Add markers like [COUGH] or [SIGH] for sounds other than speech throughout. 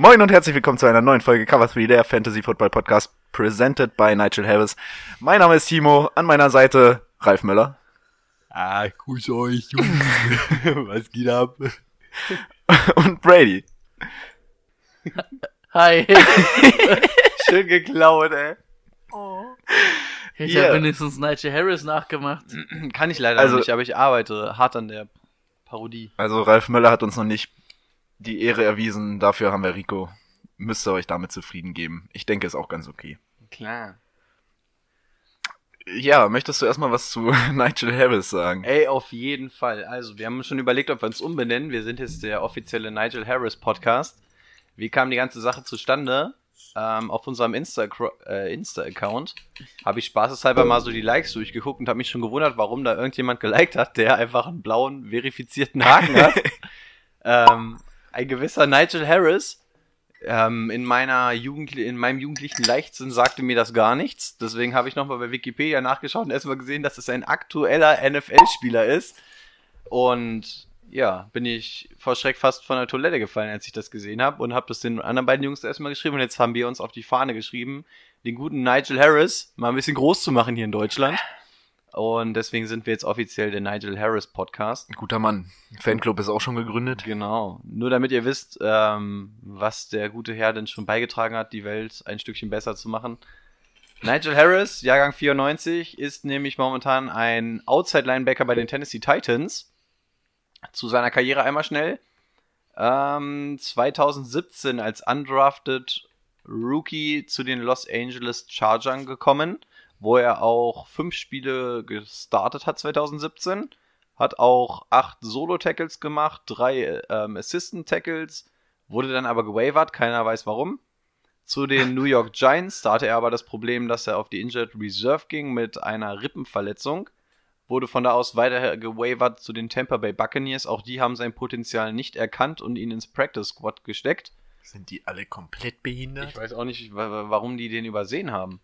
Moin und herzlich willkommen zu einer neuen Folge Cover 3, der Fantasy Football Podcast, presented by Nigel Harris. Mein Name ist Timo, an meiner Seite Ralf Müller. Ah, grüß euch, Jungs. [LAUGHS] Was geht ab? [LAUGHS] und Brady. Hi. [LAUGHS] Schön geklaut, ey. Ich Yeah. habe wenigstens Nigel Harris nachgemacht. Kann ich leider Also- nicht, aber ich arbeite hart an der Parodie. Also Ralf Müller hat uns noch nicht die Ehre erwiesen, dafür haben wir Rico. Müsst ihr euch damit zufrieden geben. Ich denke, ist auch ganz okay. Klar. Ja, möchtest du erstmal was zu [LAUGHS] Nigel Harris sagen? Ey, auf jeden Fall. Also, wir haben schon überlegt, ob wir uns umbenennen. Wir sind jetzt der offizielle Nigel Harris Podcast. Wie kam die ganze Sache zustande? Ähm, auf unserem Insta- äh, Insta-Account habe ich spaßeshalber mal so die Likes durchgeguckt und habe mich schon gewundert, warum da irgendjemand geliked hat, der einfach einen blauen, verifizierten Haken hat. [LAUGHS] ähm, ein gewisser Nigel Harris ähm, in meiner Jugend in meinem jugendlichen Leichtsinn sagte mir das gar nichts. Deswegen habe ich nochmal bei Wikipedia nachgeschaut und erstmal gesehen, dass es ein aktueller NFL-Spieler ist. Und ja, bin ich vor Schreck fast von der Toilette gefallen, als ich das gesehen habe und habe das den anderen beiden Jungs erstmal geschrieben und jetzt haben wir uns auf die Fahne geschrieben, den guten Nigel Harris mal ein bisschen groß zu machen hier in Deutschland. Und deswegen sind wir jetzt offiziell der Nigel Harris Podcast. Guter Mann. Fanclub ist auch schon gegründet. Genau. Nur damit ihr wisst, ähm, was der gute Herr denn schon beigetragen hat, die Welt ein Stückchen besser zu machen. Nigel Harris, Jahrgang 94, ist nämlich momentan ein Outside-Linebacker bei den Tennessee Titans. Zu seiner Karriere einmal schnell. Ähm, 2017 als undrafted Rookie zu den Los Angeles Chargers gekommen, wo er auch fünf Spiele gestartet hat 2017 hat auch acht Solo-Tackles gemacht, drei ähm, Assistant-Tackles, wurde dann aber gewavert, keiner weiß warum. Zu den New York Giants, da hatte er aber das Problem, dass er auf die Injured Reserve ging mit einer Rippenverletzung. Wurde von da aus weiter gewavert zu den Tampa Bay Buccaneers. Auch die haben sein Potenzial nicht erkannt und ihn ins Practice Squad gesteckt. Sind die alle komplett behindert? Ich weiß auch nicht, wa- wa- warum die den übersehen haben.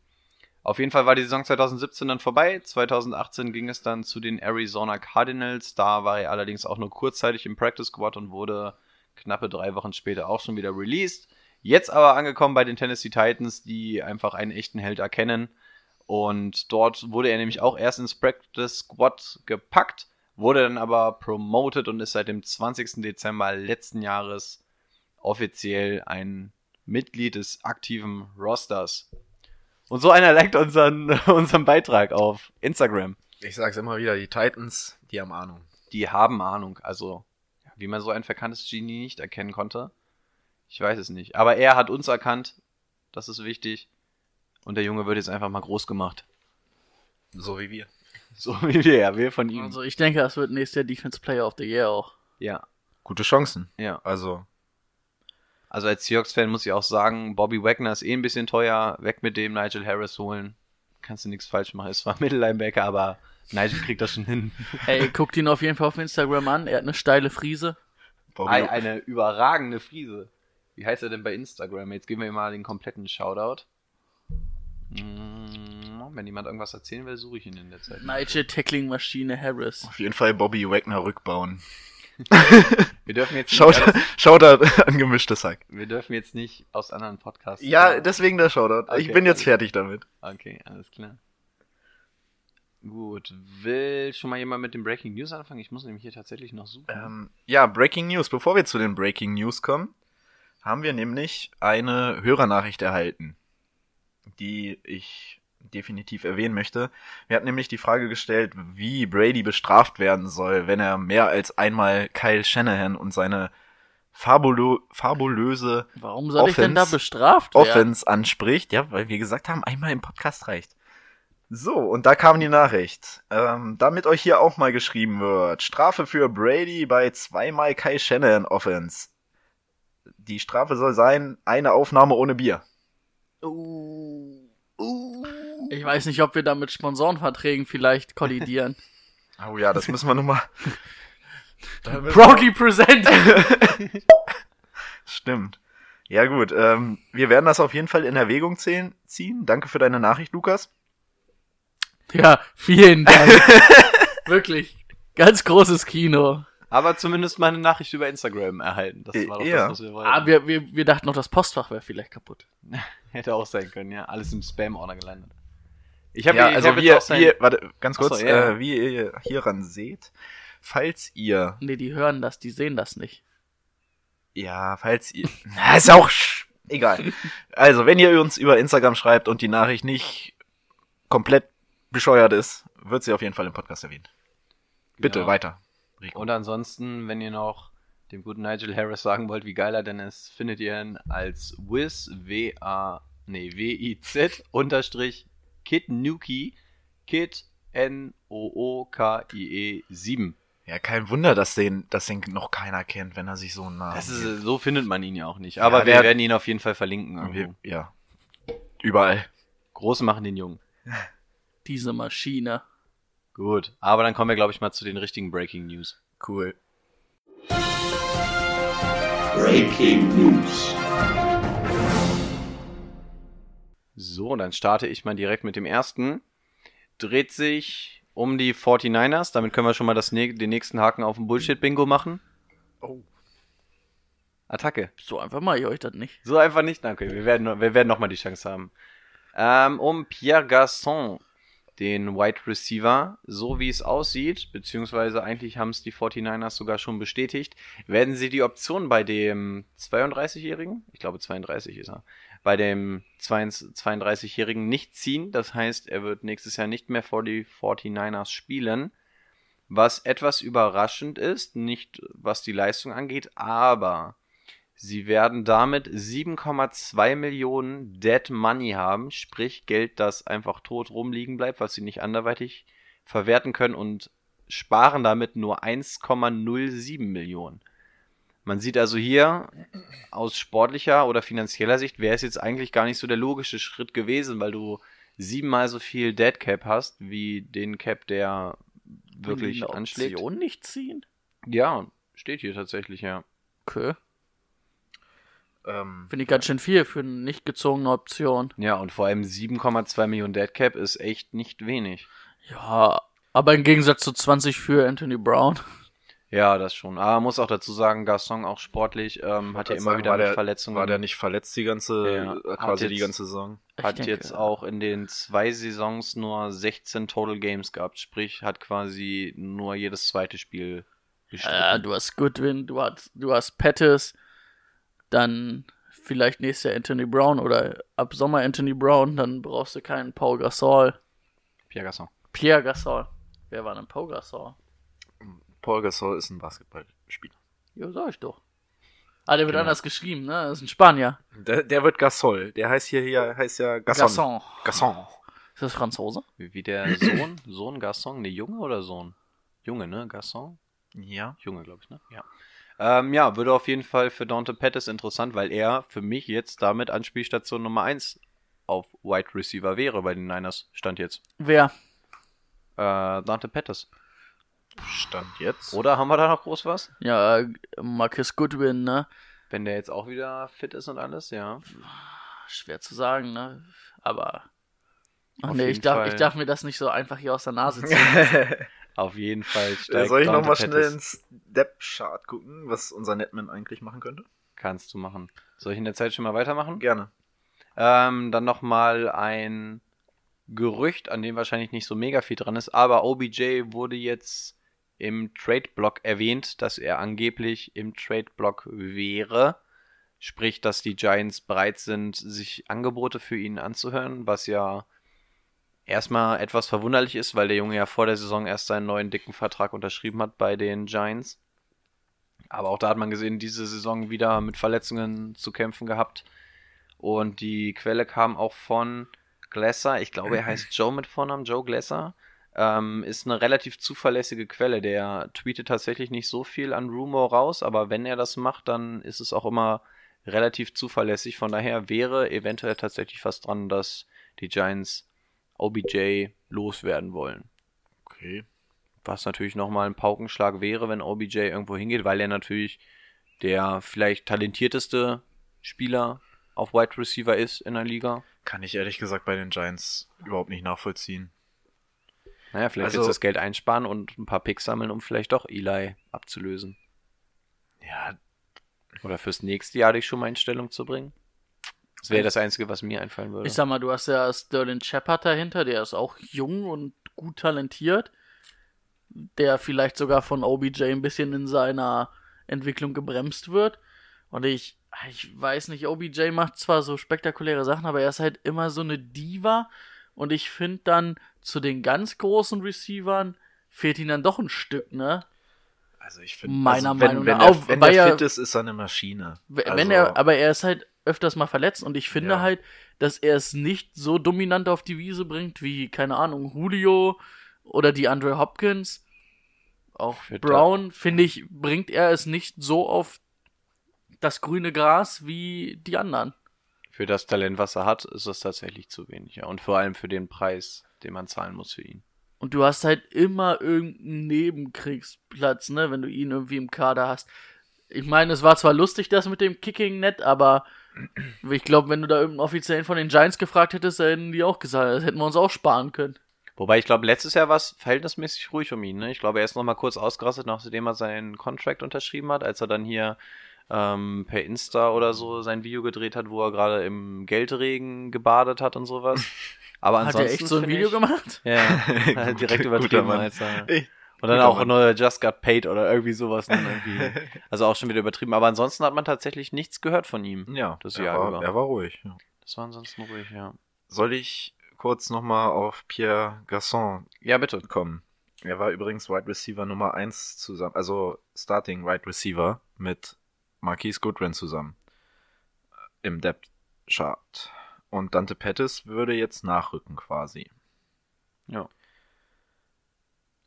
Auf jeden Fall war die Saison 2017 dann vorbei. 2018 ging es dann zu den Arizona Cardinals. Da war er allerdings auch nur kurzzeitig im Practice Squad und wurde knappe drei Wochen später auch schon wieder released. Jetzt aber angekommen bei den Tennessee Titans, die einfach einen echten Held erkennen. Und dort wurde er nämlich auch erst ins Practice Squad gepackt, wurde dann aber promoted und ist seit dem 20. Dezember letzten Jahres offiziell ein Mitglied des aktiven Rosters. Und so einer liked unseren, [LAUGHS] unseren Beitrag auf Instagram. Ich sag's immer wieder, die Titans, die haben Ahnung. Die haben Ahnung. Also, wie man so ein verkanntes Genie nicht erkennen konnte. Ich weiß es nicht. Aber er hat uns erkannt. Das ist wichtig. Und der Junge wird jetzt einfach mal groß gemacht. So wie wir. So [LAUGHS] wie wir, ja, wir von ihm. Also ich denke, das wird nächstes Jahr Defense Player of the Year auch. ja, Gute Chancen. ja. Also, Also als Seahawks-Fan muss ich auch sagen, Bobby Wagner ist eh ein bisschen teuer. Weg mit dem Nigel Harris holen. Kannst du nichts falsch machen. Es war [LAUGHS] Mittellinebacker, aber Nigel kriegt das schon hin. [LAUGHS] Ey, guckt ihn auf jeden Fall auf Instagram an. Er hat eine steile Friese. Bobby, Ein, eine überragende Friese. Wie heißt er denn bei Instagram? Jetzt geben wir ihm mal den kompletten Shoutout. Mm, Wenn jemand irgendwas erzählen will, suche ich ihn in der Zeit. Nigel Tackling Maschine Harris. auf jeden Fall Bobby Wagner rückbauen. Wir dürfen jetzt [LAUGHS] nicht, Schaut, alles- schaut [LAUGHS] an gemischtes Hack. wir dürfen jetzt nicht aus anderen Podcasts. Ja, deswegen der Shoutout. Ich Okay. bin jetzt fertig damit. Okay, alles klar. Gut, will schon mal jemand mit dem Breaking News anfangen? Ich muss nämlich hier tatsächlich noch suchen. Ähm, ja, Breaking News. Bevor wir zu den Breaking News kommen, haben wir nämlich eine Hörernachricht erhalten, die ich definitiv erwähnen möchte. Wir hatten nämlich die Frage gestellt, wie Brady bestraft werden soll, wenn er mehr als einmal Kyle Shanahan und seine fabulo fabulöse Warum soll ich denn da Offense- bestraft werden? Offense anspricht. Ja, weil wir gesagt haben, einmal im Podcast reicht. So, und da kam die Nachricht. Ähm, damit euch hier auch mal geschrieben wird. Strafe für Brady bei zweimal Kai Shannon Offense. Die Strafe soll sein, eine Aufnahme ohne Bier. Ich weiß nicht, ob wir da mit Sponsorenverträgen vielleicht kollidieren. [LAUGHS] Oh ja, das müssen wir nochmal. Proudly present! [LAUGHS] Stimmt. Ja gut, ähm, wir werden das auf jeden Fall in Erwägung zählen, ziehen. Danke für deine Nachricht, Lukas. Ja, vielen Dank. [LAUGHS] Wirklich. Ganz großes Kino. Aber zumindest mal eine Nachricht über Instagram erhalten. Das war doch Ja. das, was wir wollten. Ah, wir, wir, wir dachten noch, das Postfach wäre vielleicht kaputt. Hätte auch sein können, ja. Alles im Spam-Ordner gelandet. Ich habe Ja, also hab wie jetzt ihr, auch sein- wie ihr, warte, ganz Ach so, kurz, ja. äh, wie ihr hieran seht, falls ihr, Nee, die hören das, die sehen das nicht. ja, falls ihr, [LAUGHS] na, ist auch, sch- egal. Also, wenn ihr uns über Instagram schreibt und die Nachricht nicht komplett bescheuert ist, wird sie auf jeden Fall im Podcast erwähnt. Bitte, Genau. weiter. Rico. Und ansonsten, wenn ihr noch dem guten Nigel Harris sagen wollt, wie geil er denn ist, findet ihr ihn als Wiz, W-A, nee, W-I-Z, unterstrich, Kid Nuki, Kid N-O-O-K-I-E 7. Ja, kein Wunder, dass den, dass den noch keiner kennt, wenn er sich so einen Namen Das ist, so findet man ihn ja auch nicht. Aber Ja, wir der- werden ihn auf jeden Fall verlinken. Wir, ja. Überall. Große machen den Jungen. [LAUGHS] Diese Maschine. Gut. Aber dann kommen wir, glaube ich, mal zu den richtigen Breaking News. Cool. Breaking News. So, dann starte ich mal direkt mit dem ersten. Dreht sich um die 49ers. Damit können wir schon mal das, den nächsten Haken auf dem Bullshit-Bingo machen. Oh. Attacke. So einfach mache ich euch das nicht. So einfach nicht, danke. Wir werden, noch- wir werden nochmal die Chance haben. Ähm, um Pierre Garçon, den Wide Receiver, so wie es aussieht, beziehungsweise eigentlich haben es die 49ers sogar schon bestätigt, werden sie die Option bei dem 32-Jährigen, ich glaube 32 ist er, bei dem 32-Jährigen nicht ziehen. Das heißt, er wird nächstes Jahr nicht mehr vor die 49ers spielen. Was etwas überraschend ist, nicht was die Leistung angeht, aber sie werden damit 7,2 Millionen Dead Money haben, sprich Geld, das einfach tot rumliegen bleibt, was sie nicht anderweitig verwerten können und sparen damit nur 1,07 Millionen. Man sieht also hier aus sportlicher oder finanzieller Sicht wäre es jetzt eigentlich gar nicht so der logische Schritt gewesen, weil du siebenmal so viel Dead Cap hast wie den Cap, der wirklich Will anschlägt. Option nicht ziehen? Ja, steht hier tatsächlich, ja. Okay. Ähm, Finde ich ganz schön viel für eine nicht gezogene Option. Ja, und vor allem 7,2 Millionen Dead Cap ist echt nicht wenig. Ja, aber im Gegensatz zu 20 für Anthony Brown. Ja, das schon. Aber man muss auch dazu sagen, Gaston auch sportlich, ähm, hat ja immer sagen, wieder mit der, Verletzungen. War der nicht verletzt die ganze, Ja. äh, Hat quasi die jetzt- ganze Saison? Hat denke, jetzt auch in den zwei Saisons nur 16 Total Games gehabt. Sprich, hat quasi nur jedes zweite Spiel bestritten. Äh, du hast Goodwin, du hast, du hast Pettis, dann vielleicht nächstes Jahr Anthony Brown oder ab Sommer Anthony Brown, dann brauchst du keinen Paul Gasol. Pierre Gaston. Pierre Gasol. Wer war denn Paul Gasol? Paul Gasol ist ein Basketballspieler. Ja, sag ich doch. Ah, der wird Genau. anders geschrieben, ne? Das ist ein Spanier. Der, der wird Gasol. Der heißt hier, hier heißt ja Gasson. Gasson. Gasson. Ist das Franzose? Wie, wie der Sohn, [CLEARS THROAT] Sohn Gaston, ne Junge oder Sohn? Junge, ne? Gaston? Ja. Junge, glaube ich, ne? Ja. Ähm, ja, würde auf jeden Fall für Dante Pettis interessant, weil er für mich jetzt damit Anspielstation Nummer 1 auf Wide Receiver wäre bei den Niners. Stand jetzt. Wer? Äh, Dante Pettis. Stand jetzt. Oder haben wir da noch groß was? Ja, äh, Marcus Goodwin, ne? Wenn der jetzt auch wieder fit ist und alles, ja. Schwer zu sagen, ne? Aber. Ach Auf nee, ich darf, Fall. ich darf mir das nicht so einfach hier aus der Nase ziehen. [LAUGHS] Auf jeden Fall Äh, steigt Soll ich nochmal schnell ins Depth-Chart gucken, was unser Netman eigentlich machen könnte? Kannst du machen. Soll ich in der Zeit schon mal weitermachen? Gerne. Ähm, dann nochmal ein Gerücht, an dem wahrscheinlich nicht so mega viel dran ist, aber OBJ wurde jetzt im Trade-Block erwähnt, dass er angeblich im Trade-Block wäre. Sprich, dass die Giants bereit sind, sich Angebote für ihn anzuhören, was ja erstmal etwas verwunderlich ist, weil der Junge ja vor der Saison erst seinen neuen dicken Vertrag unterschrieben hat bei den Giants. Aber auch da hat man gesehen, diese Saison wieder mit Verletzungen zu kämpfen gehabt. Und die Quelle kam auch von Glasser. Ich glaube, er heißt Joe mit Vornamen, Joe Glasser. Ähm, ist eine relativ zuverlässige Quelle. Der tweetet tatsächlich nicht so viel an Rumor raus, aber wenn er das macht, dann ist es auch immer relativ zuverlässig. Von daher wäre eventuell tatsächlich was dran, dass die Giants OBJ loswerden wollen. Okay. Was natürlich nochmal ein Paukenschlag wäre, wenn OBJ irgendwo hingeht, weil er natürlich der vielleicht talentierteste Spieler auf Wide Receiver ist in der Liga. Kann ich ehrlich gesagt bei den Giants überhaupt nicht nachvollziehen. Naja, vielleicht Also- jetzt das Geld einsparen und ein paar Picks sammeln, um vielleicht doch Eli abzulösen. Ja, Oder fürs nächste Jahr dich schon mal in Stellung zu bringen. Das wäre das Einzige, was mir einfallen würde. Ich sag mal, du hast ja Sterling Shepard dahinter, der ist auch jung und gut talentiert. Der vielleicht sogar von OBJ ein bisschen in seiner Entwicklung gebremst wird. Und ich, ich weiß nicht, OBJ macht zwar so spektakuläre Sachen, aber er ist halt immer so eine Diva. Und ich finde dann zu den ganz großen Receivern fehlt ihm dann doch ein Stück, ne? also ich finde, Meiner also wenn, Meinung wenn nach. Auch wenn weil der er- fit ist, ist er eine Maschine. W- Also, Wenn er, aber er ist halt öfters mal verletzt und ich finde Ja. halt, dass er es nicht so dominant auf die Wiese bringt wie, keine Ahnung, Julio oder die Andre Hopkins. Auch Für Brown, finde ich, bringt er es nicht so auf das grüne Gras wie die anderen. Für das Talent, was er hat, ist das tatsächlich zu wenig. Ja. Und vor allem für den Preis, den man zahlen muss für ihn. Und du hast halt immer irgendeinen Nebenkriegsplatz, ne, wenn du ihn irgendwie im Kader hast. Ich meine, es war zwar lustig, das mit dem Kicking net, aber ich glaube, wenn du da irgendeinen Offiziellen von den Giants gefragt hättest, hätten die auch gesagt, das hätten wir uns auch sparen können. Wobei ich glaube, letztes Jahr war es verhältnismäßig ruhig um ihn. Ne? Ich glaube, er ist noch mal kurz ausgerastet, nachdem er seinen Contract unterschrieben hat, als er dann hier ähm, per Insta oder so sein Video gedreht hat, wo er gerade im Geldregen gebadet hat und sowas. [LAUGHS] Aber Hat ansonsten er echt so ein Video ich, gemacht? Ja, ja. [LAUGHS] [LAUGHS] halt direkt übertrieben. Als er, und dann auch nur Just Got Paid oder irgendwie sowas. Irgendwie. Also auch schon wieder übertrieben. Aber ansonsten hat man tatsächlich nichts gehört von ihm. Ja, Das er, Jahr war, über. er war ruhig. Ja. Das war ansonsten ruhig, ja. Soll ich kurz nochmal auf Pierre Gasson Ja, bitte. kommen? Er war übrigens Wide Receiver Nummer 1 zusammen, also Starting Wide Receiver mit Marquise Goodwin zusammen äh, im Depth Chart. Und Dante Pettis würde jetzt nachrücken quasi. Ja.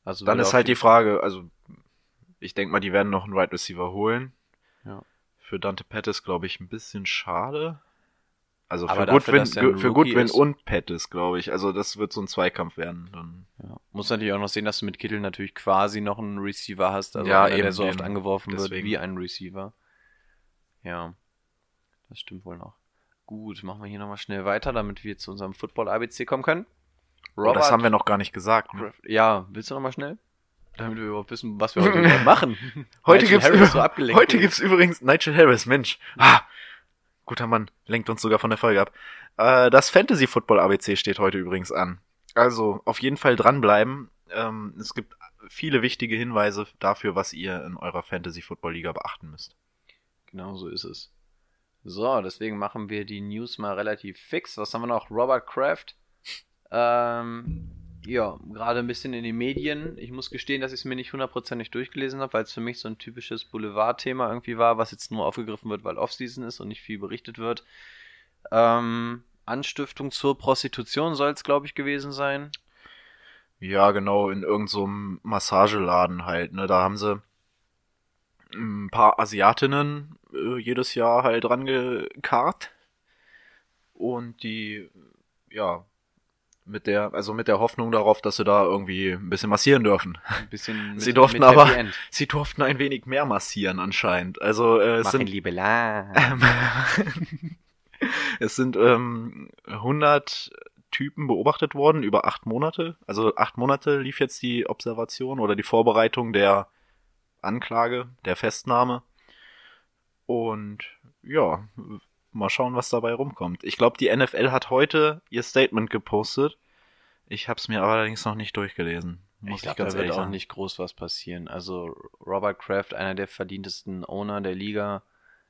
Also Dann ist halt die Frage, also ich denke mal, die werden noch einen Wide Receiver holen. Ja. Für Dante Pettis glaube ich ein bisschen schade. Also für Goodwin, für Goodwin und Pettis, glaube ich. Also das wird so ein Zweikampf werden. Dann. Ja. Muss natürlich auch noch sehen, dass du mit Kittel natürlich quasi noch einen Receiver hast, also Ja, einer, der eben, so oft angeworfen wird Deswegen. wie ein Receiver. Ja, das stimmt wohl noch. Gut, machen wir hier nochmal schnell weiter, damit wir zu unserem Football-ABC kommen können. Oh, das haben wir noch gar nicht gesagt. Ne? Ja, willst du nochmal schnell? Damit wir überhaupt wissen, was wir heute [LAUGHS] machen. Heute Nigel gibt's, Harris über- so abgelenkt. heute gibt's übrigens Nigel Harris, Mensch. Ah, guter Mann, lenkt uns sogar von der Folge ab. Äh, das Fantasy Football ABC steht heute übrigens an. Also auf jeden Fall dranbleiben. Ähm, es gibt viele wichtige Hinweise dafür, was ihr in eurer Fantasy Football Liga beachten müsst. Genau so ist es. So, deswegen machen wir die News mal relativ fix. Was haben wir noch? Robert Kraft. Ähm, ja, gerade ein bisschen in den Medien. Ich muss gestehen, dass ich es mir nicht hundertprozentig durchgelesen habe, weil es für mich so ein typisches Boulevard-Thema irgendwie war, was jetzt nur aufgegriffen wird, weil Offseason ist und nicht viel berichtet wird. Ähm, Anstiftung zur Prostitution soll es, glaube ich, gewesen sein. Ja, genau, in irgendeinem so Massageladen halt, ne? Da haben sie ein paar Asiatinnen äh, jedes Jahr halt rangekarrt. Und die, ja, mit der, also mit der Hoffnung darauf, dass sie da irgendwie ein bisschen massieren dürfen. Ein bisschen [LAUGHS] mit, Sie durften mit aber-. Sie durften ein wenig mehr massieren anscheinend. Also äh, es sind liebe ähm, [LAUGHS] es sind ähm, 100 Typen beobachtet worden über acht Monate. Also acht Monate lief jetzt die Observation oder die Vorbereitung der Anklage, der Festnahme. Und ja, mal schauen, was dabei rumkommt. Ich glaube, die NFL hat heute ihr Statement gepostet. Ich habe es mir allerdings noch nicht durchgelesen. Muss ich glaube, da wird auch sagen. nicht groß was passieren. Also Robert Kraft, einer der verdientesten Owner der Liga,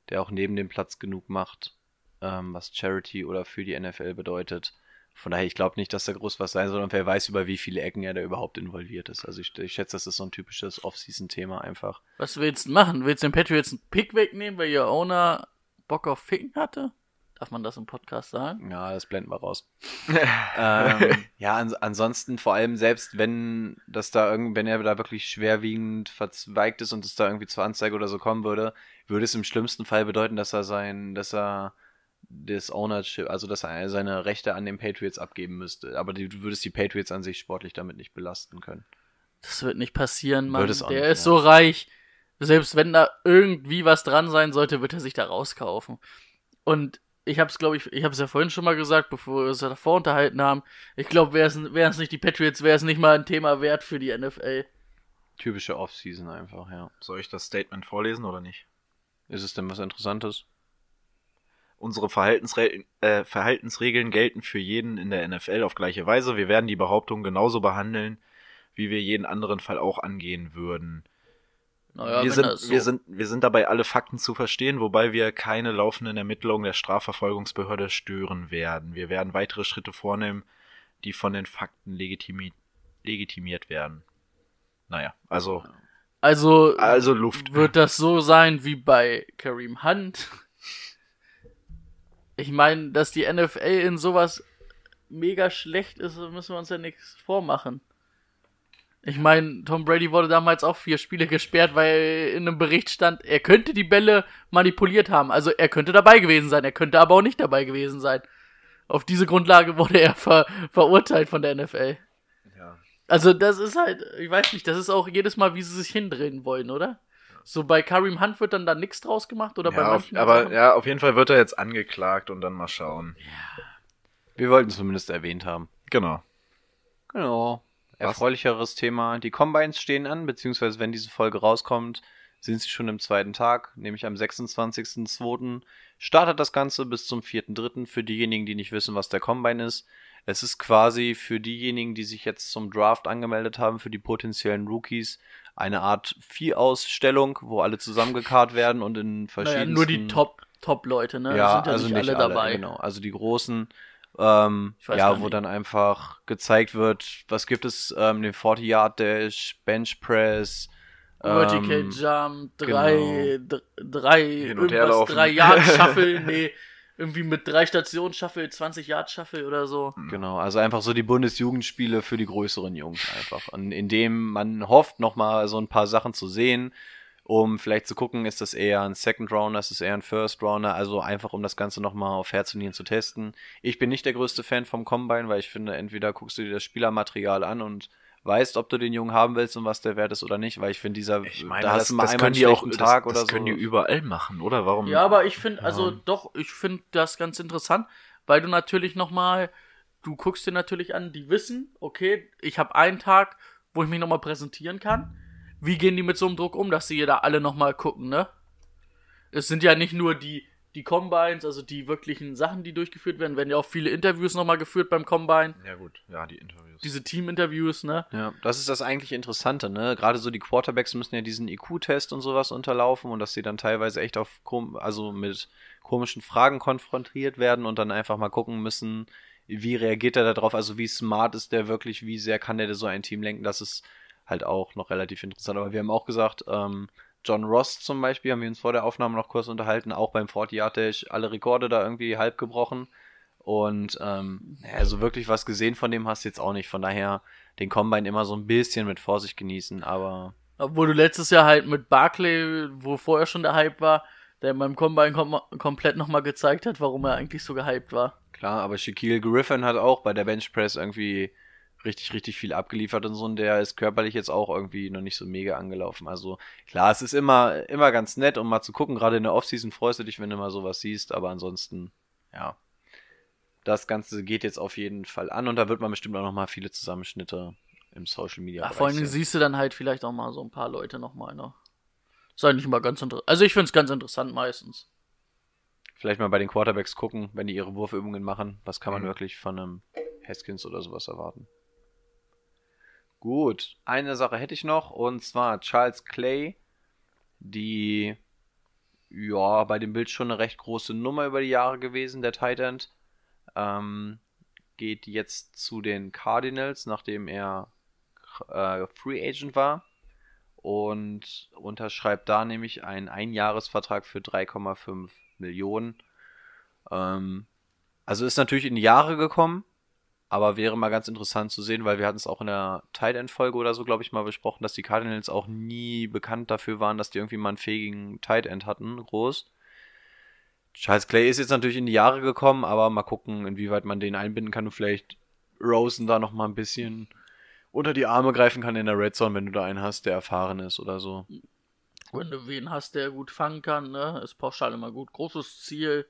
der auch neben dem Platz genug macht, ähm, was Charity oder für die NFL bedeutet. Von daher, ich glaube nicht, dass da groß was sein soll und wer weiß, über wie viele Ecken er da überhaupt involviert ist. Also ich, ich schätze, das ist so ein typisches Off-Season-Thema einfach. Was willst du machen? Willst du den Patriots einen Pick wegnehmen, weil ihr Owner Bock auf Ficken hatte? Darf man das im Podcast sagen? Ja, das blenden wir raus. [LAUGHS] ähm, ja, ans ansonsten vor allem selbst wenn das da irgend, wenn er da wirklich schwerwiegend verzweigt ist und es da irgendwie zur Anzeige oder so kommen würde, würde es im schlimmsten Fall bedeuten, dass er sein, dass er das Ownership, also dass er seine Rechte an den Patriots abgeben müsste. Aber du würdest die Patriots an sich sportlich damit nicht belasten können. Das wird nicht passieren, Mann. Es Der nicht, ist ja. so reich. Selbst wenn da irgendwie was dran sein sollte, wird er sich da rauskaufen. Und ich hab's, glaube ich, ich hab's ja vorhin schon mal gesagt, bevor wir uns davor unterhalten haben. Ich glaube, wäre es nicht die Patriots, wäre es nicht mal ein Thema wert für die NFL. Typische Offseason einfach, ja. Soll ich das Statement vorlesen oder nicht? Ist es denn was Interessantes? Unsere Verhaltensre äh, Verhaltensregeln gelten für jeden in der NFL auf gleiche Weise. Wir werden die Behauptung genauso behandeln, wie wir jeden anderen Fall auch angehen würden. Naja, wir, sind, so- wir, sind, wir sind dabei, alle Fakten zu verstehen, wobei wir keine laufenden Ermittlungen der Strafverfolgungsbehörde stören werden. Wir werden weitere Schritte vornehmen, die von den Fakten legitimi legitimiert werden. Naja, also, Also, also Luft. wird das so sein wie bei Kareem Hunt. Ich meine, dass die NFL in sowas mega schlecht ist, müssen wir uns ja nichts vormachen. Ich meine, Tom Brady wurde damals auch vier Spiele gesperrt, weil in einem Bericht stand, er könnte die Bälle manipuliert haben. Also er könnte dabei gewesen sein, er könnte aber auch nicht dabei gewesen sein. Auf diese Grundlage wurde er ver verurteilt von der NFL. Ja. Also das ist halt, ich weiß nicht, das ist auch jedes Mal, wie sie sich hindrehen wollen, oder? So bei Kareem Hunt wird dann da nichts draus gemacht oder bei Ja, auf, manchen aber Sachen? ja, auf jeden Fall wird er jetzt angeklagt und dann mal schauen. Wir wollten es zumindest erwähnt haben. Genau. Genau. Was? Erfreulicheres Thema. Die Combines stehen an, beziehungsweise wenn diese Folge rauskommt, sind sie schon im zweiten Tag, nämlich am 26.02. Startet das Ganze bis zum 4.3. Für diejenigen, die nicht wissen, was der Combine ist. Es ist quasi für diejenigen, die sich jetzt zum Draft angemeldet haben, für die potenziellen Rookies, eine Art Viehausstellung, wo alle zusammengekarrt werden und in naja, verschiedenen. nur die Top, Top-Leute, ne? Ja, sind ja also nicht, alle, dabei. Genau, also die großen, ähm, ja, wo nicht. dann einfach gezeigt wird, was gibt es, ähm, den 40 Yard Dash, Bench Press, Vertical ähm, Jump, drei, dr- drei, irgendwas, drei Yard [LAUGHS] Shuffle, nee, irgendwie mit drei Stationen Shuffle, 20 Yard Shuffle oder so. Genau, also einfach so die Bundesjugendspiele für die größeren Jungs einfach. Und in dem man hofft, nochmal so ein paar Sachen zu sehen, um vielleicht zu gucken, ist das eher ein Second Rounder, ist das eher ein First Rounder, also einfach um das Ganze nochmal auf Herz und Nieren zu testen. Ich bin nicht der größte Fan vom Combine, weil ich finde, entweder guckst du dir das Spielermaterial an und weißt, ob du den Jungen haben willst und was der wert ist oder nicht, weil ich finde, dieser, Ich meine, da hast das, du mal das einmal können einen die auch, schlechten das, Tag das oder können so. die überall machen, oder? Warum? Ja, aber ich finde, also Ja. doch, ich finde das ganz interessant, weil du natürlich nochmal, du guckst dir natürlich an, die wissen, okay, ich habe einen Tag, wo ich mich nochmal präsentieren kann. Wie gehen die mit so einem Druck um, dass sie da alle nochmal gucken, ne? Es sind ja nicht nur die, die Combines, also die wirklichen Sachen, die durchgeführt werden, werden ja auch viele Interviews nochmal geführt beim Combine. Ja gut, ja, die Interviews. Diese Team-Interviews, ne? Ja, das ist das eigentlich Interessante, ne? Gerade so die Quarterbacks müssen ja diesen IQ-Test und sowas unterlaufen und dass sie dann teilweise echt auf kom also mit komischen Fragen konfrontiert werden und dann einfach mal gucken müssen, wie reagiert er darauf, also wie smart ist der wirklich, wie sehr kann der so ein Team lenken, das ist halt auch noch relativ interessant. Aber wir haben auch gesagt, ähm, John Ross zum Beispiel, haben wir uns vor der Aufnahme noch kurz unterhalten, auch beim 40 Yard Dash alle Rekorde da irgendwie halb gebrochen. Und ähm, ja, so wirklich was gesehen von dem hast du jetzt auch nicht. Von daher den Combine immer so ein bisschen mit Vorsicht genießen, aber Obwohl du letztes Jahr halt mit Barclay, wo vorher schon der Hype war, der beim Combine kom komplett nochmal gezeigt hat, warum er eigentlich so gehypt war. klar, aber Shaquille Griffin hat auch bei der Bench Press irgendwie richtig, richtig viel abgeliefert und so und der ist körperlich jetzt auch irgendwie noch nicht so mega angelaufen. Also klar, es ist immer, immer ganz nett, um mal zu gucken. Gerade in der Offseason freust du dich, wenn du mal sowas siehst, aber ansonsten, ja. Das Ganze geht jetzt auf jeden Fall an und da wird man bestimmt auch noch mal viele Zusammenschnitte im Social Media Bereich vor allem siehst du dann halt vielleicht auch mal so ein paar Leute nochmal, ne? Ist eigentlich immer ganz interessant. Also ich find's ganz interessant meistens. Vielleicht mal bei den Quarterbacks gucken, wenn die ihre Wurfübungen machen. Was kann man Mhm. wirklich von einem Haskins oder sowas erwarten? Gut, eine Sache hätte ich noch und zwar Charles Clay, die ja bei dem Bild schon eine recht große Nummer über die Jahre gewesen, der Tight End, ähm, geht jetzt zu den Cardinals, nachdem er äh, Free Agent war und unterschreibt da nämlich einen Einjahresvertrag für 3,5 Millionen. Ähm, also ist natürlich in die Jahre gekommen, aber wäre mal ganz interessant zu sehen, weil wir hatten es auch in der Tight End Folge oder so, glaube ich, mal besprochen, dass die Cardinals auch nie bekannt dafür waren, dass die irgendwie mal einen fähigen Tight End hatten, groß. Charles Clay ist jetzt natürlich in die Jahre gekommen, aber mal gucken, inwieweit man den einbinden kann und vielleicht Rosen da noch mal ein bisschen unter die Arme greifen kann in der Red Zone, wenn du da einen hast, der erfahren ist oder so. Wenn du wen hast, der gut fangen kann, ne, ist pauschal immer gut. Großes Ziel.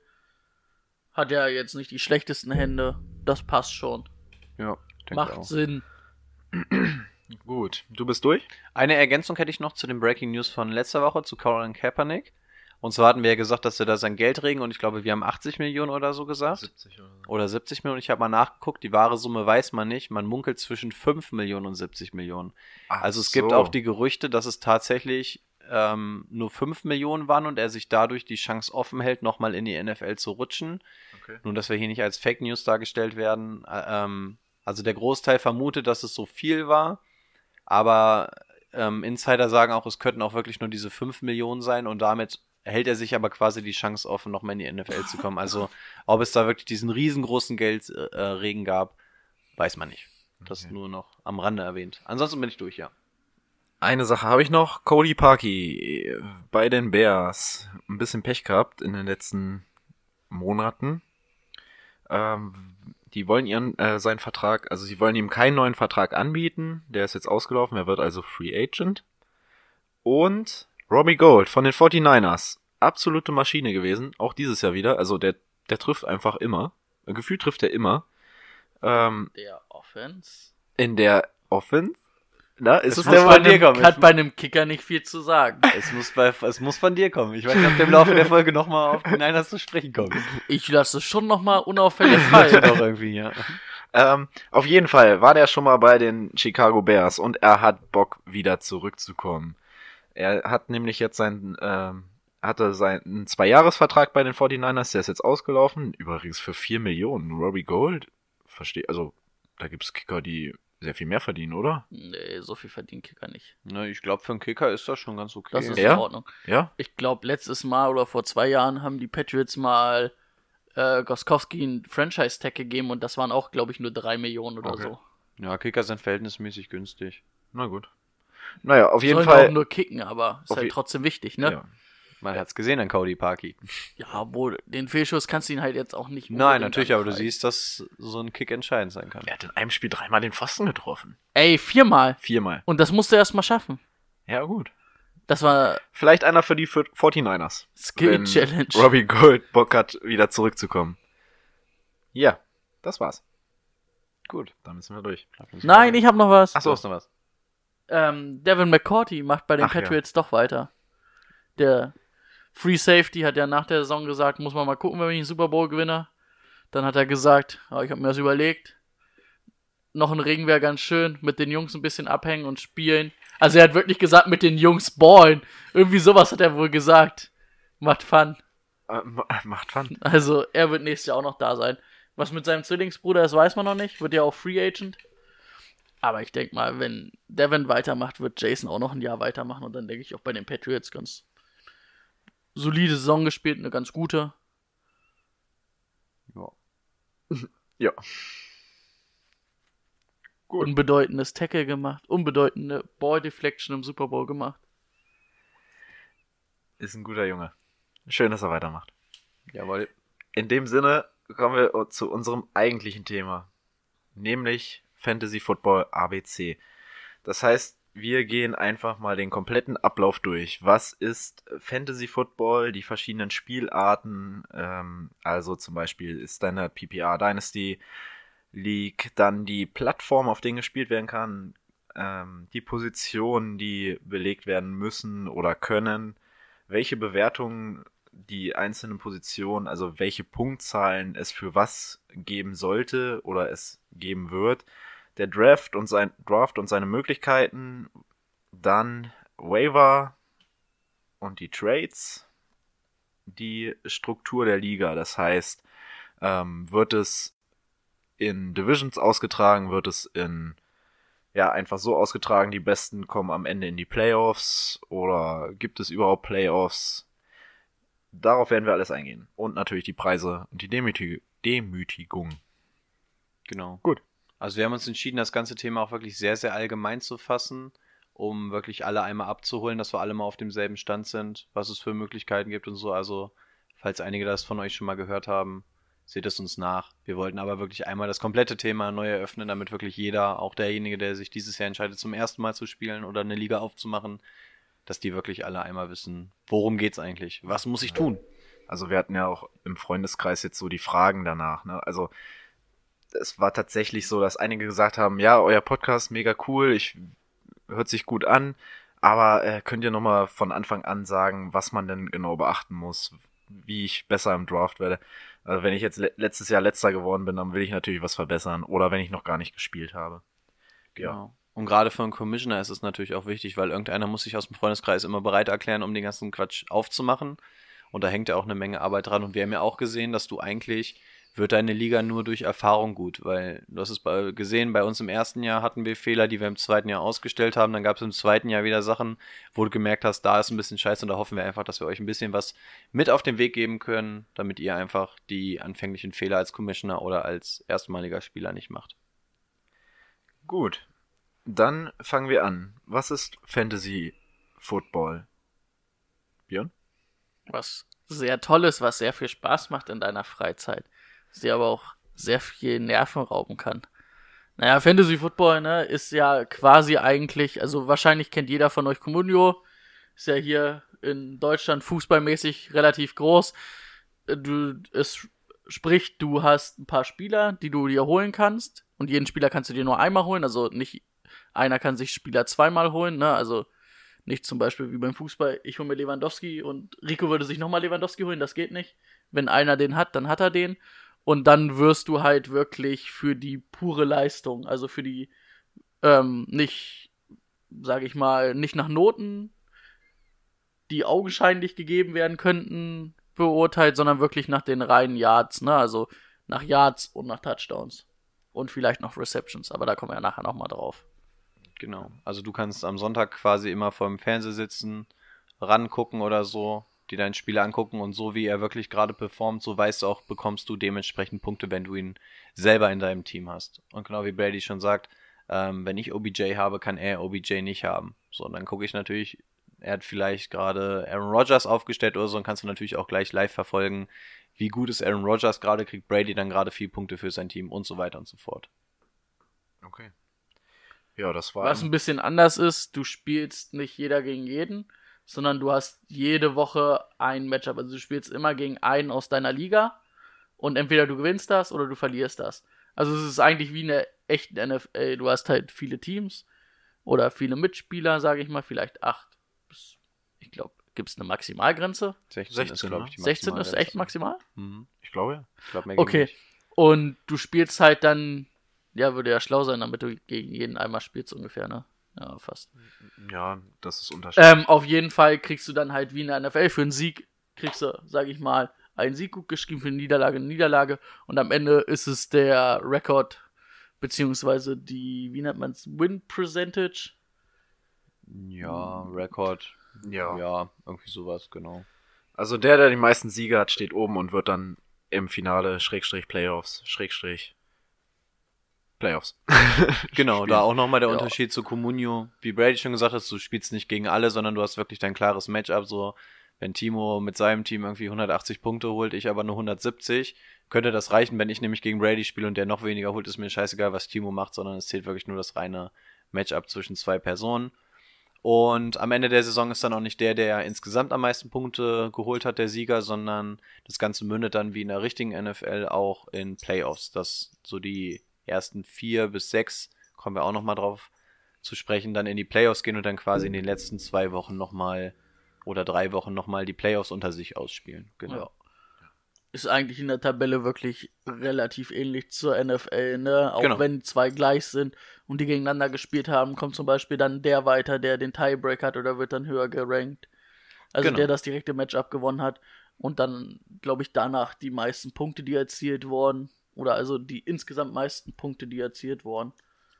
Hat ja jetzt nicht die schlechtesten Hände. Das passt schon. Ja, denke Macht auch. Sinn. [CLEARS THROAT] Gut, du bist durch? Eine Ergänzung hätte ich noch zu den Breaking News von letzter Woche zu Colin Kaepernick. Und zwar hatten wir ja gesagt, dass er da sein Geld regen und ich glaube, wir haben 80 Millionen oder so gesagt. 70 oder so. Oder 70 Millionen. Ich habe mal nachgeguckt, die wahre Summe weiß man nicht. Man munkelt zwischen 5 Millionen und 70 Millionen. Ach Also es gibt so. auch die Gerüchte, dass es tatsächlich ähm, nur 5 Millionen waren und er sich dadurch die Chance offen hält, nochmal in die NFL zu rutschen. Okay. Nun, dass wir hier nicht als Fake News dargestellt werden. Ä- Ähm, also der Großteil vermutet, dass es so viel war, aber ähm, Insider sagen auch, es könnten auch wirklich nur diese 5 Millionen sein und damit hält er sich aber quasi die Chance offen, nochmal in die NFL zu kommen. Also [LAUGHS] ob es da wirklich diesen riesengroßen Geldregen gab, weiß man nicht. Das Okay. nur noch am Rande erwähnt. Ansonsten bin ich durch, ja. Eine Sache habe ich noch. Cody Parkey äh, bei den Bears. Ein bisschen Pech gehabt in den letzten Monaten. Ähm, die wollen ihren, äh, seinen Vertrag, also sie wollen ihm keinen neuen Vertrag anbieten. Der ist jetzt ausgelaufen. Er wird also Free Agent. Und Robbie Gold von den 49ers. Absolute Maschine gewesen. Auch dieses Jahr wieder. Also der, der trifft einfach immer. Gefühlt trifft er immer. Ähm, Der Offense. in der Offense. Na, ist Es es muss der von dir einem, kommen. hat bei einem Kicker nicht viel zu sagen. Es muss, bei, es muss von dir kommen. Ich weiß nicht, ob du im Laufe der Folge nochmal auf den Niners zu sprechen kommst. Ich lasse es schon nochmal unauffällig [LAUGHS] fallen. doch irgendwie, ja. Ähm, auf jeden Fall war der schon mal bei den Chicago Bears und er hat Bock wieder zurückzukommen. Er hat nämlich jetzt seinen, ähm, hatte seinen Zwei-Jahres-Vertrag bei den 49ers, der ist jetzt ausgelaufen, übrigens für 4 Millionen. Robbie Gold, verstehe, also da gibt's Kicker, die sehr viel mehr verdienen, oder? nee, so viel verdient Kicker nicht. Ne, ich glaube, für einen Kicker ist das schon ganz okay. Das ist Ja? in Ordnung. Ja? Ich glaube, letztes Mal oder vor zwei Jahren haben die Patriots mal äh, Goskowski einen Franchise-Tag gegeben und das waren auch, glaube ich, nur drei Millionen oder Okay. so. ja, Kicker sind verhältnismäßig günstig. Na gut. Naja, auf jeden Sollen Fall. auch nur kicken, aber ist halt trotzdem wichtig, ne? ja. Man hat's gesehen an Cody Parkey. Ja, wo den Fehlschuss kannst du ihn halt jetzt auch nicht. Nein, natürlich, aber du siehst, dass so ein Kick entscheidend sein kann. Er hat in einem Spiel dreimal den Pfosten getroffen. Ey, viermal. Viermal. Und das musst du erst mal schaffen. Ja, gut. Das war Vielleicht einer für die 49ers. Skill wenn Challenge. Robbie Gold Bock hat, wieder zurückzukommen. Ja, das war's. Gut. Dann müssen wir durch. Nein, ich habe noch was. Achso, hast du noch was? Ähm, Devin McCourty macht bei den Ach ja. Patriots doch weiter. Der Free Safety hat ja nach der Saison gesagt, muss man mal gucken, wenn ich einen Super Bowl gewinne. Dann hat er gesagt, ah, ich habe mir das überlegt. Noch ein Ring wäre ganz schön, mit den Jungs ein bisschen abhängen und spielen. Also er hat wirklich gesagt, mit den Jungs ballen. Irgendwie sowas hat er wohl gesagt. Macht Fun. Äh, ma- macht Fun. Also er wird nächstes Jahr auch noch da sein. Was mit seinem Zwillingsbruder ist, weiß man noch nicht. Wird ja auch Free Agent. Aber ich denke mal, wenn Devin weitermacht, wird Jason auch noch ein Jahr weitermachen. Und dann denke ich auch bei den Patriots ganz solide Saison gespielt, eine ganz gute. Ja. [LAUGHS] Ja. Gut. Unbedeutendes Tackle gemacht, unbedeutende Ball Deflection im Super Bowl gemacht. Ist ein guter Junge. Schön, dass er weitermacht. Jawohl. In dem Sinne kommen wir zu unserem eigentlichen Thema. Nämlich Fantasy Football ABC. Das heißt, wir gehen einfach mal den kompletten Ablauf durch. Was ist Fantasy Football, die verschiedenen Spielarten, ähm, also zum Beispiel deine PPR Dynasty League, dann die Plattform, auf denen gespielt werden kann, ähm, die Positionen, die belegt werden müssen oder können, welche Bewertungen die einzelnen Positionen, also welche Punktzahlen es für was geben sollte oder es geben wird, der Draft und sein Draft und seine Möglichkeiten, dann Waiver und die Trades, die Struktur der Liga, das heißt, ähm, wird es in Divisions ausgetragen, wird es in ja einfach so ausgetragen, die Besten kommen am Ende in die Playoffs oder gibt es überhaupt Playoffs? Darauf werden wir alles eingehen. Und natürlich die Preise und die Demütig Demütigung. Genau. Gut. Also wir haben uns entschieden, das ganze Thema auch wirklich sehr, sehr allgemein zu fassen, um wirklich alle einmal abzuholen, dass wir alle mal auf demselben Stand sind, was es für Möglichkeiten gibt und so. Also, falls einige das von euch schon mal gehört haben, seht es uns nach. Wir wollten aber wirklich einmal das komplette Thema neu eröffnen, damit wirklich jeder, auch derjenige, der sich dieses Jahr entscheidet, zum ersten Mal zu spielen oder eine Liga aufzumachen, dass die wirklich alle einmal wissen, worum geht's eigentlich? Was muss ich tun? Also wir hatten ja auch im Freundeskreis jetzt so die Fragen danach. Ne? Also es war tatsächlich so, dass einige gesagt haben, ja, euer Podcast mega cool, ich hört sich gut an, aber äh, könnt ihr nochmal von Anfang an sagen, was man denn genau beachten muss, wie ich besser im Draft werde. Also wenn ich jetzt le letztes Jahr letzter geworden bin, dann will ich natürlich was verbessern. Oder wenn ich noch gar nicht gespielt habe. Ja. Genau. Und gerade für einen Commissioner ist es natürlich auch wichtig, weil irgendeiner muss sich aus dem Freundeskreis immer bereit erklären, um den ganzen Quatsch aufzumachen. Und da hängt ja auch eine Menge Arbeit dran. Und wir haben ja auch gesehen, dass du eigentlich wird deine Liga nur durch Erfahrung gut, weil du hast es bei, gesehen, bei uns im ersten Jahr hatten wir Fehler, die wir im zweiten Jahr ausgestellt haben. Dann gab es im zweiten Jahr wieder Sachen, wo du gemerkt hast, da ist ein bisschen scheiße und da hoffen wir einfach, dass wir euch ein bisschen was mit auf den Weg geben können, damit ihr einfach die anfänglichen Fehler als Commissioner oder als erstmaliger Spieler nicht macht. Gut. Dann fangen wir an. Was ist Fantasy Football? Björn? Was sehr tolles, was sehr viel Spaß macht in deiner Freizeit. Sie aber auch sehr viel Nerven rauben kann. Naja, Fantasy Football, ne, ist ja quasi eigentlich, also wahrscheinlich kennt jeder von euch Comunio, ist ja hier in Deutschland fußballmäßig relativ groß. Du, es spricht, du hast ein paar Spieler, die du dir holen kannst und jeden Spieler kannst du dir nur einmal holen, also nicht einer kann sich Spieler zweimal holen, ne, also nicht zum Beispiel wie beim Fußball, ich hole mir Lewandowski und Rico würde sich nochmal Lewandowski holen, das geht nicht. Wenn einer den hat, dann hat er den. Und dann wirst du halt wirklich für die pure Leistung, also für die, ähm, nicht, sag ich mal, nicht nach Noten, die augenscheinlich gegeben werden könnten, beurteilt, sondern wirklich nach den reinen Yards, ne? Also nach Yards und nach Touchdowns. Und vielleicht noch Receptions, aber da kommen wir ja nachher nochmal drauf. Genau. Also du kannst am Sonntag quasi immer vor dem Fernseher sitzen, rangucken oder so, dir deinen Spieler angucken und so wie er wirklich gerade performt, so weißt du auch, bekommst du dementsprechend Punkte, wenn du ihn selber in deinem Team hast. Und genau wie Brady schon sagt, ähm, wenn ich OBJ habe, kann er OBJ nicht haben. So, und dann gucke ich natürlich, er hat vielleicht gerade Aaron Rodgers aufgestellt oder so, und kannst du natürlich auch gleich live verfolgen, wie gut ist Aaron Rodgers gerade, kriegt Brady dann gerade vier Punkte für sein Team und so weiter und so fort. Okay. Ja, das war. Was ein bisschen anders ist, du spielst nicht jeder gegen jeden, sondern du hast jede Woche ein Matchup. Also du spielst immer gegen einen aus deiner Liga und entweder du gewinnst das oder du verlierst das. Also es ist eigentlich wie eine echte NFL. Du hast halt viele Teams oder viele Mitspieler, sage ich mal, vielleicht acht. bis- Ich glaube, gibt es eine Maximalgrenze? 16, 16, ist, glaube ich, die 16 ist echt maximal? Mhm. ich glaube ja. Ich glaube, mehr Okay. nicht. Und du spielst halt dann, ja, würde ja schlau sein, damit du gegen jeden einmal spielst ungefähr, ne? Ja, fast. Ja, das ist unterschiedlich. Ähm, auf jeden Fall kriegst du dann halt wie in der NFL für einen Sieg, kriegst du, sag ich mal, einen Sieg gut geschrieben, für eine Niederlage eine Niederlage und am Ende ist es der Rekord, beziehungsweise die, wie nennt man es, Win Percentage. Ja, Rekord. ja. Ja, irgendwie sowas, genau. Also der, der die meisten Siege hat, steht oben und wird dann im Finale Schrägstrich Playoffs, Schrägstrich Playoffs. [LAUGHS] Genau, Spielen. da auch nochmal der Ja. Unterschied zu Comunio. Wie Brady schon gesagt hat, du spielst nicht gegen alle, sondern du hast wirklich dein klares Matchup. So, wenn Timo mit seinem Team irgendwie 180 Punkte holt, ich aber nur 170, könnte das reichen. Wenn ich nämlich gegen Brady spiele und der noch weniger holt, ist mir scheißegal, was Timo macht, sondern es zählt wirklich nur das reine Matchup zwischen zwei Personen. Und am Ende der Saison ist dann auch nicht der, der insgesamt am meisten Punkte geholt hat, der Sieger, sondern das Ganze mündet dann wie in der richtigen NFL auch in Playoffs, dass so die ersten vier bis sechs, kommen wir auch nochmal drauf zu sprechen, dann in die Playoffs gehen und dann quasi in den letzten zwei Wochen nochmal oder drei Wochen nochmal die Playoffs unter sich ausspielen. Genau. Ja. Ist eigentlich in der Tabelle wirklich relativ ähnlich zur NFL, ne? Auch Genau. wenn zwei gleich sind und die gegeneinander gespielt haben, kommt zum Beispiel dann der weiter, der den Tiebreak hat oder wird dann höher gerankt. Also Genau. der das direkte Matchup gewonnen hat. Und dann, glaube ich, danach die meisten Punkte, die erzielt wurden. Oder also die insgesamt meisten Punkte, die erzielt wurden.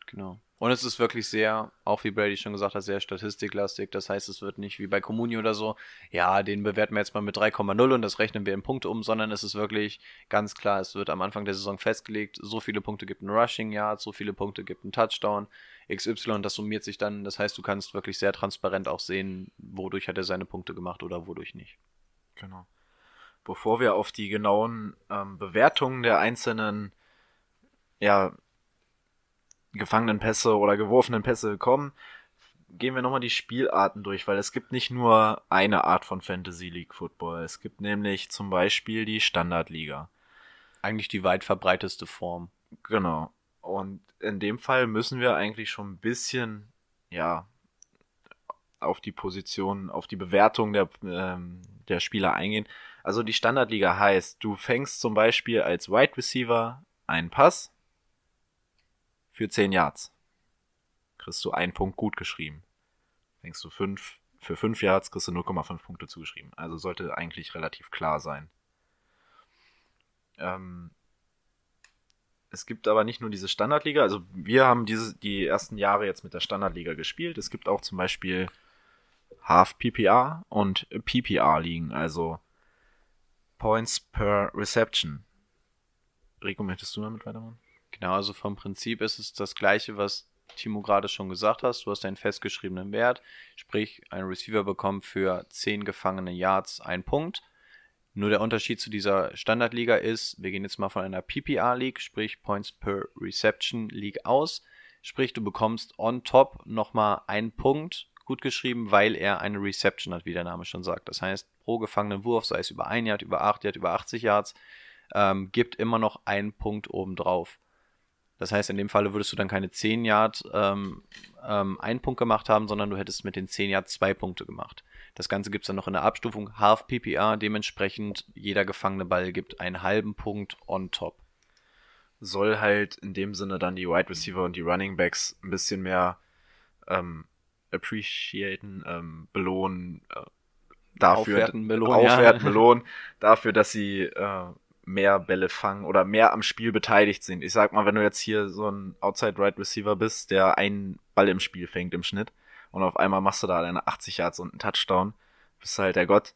Genau. Und es ist wirklich sehr, auch wie Brady schon gesagt hat, sehr statistiklastig. Das heißt, es wird nicht wie bei Comuni oder so, ja, den bewerten wir jetzt mal mit 3,0 und das rechnen wir in Punkte um, sondern es ist wirklich ganz klar, es wird am Anfang der Saison festgelegt, so viele Punkte gibt ein Rushing Yard, so viele Punkte gibt ein Touchdown, XY, das summiert sich dann. Das heißt, du kannst wirklich sehr transparent auch sehen, wodurch hat er seine Punkte gemacht oder wodurch nicht. Genau. Bevor wir auf die genauen ähm, Bewertungen der einzelnen ja, gefangenen Pässe oder geworfenen Pässe kommen, gehen wir nochmal die Spielarten durch, weil es gibt nicht nur eine Art von Fantasy League Football. Es gibt nämlich zum Beispiel die Standardliga. Eigentlich die weit verbreiteste Form. Genau. Und in dem Fall müssen wir eigentlich schon ein bisschen, ja, auf die Position, auf die Bewertung der, ähm, der Spieler eingehen. Also die Standardliga heißt, du fängst zum Beispiel als Wide Receiver einen Pass für 10 Yards. Kriegst du einen Punkt gut geschrieben. Fängst du fünf, für 5 Yards kriegst du 0,5 Punkte zugeschrieben. Also sollte eigentlich relativ klar sein. Ähm, es gibt aber nicht nur diese Standardliga, also wir haben diese, die ersten Jahre jetzt mit der Standardliga gespielt. Es gibt auch zum Beispiel Half PPR und PPR ligen, also Points per Reception. Rico, möchtest du damit weitermachen? Genau, also vom Prinzip ist es das gleiche, was Timo gerade schon gesagt hast. Du hast einen festgeschriebenen Wert, sprich ein Receiver bekommt für 10 gefangene Yards einen Punkt. Nur der Unterschied zu dieser Standardliga ist, wir gehen jetzt mal von einer PPR League, sprich Points per Reception League aus. Sprich, du bekommst on top nochmal einen Punkt gut geschrieben, weil er eine Reception hat, wie der Name schon sagt. Das heißt, pro gefangenen Wurf, sei es über 1 Yard, über 8 Yard, über 80 Yards, ähm, gibt immer noch einen Punkt obendrauf. Das heißt, in dem Falle würdest du dann keine 10 Yard ähm, ähm, einen Punkt gemacht haben, sondern du hättest mit den 10 Yard zwei Punkte gemacht. Das Ganze gibt es dann noch in der Abstufung Half PPR, dementsprechend jeder gefangene Ball gibt einen halben Punkt on top. Soll halt in dem Sinne dann die Wide Receiver und die Running Backs ein bisschen mehr ähm, appreciaten, ähm, belohnen, äh, dafür Aufwerten, belohnen, ja. aufwerten, belohnen, dafür, dass sie äh, mehr Bälle fangen oder mehr am Spiel beteiligt sind. Ich sag mal, wenn du jetzt hier so ein Outside Right Receiver bist, der einen Ball im Spiel fängt im Schnitt und auf einmal machst du da deine 80 Yards und einen Touchdown, bist du halt der Gott.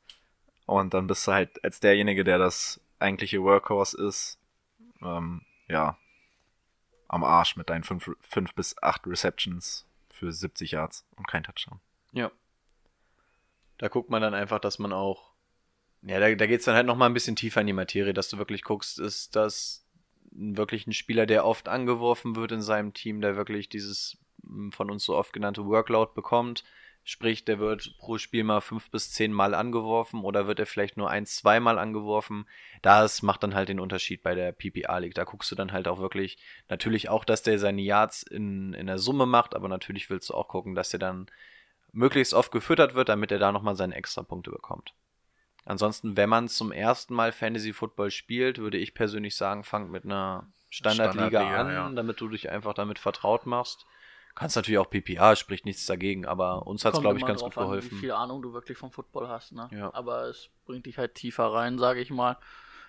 Und dann bist du halt als derjenige, der das eigentliche Workhorse ist, ähm, ja, am Arsch mit deinen 5 bis 8 Receptions für 70 Yards und kein Touchdown. Ja. Da guckt man dann einfach, dass man auch ja, da, da geht es dann halt nochmal ein bisschen tiefer in die Materie, dass du wirklich guckst, ist das wirklich ein Spieler, der oft angeworfen wird in seinem Team, der wirklich dieses hm, von uns so oft genannte Workload bekommt. Sprich, der wird pro Spiel mal fünf bis zehn Mal angeworfen oder wird er vielleicht nur ein, zweimal angeworfen. Das macht dann halt den Unterschied bei der PPA League. Da guckst du dann halt auch wirklich, natürlich auch, dass der seine Yards in, in der Summe macht, aber natürlich willst du auch gucken, dass er dann möglichst oft gefüttert wird, damit er da nochmal seine extra Punkte bekommt. Ansonsten, wenn man zum ersten Mal Fantasy Football spielt, würde ich persönlich sagen, fangt mit einer Standardliga, Standardliga, an, ja. damit du dich einfach damit vertraut machst. Kannst natürlich auch PPA, spricht nichts dagegen, aber uns hat es, glaube ich, ganz gut an, geholfen. Wie viel Ahnung du wirklich vom Football hast, ne? Ja. Aber es bringt dich halt tiefer rein, sage ich mal.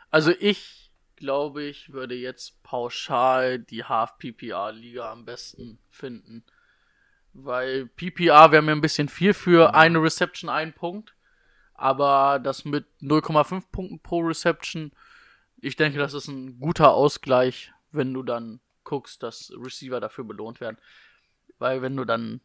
Also ich glaube, ich würde jetzt pauschal die Half-PPA-Liga am besten finden. Weil PPA wäre mir ein bisschen viel für eine Reception, ein Punkt. Aber das mit 0,5 Punkten pro Reception, ich denke, das ist ein guter Ausgleich, wenn du dann guckst, dass Receiver dafür belohnt werden. Weil wenn du dann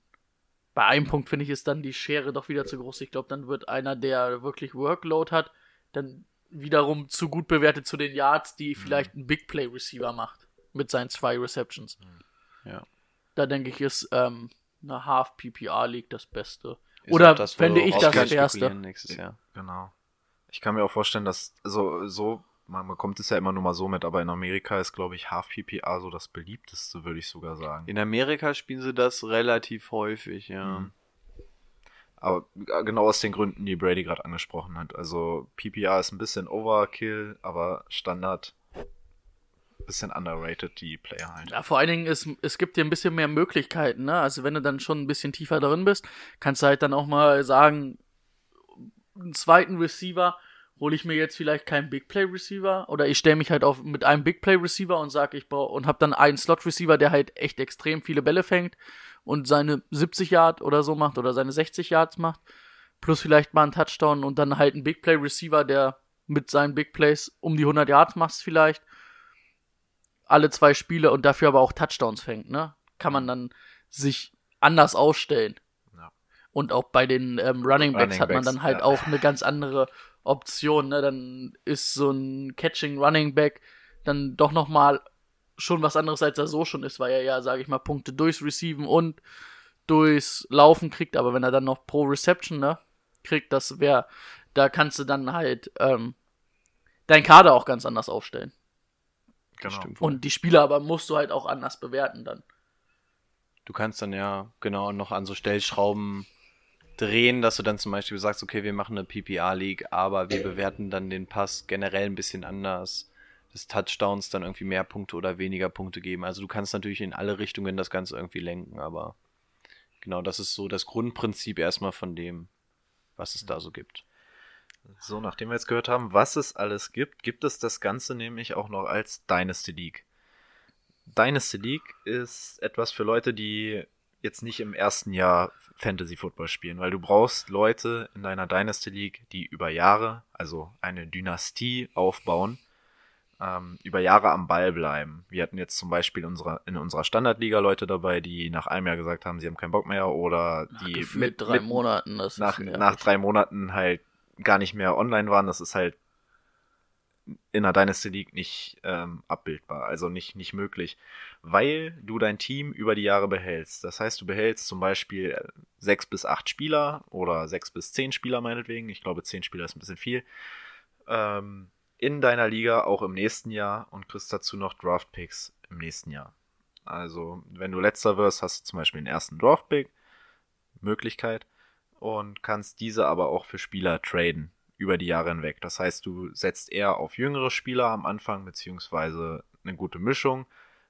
bei einem Punkt, finde ich, ist dann die Schere doch wieder zu groß. Ich glaube, dann wird einer, der wirklich Workload hat, dann wiederum zu gut bewertet zu den Yards, die vielleicht ein Big Play Receiver macht. Mit seinen zwei Receptions. Ja. Da denke ich, ist ähm, eine Half PPR League das Beste. Ist Oder das, fände ich das spekulieren Nächstes Jahr. Genau. Ich kann mir auch vorstellen, dass so, so man bekommt es ja immer nur mal so mit, aber in Amerika ist, glaube ich, Half PPA so das beliebteste, würde ich sogar sagen. In Amerika spielen sie das relativ häufig, ja. Mhm. Aber genau aus den Gründen, die Brady gerade angesprochen hat. Also PPA ist ein bisschen Overkill, aber Standard bisschen underrated, die Player halt. Ja, vor allen Dingen, es, es gibt dir ein bisschen mehr Möglichkeiten, ne? Also wenn du dann schon ein bisschen tiefer drin bist, kannst du halt dann auch mal sagen, einen zweiten Receiver hole ich mir jetzt vielleicht keinen Big Play Receiver oder ich stelle mich halt auf mit einem Big Play Receiver und sage, ich brauche und habe dann einen Slot Receiver, der halt echt extrem viele Bälle fängt und seine 70 Yard oder so macht oder seine 60 Yards macht, plus vielleicht mal einen Touchdown und dann halt einen Big Play Receiver, der mit seinen Big Plays um die 100 Yards macht vielleicht alle zwei Spiele und dafür aber auch Touchdowns fängt, ne? Kann man dann sich anders ausstellen. Und auch bei den ähm, Running Backs Running hat man Backs, dann halt ja. auch eine ganz andere Option, ne? Dann ist so ein Catching Running Back dann doch noch mal schon was anderes, als er so schon ist, weil er ja, sage ich mal, Punkte durchs Receiven und durchs Laufen kriegt, aber wenn er dann noch pro Reception, ne, kriegt, das wäre, da kannst du dann halt ähm, dein Kader auch ganz anders aufstellen. Genau. Und die Spieler aber musst du halt auch anders bewerten dann. Du kannst dann ja genau noch an so Stellschrauben drehen, dass du dann zum Beispiel sagst, okay, wir machen eine PPR-League, aber wir bewerten dann den Pass generell ein bisschen anders. Des Touchdowns dann irgendwie mehr Punkte oder weniger Punkte geben. Also du kannst natürlich in alle Richtungen das Ganze irgendwie lenken, aber genau, das ist so das Grundprinzip erstmal von dem, was es da so gibt. So, nachdem wir jetzt gehört haben, was es alles gibt, gibt es das Ganze nämlich auch noch als Dynasty League. Dynasty League ist etwas für Leute, die jetzt nicht im ersten Jahr Fantasy Football spielen, weil du brauchst Leute in deiner Dynasty League, die über Jahre, also eine Dynastie aufbauen, ähm, über Jahre am Ball bleiben. Wir hatten jetzt zum Beispiel unsere, in unserer Standardliga Leute dabei, die nach einem Jahr gesagt haben, sie haben keinen Bock mehr oder die Gefühlt drei Monaten. Das nach, nach drei Monaten halt gar nicht mehr online waren. Das ist halt in der Dynasty League nicht ähm, abbildbar, also nicht, nicht möglich, weil du dein Team über die Jahre behältst. Das heißt, du behältst zum Beispiel äh, sechs bis acht Spieler oder sechs bis zehn Spieler meinetwegen. Ich glaube, zehn Spieler ist ein bisschen viel. Ähm, in deiner Liga auch im nächsten Jahr und kriegst dazu noch Draft Picks im nächsten Jahr. Also, wenn du letzter wirst, hast du zum Beispiel den ersten Draft Pick, Möglichkeit, und kannst diese aber auch für Spieler traden über die Jahre hinweg. Das heißt, du setzt eher auf jüngere Spieler am Anfang, beziehungsweise eine gute Mischung,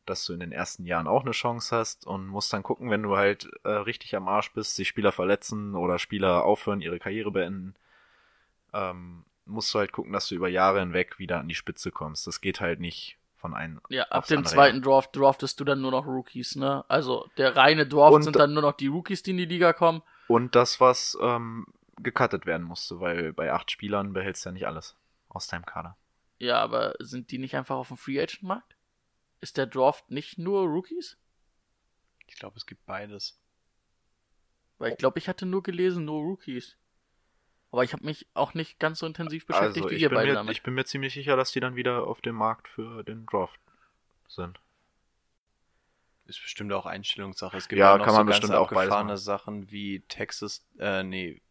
dass du in den ersten Jahren auch eine Chance hast und musst dann gucken, wenn du halt äh, richtig am Arsch bist, sich Spieler verletzen oder Spieler aufhören, ihre Karriere beenden, ähm, musst du halt gucken, dass du über Jahre hinweg wieder an die Spitze kommst. Das geht halt nicht von einem Ja, ab dem zweiten Draft draftest du dann nur noch Rookies, ne? Also der reine Draft Und- sind dann nur noch die Rookies, die in die Liga kommen. Und das, was ähm, gecuttet werden musste, weil bei acht Spielern behältst du ja nicht alles aus deinem Kader. Ja, aber sind die nicht einfach auf dem Free Agent Markt? Ist der Draft nicht nur Rookies? Ich glaube, es gibt beides. Weil ich glaube, ich hatte nur gelesen, nur Rookies. Aber ich habe mich auch nicht ganz so intensiv beschäftigt also wie ihr beide mir, damit. ich bin mir ziemlich sicher, dass die dann wieder auf dem Markt für den Draft sind. Ist bestimmt auch Einstellungssache. Es gibt Ja, auch noch kann man so ganz bestimmt auch beides abgefahrene machen. Sachen wie Texas, äh, nee,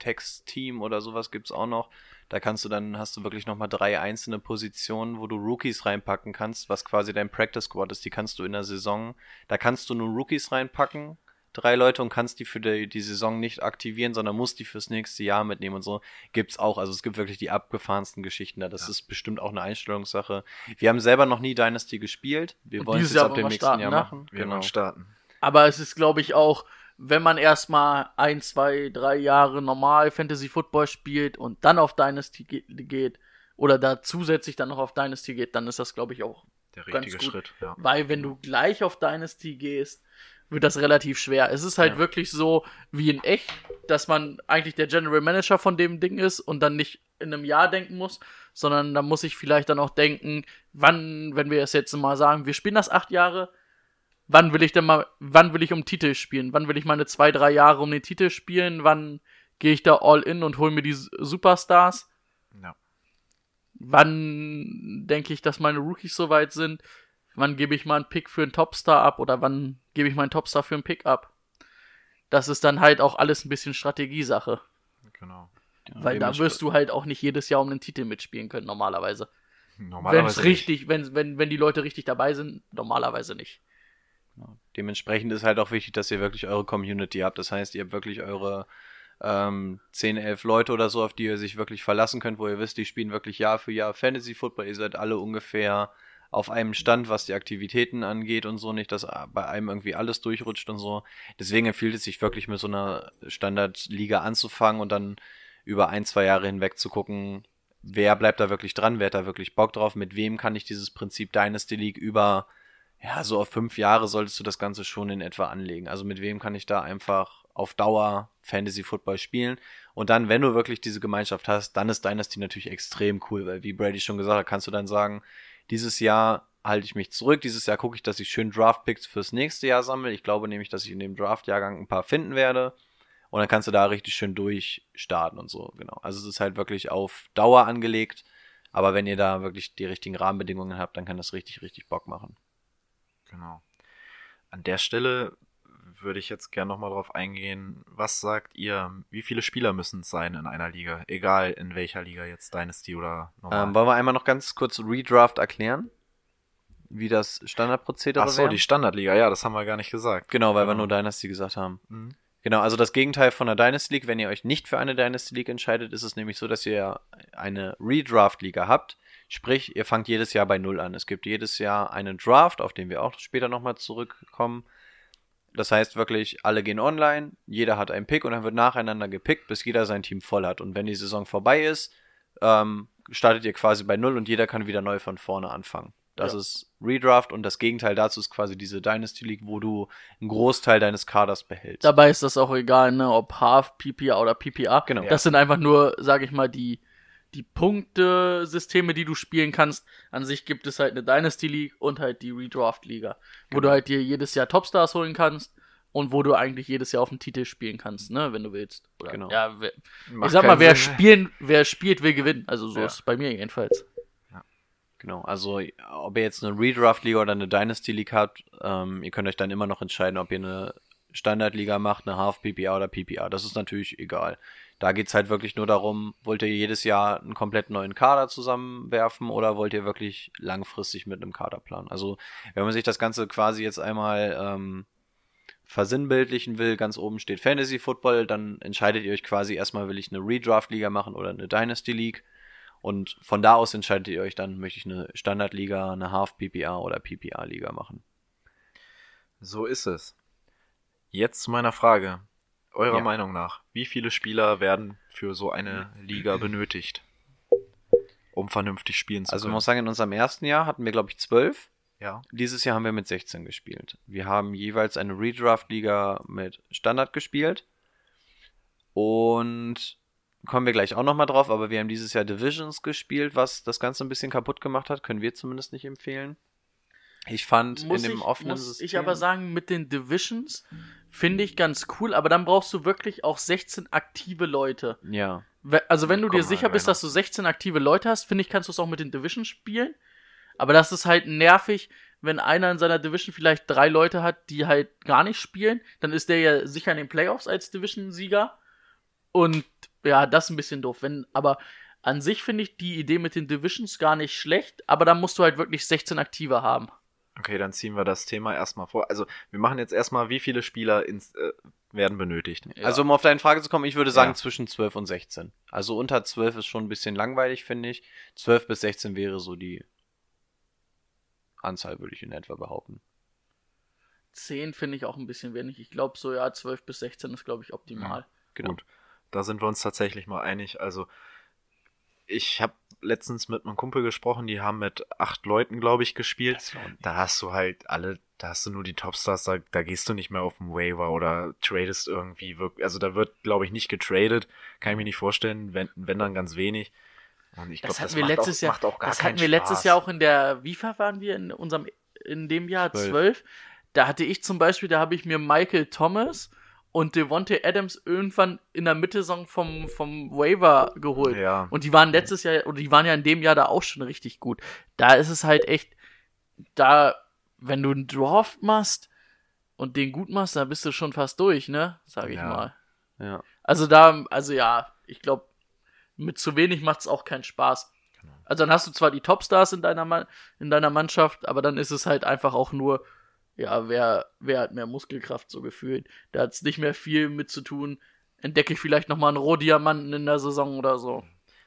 Text-Team oder sowas gibt's auch noch. Da kannst du dann, hast du wirklich nochmal drei einzelne Positionen, wo du Rookies reinpacken kannst, was quasi dein Practice Squad ist. Die kannst du in der Saison, da kannst du nur Rookies reinpacken, drei Leute und kannst die für die, die Saison nicht aktivieren, sondern musst die fürs nächste Jahr mitnehmen und so. Gibt's auch. Also es gibt wirklich die abgefahrensten Geschichten da. Das Ja. ist bestimmt auch eine Einstellungssache. Wir haben selber noch nie Dynasty gespielt. Wir wollen es jetzt Jahr ab dem nächsten starten, Jahr ne? machen. Wir wollen starten. Aber es ist, glaube ich, auch, wenn man erstmal ein, zwei, drei Jahre normal Fantasy Football spielt und dann auf Dynasty ge geht oder da zusätzlich dann noch auf Dynasty geht, dann ist das, glaube ich, auch. Der Ganz richtige gut. Schritt. Ja. Weil wenn du gleich auf Dynasty gehst, wird das relativ schwer. Es ist halt Ja. wirklich so wie in echt, dass man eigentlich der General Manager von dem Ding ist und dann nicht in einem Jahr denken muss, sondern da muss ich vielleicht dann auch denken, wann, wenn wir es jetzt mal sagen, wir spielen das acht Jahre, wann will ich denn mal, wann will ich um Titel spielen? Wann will ich meine zwei, drei Jahre um den Titel spielen? Wann gehe ich da all in und hole mir die Superstars? Ja. Wann denke ich, dass meine Rookies soweit sind? Wann gebe ich mal einen Pick für einen Topstar ab oder wann gebe ich meinen Topstar für einen Pick ab? Das ist dann halt auch alles ein bisschen Strategiesache. Genau. Weil da wirst du halt auch nicht jedes Jahr um den Titel mitspielen können, normalerweise. Wenn es Normalerweise richtig, wenn, wenn, wenn die Leute richtig dabei sind, normalerweise nicht. Dementsprechend ist halt auch wichtig, dass ihr wirklich eure Community habt. Das heißt, ihr habt wirklich eure ähm, 10, 11 Leute oder so, auf die ihr sich wirklich verlassen könnt, wo ihr wisst, die spielen wirklich Jahr für Jahr Fantasy Football. Ihr seid alle ungefähr auf einem Stand, was die Aktivitäten angeht und so, nicht, dass bei einem irgendwie alles durchrutscht und so. Deswegen empfiehlt es sich wirklich mit so einer Standardliga anzufangen und dann über ein, zwei Jahre hinweg zu gucken, wer bleibt da wirklich dran, wer hat da wirklich Bock drauf, mit wem kann ich dieses Prinzip Dynasty League über, ja, so auf fünf Jahre solltest du das Ganze schon in etwa anlegen. Also mit wem kann ich da einfach auf Dauer Fantasy Football spielen. Und dann, wenn du wirklich diese Gemeinschaft hast, dann ist Dynasty natürlich extrem cool, weil wie Brady schon gesagt hat, kannst du dann sagen, dieses Jahr halte ich mich zurück, dieses Jahr gucke ich, dass ich schön Draft Picks fürs nächste Jahr sammle. Ich glaube nämlich, dass ich in dem Draft-Jahrgang ein paar finden werde. Und dann kannst du da richtig schön durchstarten und so, genau. Also es ist halt wirklich auf Dauer angelegt. Aber wenn ihr da wirklich die richtigen Rahmenbedingungen habt, dann kann das richtig, richtig Bock machen. Genau. An der Stelle würde ich jetzt gerne nochmal drauf eingehen. Was sagt ihr, wie viele Spieler müssen es sein in einer Liga? Egal in welcher Liga jetzt, Dynasty oder normal. Ähm, wollen wir einmal noch ganz kurz Redraft erklären? Wie das Standardprozedere Ach so, wäre? die Standardliga, ja, das haben wir gar nicht gesagt. Genau, weil wir Genau. nur Dynasty gesagt haben. Mhm. Genau, also das Gegenteil von der Dynasty League, wenn ihr euch nicht für eine Dynasty League entscheidet, ist es nämlich so, dass ihr eine Redraft-Liga habt. Sprich, ihr fangt jedes Jahr bei Null an. Es gibt jedes Jahr einen Draft, auf den wir auch später nochmal zurückkommen. Das heißt wirklich, alle gehen online, jeder hat einen Pick und dann wird nacheinander gepickt, bis jeder sein Team voll hat. Und wenn die Saison vorbei ist, ähm, startet ihr quasi bei Null und jeder kann wieder neu von vorne anfangen. Das Ja. ist Redraft und das Gegenteil dazu ist quasi diese Dynasty League, wo du einen Großteil deines Kaders behältst. Dabei ist das auch egal, ne, ob Half, PPA oder PPA. Genau. Das sind einfach nur, sag ich mal, die, die Punktesysteme, die du spielen kannst. An sich gibt es halt eine Dynasty League und halt die Redraft Liga, wo Genau. du halt dir jedes Jahr Topstars holen kannst und wo du eigentlich jedes Jahr auf den Titel spielen kannst, ne, wenn du willst. Oder, Genau. Ja, wer, ich sag mal, wer Sinn. spielen, wer spielt, will gewinnen. Also so Ja. ist es bei mir jedenfalls. Genau, also ob ihr jetzt eine Redraft-Liga oder eine Dynasty-League habt, ähm, ihr könnt euch dann immer noch entscheiden, ob ihr eine Standard-Liga macht, eine Half-PPA oder PPA. Das ist natürlich egal. Da geht's halt wirklich nur darum, wollt ihr jedes Jahr einen komplett neuen Kader zusammenwerfen oder wollt ihr wirklich langfristig mit einem Kader planen? Also wenn man sich das Ganze quasi jetzt einmal ähm, versinnbildlichen will, ganz oben steht Fantasy Football, dann entscheidet ihr euch quasi erstmal, will ich eine Redraft-Liga machen oder eine Dynasty-League. Und von da aus entscheidet ihr euch dann, möchte ich eine Standardliga, eine Half-PPA oder PPA-Liga machen. So ist es. Jetzt zu meiner Frage. Eurer Ja. Meinung nach, wie viele Spieler werden für so eine Liga [CLEARS THROAT] benötigt, um vernünftig spielen zu Also man können? muss sagen, in unserem ersten Jahr hatten wir, glaube ich, zwölf. ja. Dieses Jahr haben wir mit 16 gespielt. Wir haben jeweils eine Redraft-Liga mit Standard gespielt. Und kommen wir gleich auch nochmal drauf, aber wir haben dieses Jahr Divisions gespielt, was das Ganze ein bisschen kaputt gemacht hat. Können wir zumindest nicht empfehlen. Ich fand muss in dem ich, offenen muss System. ich aber sagen, mit den Divisions finde ich ganz cool, aber dann brauchst du wirklich auch 16 aktive Leute. Ja. Also wenn du dir Kommen sicher wir bist, dass du 16 aktive Leute hast, finde ich, kannst du es auch mit den Divisions spielen. Aber das ist halt nervig, wenn einer in seiner Division vielleicht drei Leute hat, die halt gar nicht spielen, dann ist der ja sicher in den Playoffs als Division-Sieger. Und ja, das ist ein bisschen doof. Wenn, aber an sich finde ich die Idee mit den Divisions gar nicht schlecht, aber dann musst du halt wirklich 16 aktive haben. Okay, dann ziehen wir das Thema erstmal vor. Also, wir machen jetzt erstmal, wie viele Spieler ins, äh, werden benötigt. Also um auf deine Frage zu kommen, ich würde sagen Ja. zwischen 12 und 16. Also unter 12 ist schon ein bisschen langweilig, finde ich. 12 bis 16 wäre so die Anzahl, würde ich in etwa behaupten. 10 finde ich auch ein bisschen wenig. Ich glaube so, ja, 12 bis 16 ist, glaube ich, optimal. Genau. Gut. Da sind wir uns tatsächlich mal einig. Also, ich habe letztens mit einem Kumpel gesprochen, die haben mit acht Leuten, glaube ich, gespielt. Das. Da hast du halt alle, da hast du nur die Topstars, da, da gehst du nicht mehr auf den Waiver oder tradest irgendwie wirklich. Also da wird, glaube ich, nicht getradet. Kann ich mir nicht vorstellen, wenn, wenn dann ganz wenig. Und ich Das glaube, hatten wir macht letztes auch, Jahr. macht auch gar das hatten wir letztes Spaß. Jahr auch in der. Viel waren wir in unserem in dem Jahr Zwölf. 12? Da hatte ich zum Beispiel, da habe ich mir Michael Thomas und Devontae Adams irgendwann in der Mittelsaison vom, vom Waiver geholt. Ja. Und die waren letztes Jahr, oder die waren ja in dem Jahr da auch schon richtig gut. Da ist es halt echt, da, wenn du einen Draft machst und den gut machst, dann bist du schon fast durch, ne? Sag ich Ja. mal. Ja. Also da, also ja, ich glaube, mit zu wenig macht es auch keinen Spaß. Genau. Also dann hast du zwar die Topstars in deiner, Ma- in deiner Mannschaft, aber dann ist es halt einfach auch nur, ja, wer, wer hat mehr Muskelkraft so gefühlt. Da hat es nicht mehr viel mit zu tun. Entdecke ich vielleicht nochmal einen Rohdiamanten in der Saison oder so.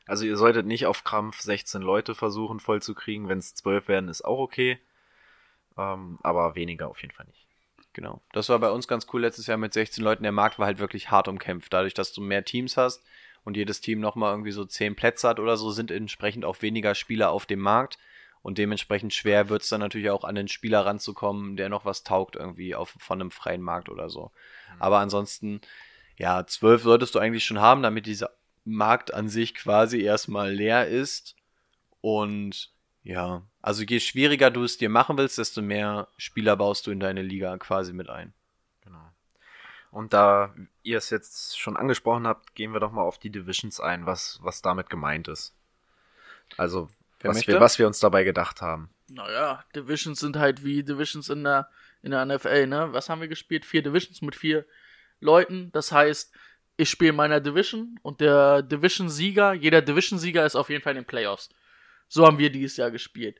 Also ihr solltet nicht auf Krampf 16 Leute versuchen voll zu kriegen. Wenn es 12 werden, ist auch okay. Ähm, aber weniger auf jeden Fall nicht. Genau. Das war bei uns ganz cool letztes Jahr mit 16 Leuten. Der Markt war halt wirklich hart umkämpft. Dadurch, dass du mehr Teams hast und jedes Team nochmal irgendwie so zehn Plätze hat oder so, sind entsprechend auch weniger Spieler auf dem Markt. Und dementsprechend schwer wird es dann natürlich auch an den Spieler ranzukommen, der noch was taugt irgendwie auf, von einem freien Markt oder so. Aber ansonsten, ja, zwölf solltest du eigentlich schon haben, damit dieser Markt an sich quasi erstmal leer ist. Und ja, also je schwieriger du es dir machen willst, desto mehr Spieler baust du in deine Liga quasi mit ein. Genau. Und da ihr es jetzt schon angesprochen habt, gehen wir doch mal auf die Divisions ein, was, was damit gemeint ist. Also, was wir, was wir uns dabei gedacht haben. Naja, Divisions sind halt wie Divisions in der, in der NFL, ne? Was haben wir gespielt? Vier Divisions mit vier Leuten. Das heißt, ich spiele in meiner Division und der Division-Sieger, jeder Division-Sieger ist auf jeden Fall in den Playoffs. So haben wir dieses Jahr gespielt.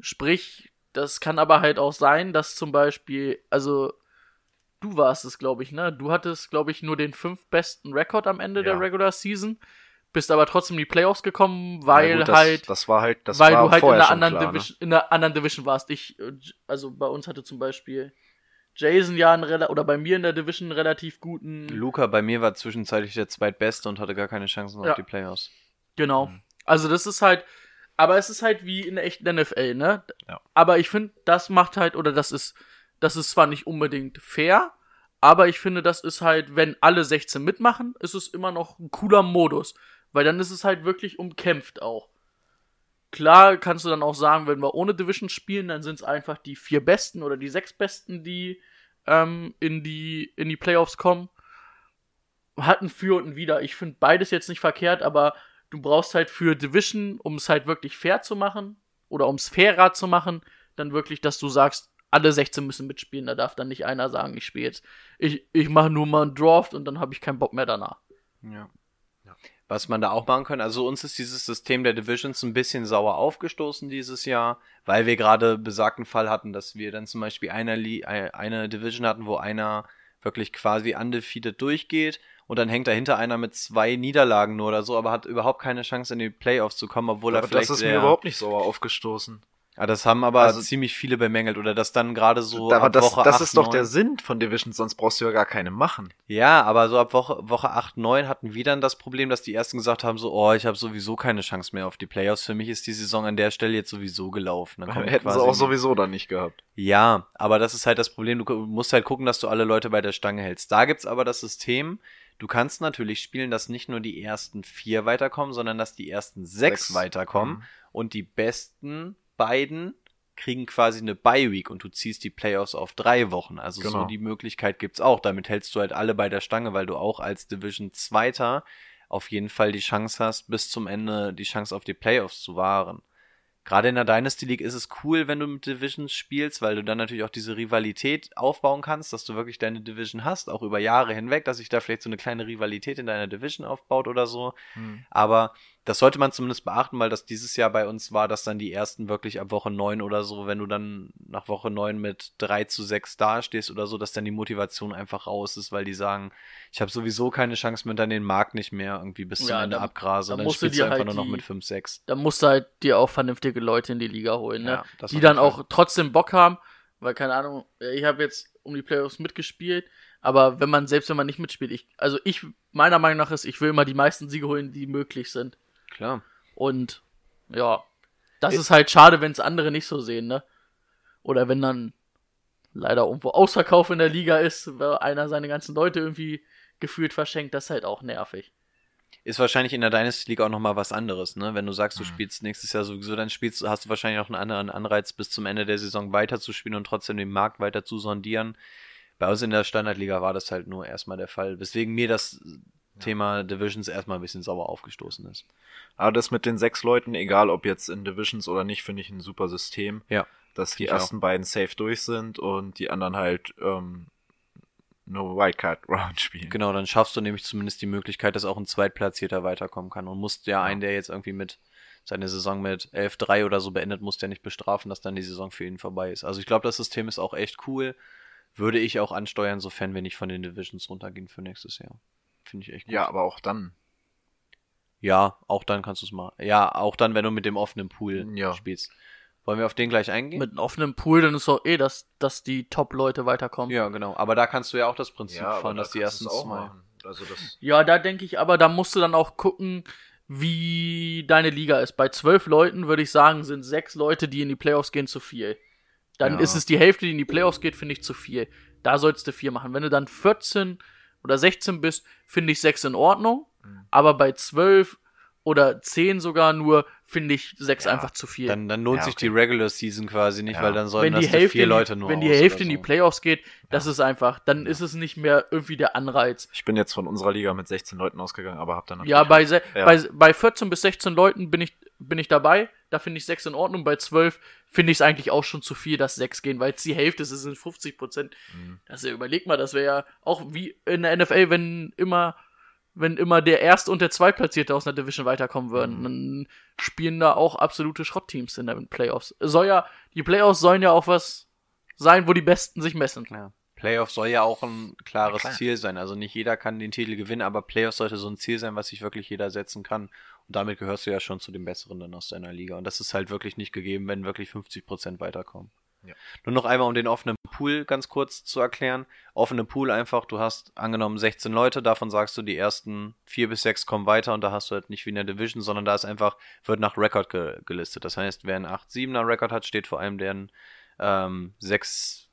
Sprich, das kann aber halt auch sein, dass zum Beispiel, also du warst es, glaube ich, ne? Du hattest, glaube ich, nur den fünf besten Rekord am Ende Ja. der Regular Season, bist aber trotzdem in die Playoffs gekommen, weil Ja, gut, das, halt Das war halt, das weil war du halt in schon anderen klar, ne? Division, in der anderen Division warst. Ich, äh, also bei uns hatte zum Beispiel Jason ja einen, oder bei mir in der Division einen relativ guten. Luca bei mir war zwischenzeitlich der zweitbeste und hatte gar keine Chancen Ja. auf die Playoffs. Genau. Mhm. Also das ist halt, aber es ist halt wie in der echten NFL, ne? Ja. Aber ich finde, das macht halt, oder das ist, das ist zwar nicht unbedingt fair, aber ich finde, das ist halt, wenn alle 16 mitmachen, ist es immer noch ein cooler Modus. Weil dann ist es halt wirklich umkämpft auch. Klar kannst du dann auch sagen, wenn wir ohne Division spielen, dann sind es einfach die vier Besten oder die sechs Besten, die ähm, in, die, in die Playoffs kommen. Hat ein Für und ein Wider. Ich finde beides jetzt nicht verkehrt, aber du brauchst halt für Division, um es halt wirklich fair zu machen oder um es fairer zu machen, dann wirklich, dass du sagst, alle 16 müssen mitspielen. Da darf dann nicht einer sagen, ich spiele jetzt, ich, ich mache nur mal einen Draft und dann habe ich keinen Bock mehr danach. Ja. Was man da auch machen kann, also uns ist dieses System der Divisions ein bisschen sauer aufgestoßen dieses Jahr, weil wir gerade besagten Fall hatten, dass wir dann zum Beispiel eine, Li ein- eine Division hatten, wo einer wirklich quasi undefeated durchgeht und dann hängt dahinter einer mit zwei Niederlagen nur oder so, aber hat überhaupt keine Chance in die Playoffs zu kommen, obwohl er Aber vielleicht das ist mir überhaupt nicht sauer aufgestoßen. Ja, das haben aber Also- ziemlich viele bemängelt oder dass dann gerade so aber ab das, Woche das 8, ist doch 9, der Sinn von Divisions, sonst brauchst du ja gar keine machen. Ja, aber so ab Woche, Woche 8, 9 hatten wir dann das Problem, dass die ersten gesagt haben, so, oh, ich habe sowieso keine Chance mehr auf die Playoffs. Für mich ist die Saison an der Stelle jetzt sowieso gelaufen. Dann [LAUGHS] kommt Hätten sie auch sowieso dann nicht gehabt. Ja, aber das ist halt das Problem. Du musst halt gucken, dass du alle Leute bei der Stange hältst. Da gibt's aber das System, du kannst natürlich spielen, dass nicht nur die ersten vier weiterkommen, sondern dass die ersten sechs, Sechs. weiterkommen Mhm. und die besten beiden kriegen quasi eine Bye-Week und du ziehst die Playoffs auf drei Wochen. Also so Genau. die Möglichkeit gibt's auch. Damit hältst du halt alle bei der Stange, weil du auch als Division Zweiter auf jeden Fall die Chance hast, bis zum Ende die Chance auf die Playoffs zu wahren. Gerade in der Dynasty League ist es cool, wenn du mit Divisions spielst, weil du dann natürlich auch diese Rivalität aufbauen kannst, dass du wirklich deine Division hast, auch über Jahre hinweg, dass sich da vielleicht so eine kleine Rivalität in deiner Division aufbaut oder so. Hm. Aber das sollte man zumindest beachten, weil das dieses Jahr bei uns war, dass dann die ersten wirklich ab Woche 9 oder so, wenn du dann nach Woche 9 mit 3 zu 6 dastehst oder so, dass dann die Motivation einfach raus ist, weil die sagen, ich habe sowieso keine Chance mehr, dann den Markt nicht mehr irgendwie bis zum Ja, Ende da- abgrase. da Und dann musst du spielst du einfach halt nur noch die- mit 5, 6. Da musst du halt dir auch vernünftige Leute in die Liga holen, ne? Ja, die dann auch trotzdem Bock haben, weil keine Ahnung, ich habe jetzt um die Playoffs mitgespielt, aber wenn man selbst wenn man nicht mitspielt, ich also ich meiner Meinung nach ist, ich will immer die meisten Siege holen, die möglich sind. Klar. Und ja, das ist halt schade, wenn es andere nicht so sehen, ne? Oder wenn dann leider irgendwo Ausverkauf in der Liga ist, weil einer seine ganzen Leute irgendwie gefühlt verschenkt, das ist halt auch nervig. Ist wahrscheinlich in der Dynasty League auch nochmal was anderes, ne? Wenn du sagst, du Mhm. spielst nächstes Jahr sowieso, dann spielst, du- hast du wahrscheinlich auch einen anderen Anreiz, bis zum Ende der Saison weiterzuspielen und trotzdem den Markt weiter zu sondieren. Bei uns in der Standardliga war das halt nur erstmal der Fall, weswegen mir das Thema Divisions erstmal ein bisschen sauer aufgestoßen ist. Aber das mit den sechs Leuten, egal ob jetzt in Divisions oder nicht, finde ich ein super System. Ja. Dass die ersten beiden safe durch sind und die anderen halt ähm, nur Wildcard-Round [LAUGHS] spielen. Genau, dann schaffst du nämlich zumindest die Möglichkeit, dass auch ein Zweitplatzierter weiterkommen kann und musst ja einen, der jetzt irgendwie mit seine Saison mit 11-3 oder so beendet, musst ja nicht bestrafen, dass dann die Saison für ihn vorbei ist. Also ich glaube, das System ist auch echt cool. Würde ich auch ansteuern, sofern wir nicht von den Divisions runtergehen für nächstes Jahr. Finde ich echt gut. Ja, aber auch dann. Ja, auch dann kannst du es machen. Ja, auch dann, wenn du mit dem offenen Pool Ja. spielst. Wollen wir auf den gleich eingehen? Mit einem offenen Pool, dann ist doch eh, dass, dass die Top-Leute weiterkommen. ja, genau. Aber da kannst du ja auch das Prinzip fahren, aber dass da die ersten auch zwei. machen. Also das. Ja, da denke ich aber, da musst du dann auch gucken, wie deine Liga ist. Bei zwölf Leuten würde ich sagen, sind sechs Leute, die in die Playoffs gehen, zu viel. Dann Ja. ist es die Hälfte, die in die Playoffs geht, finde ich zu viel. Da sollst du vier machen. Wenn du dann 14 oder 16 bist, finde ich sechs in Ordnung. Mhm. Aber bei zwölf oder zehn sogar nur, finde ich sechs Ja, einfach zu viel. Dann, dann lohnt Ja, sich okay. die Regular Season quasi nicht, Ja. weil dann sollen wenn die das Hälfte, vier Leute nur wenn die Hälfte oder in die so. Playoffs geht, das ist einfach, dann ist es nicht mehr irgendwie der Anreiz. Ich bin jetzt von unserer Liga mit 16 Leuten ausgegangen, aber hab dann. Ja, bei. Bei, bei 14 bis 16 Leuten bin ich, bin ich dabei. Da finde ich 6 in Ordnung. Bei 12 finde ich es eigentlich auch schon zu viel, dass 6 gehen, weil es die Hälfte ist, es sind 50 Prozent. Mhm. Also überleg mal, das wäre ja auch wie in der NFL, wenn immer, wenn immer der Erste und der Zweitplatzierte aus einer Division weiterkommen würden. Mhm. Dann spielen da auch absolute Schrottteams in den Playoffs. Soll ja, die Playoffs sollen ja auch was sein, wo die Besten sich messen. Ja. Playoff soll ja auch ein klares klar. Ziel sein. Also nicht jeder kann den Titel gewinnen, aber Playoff sollte so ein Ziel sein, was sich wirklich jeder setzen kann. Und damit gehörst du ja schon zu den Besseren dann aus deiner Liga. Und das ist halt wirklich nicht gegeben, wenn wirklich 50% weiterkommen. Ja. Nur noch einmal, um den offenen Pool ganz kurz zu erklären. Offene Pool einfach, du hast angenommen 16 Leute, davon sagst du, die ersten vier bis sechs kommen weiter und da hast du halt nicht wie in der Division, sondern da ist einfach, wird nach Rekord ge gelistet. Das heißt, wer einen 8-7er Rekord hat, steht vor allem der ähm, 6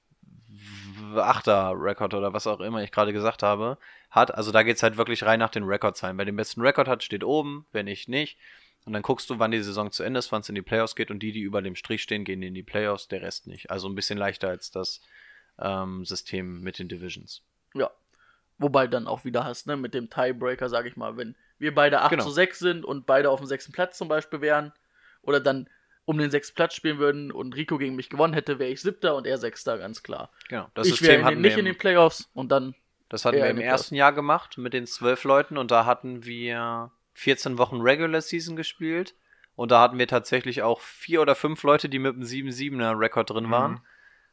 8er Rekord oder was auch immer ich gerade gesagt habe, hat. Also da geht's halt wirklich rein nach den Rekordzahlen. Wer den besten Rekord hat, steht oben, wenn nicht, nicht. Und dann guckst du, wann die Saison zu Ende ist, wann es in die Playoffs geht und die, die über dem Strich stehen, gehen in die Playoffs, der Rest nicht. Also ein bisschen leichter als das ähm, System mit den Divisions. Ja. Wobei dann auch wieder hast, ne, mit dem Tiebreaker, sag ich mal, wenn wir beide 8 Genau. zu 6 sind und beide auf dem sechsten Platz zum Beispiel wären, oder dann um den sechsten Platz spielen würden und Rico gegen mich gewonnen hätte, wäre ich siebter und er sechster, ganz klar. Genau. Das ich System wäre nicht in den Playoffs und dann, Das hatten wir im ersten Jahr gemacht mit den zwölf Leuten und da hatten wir 14 Wochen Regular Season gespielt und da hatten wir tatsächlich auch vier oder fünf Leute, die mit einem 7-7er Rekord drin waren. Mhm.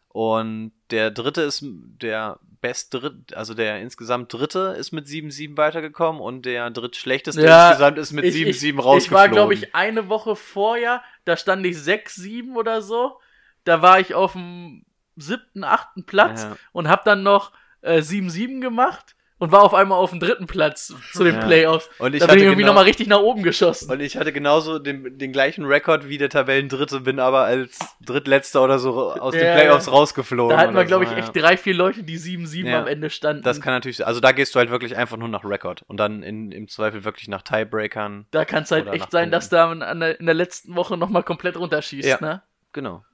Und der dritte ist der best dritt, also der insgesamt dritte ist mit 7-7 weitergekommen und der drittschlechteste Ja, insgesamt ist mit ich, 7-7 ich, ich war, glaube ich, eine Woche vorher, da stand ich 6, 7 oder so. Da war ich auf dem siebten, achten Platz Ja. und hab dann noch äh, 7, 7 gemacht und war auf einmal auf dem dritten Platz zu den Ja. Playoffs. Und ich da bin hatte ich irgendwie genau- nochmal richtig nach oben geschossen. Und ich hatte genauso den, den gleichen Rekord wie der Tabellendritte, bin aber als Drittletzter oder so aus den Ja, Playoffs rausgeflogen. Da hatten wir, glaube so, ich, ja. echt drei, vier Leute, die 7, 7 Ja. am Ende standen. Das kann natürlich, also da gehst du halt wirklich einfach nur nach Rekord und dann in, im Zweifel wirklich nach Tiebreakern. da kann es halt echt sein, Punkten. dass da an der, in der letzten Woche nochmal komplett runterschießt, Ja. ne? Genau.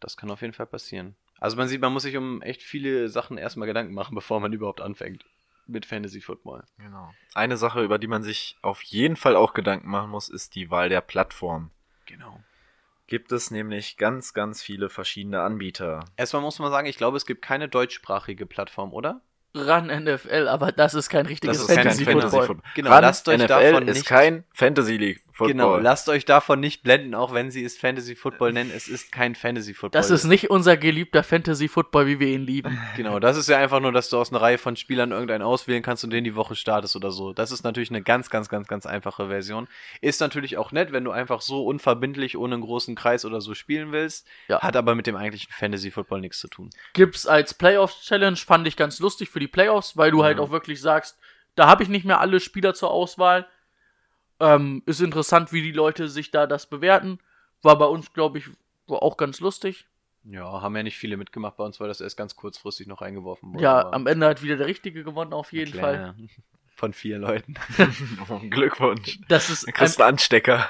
Das kann auf jeden Fall passieren. Also man sieht, man muss sich um echt viele Sachen erstmal Gedanken machen, [LAUGHS] bevor man überhaupt anfängt mit Fantasy Football. Genau. Eine Sache, über die man sich auf jeden Fall auch Gedanken machen muss, ist die Wahl der Plattform. Genau. Gibt es nämlich ganz, ganz viele verschiedene Anbieter. Erstmal muss man sagen, ich glaube, es gibt keine deutschsprachige Plattform, oder? Ran NFL, aber das ist kein richtiges Das ist kein Fantasy Fantasy Football. Football. Genau, Ran lasst euch NFL davon ist nicht- kein Fantasy League Football. Genau, lasst euch davon nicht blenden, auch wenn sie es Fantasy Football nennen. Es ist kein Fantasy Football. Das ist nicht unser geliebter Fantasy Football, wie wir ihn lieben. [LAUGHS] Genau, das ist ja einfach nur, dass du aus einer Reihe von Spielern irgendeinen auswählen kannst und den die Woche startest oder so. Das ist natürlich eine ganz, ganz, ganz, ganz einfache Version. Ist natürlich auch nett, wenn du einfach so unverbindlich ohne einen großen Kreis oder so spielen willst. Ja. Hat aber mit dem eigentlichen Fantasy Football nichts zu tun. Gibt's als Playoffs Challenge, fand ich ganz lustig für die Playoffs, weil du halt Ja. auch wirklich sagst, da habe ich nicht mehr alle Spieler zur Auswahl. Ähm, ist interessant, wie die Leute sich da das bewerten. War bei uns, glaube ich, auch ganz lustig. Ja, haben ja nicht viele mitgemacht bei uns, weil das erst ganz kurzfristig noch eingeworfen wurde. Ja, am Ende hat wieder der Richtige gewonnen, auf jeden Fall. [LAUGHS] Von vier Leuten. [LAUGHS] [LAUGHS] Glückwunsch. Das ist Du kriegst Anstecker.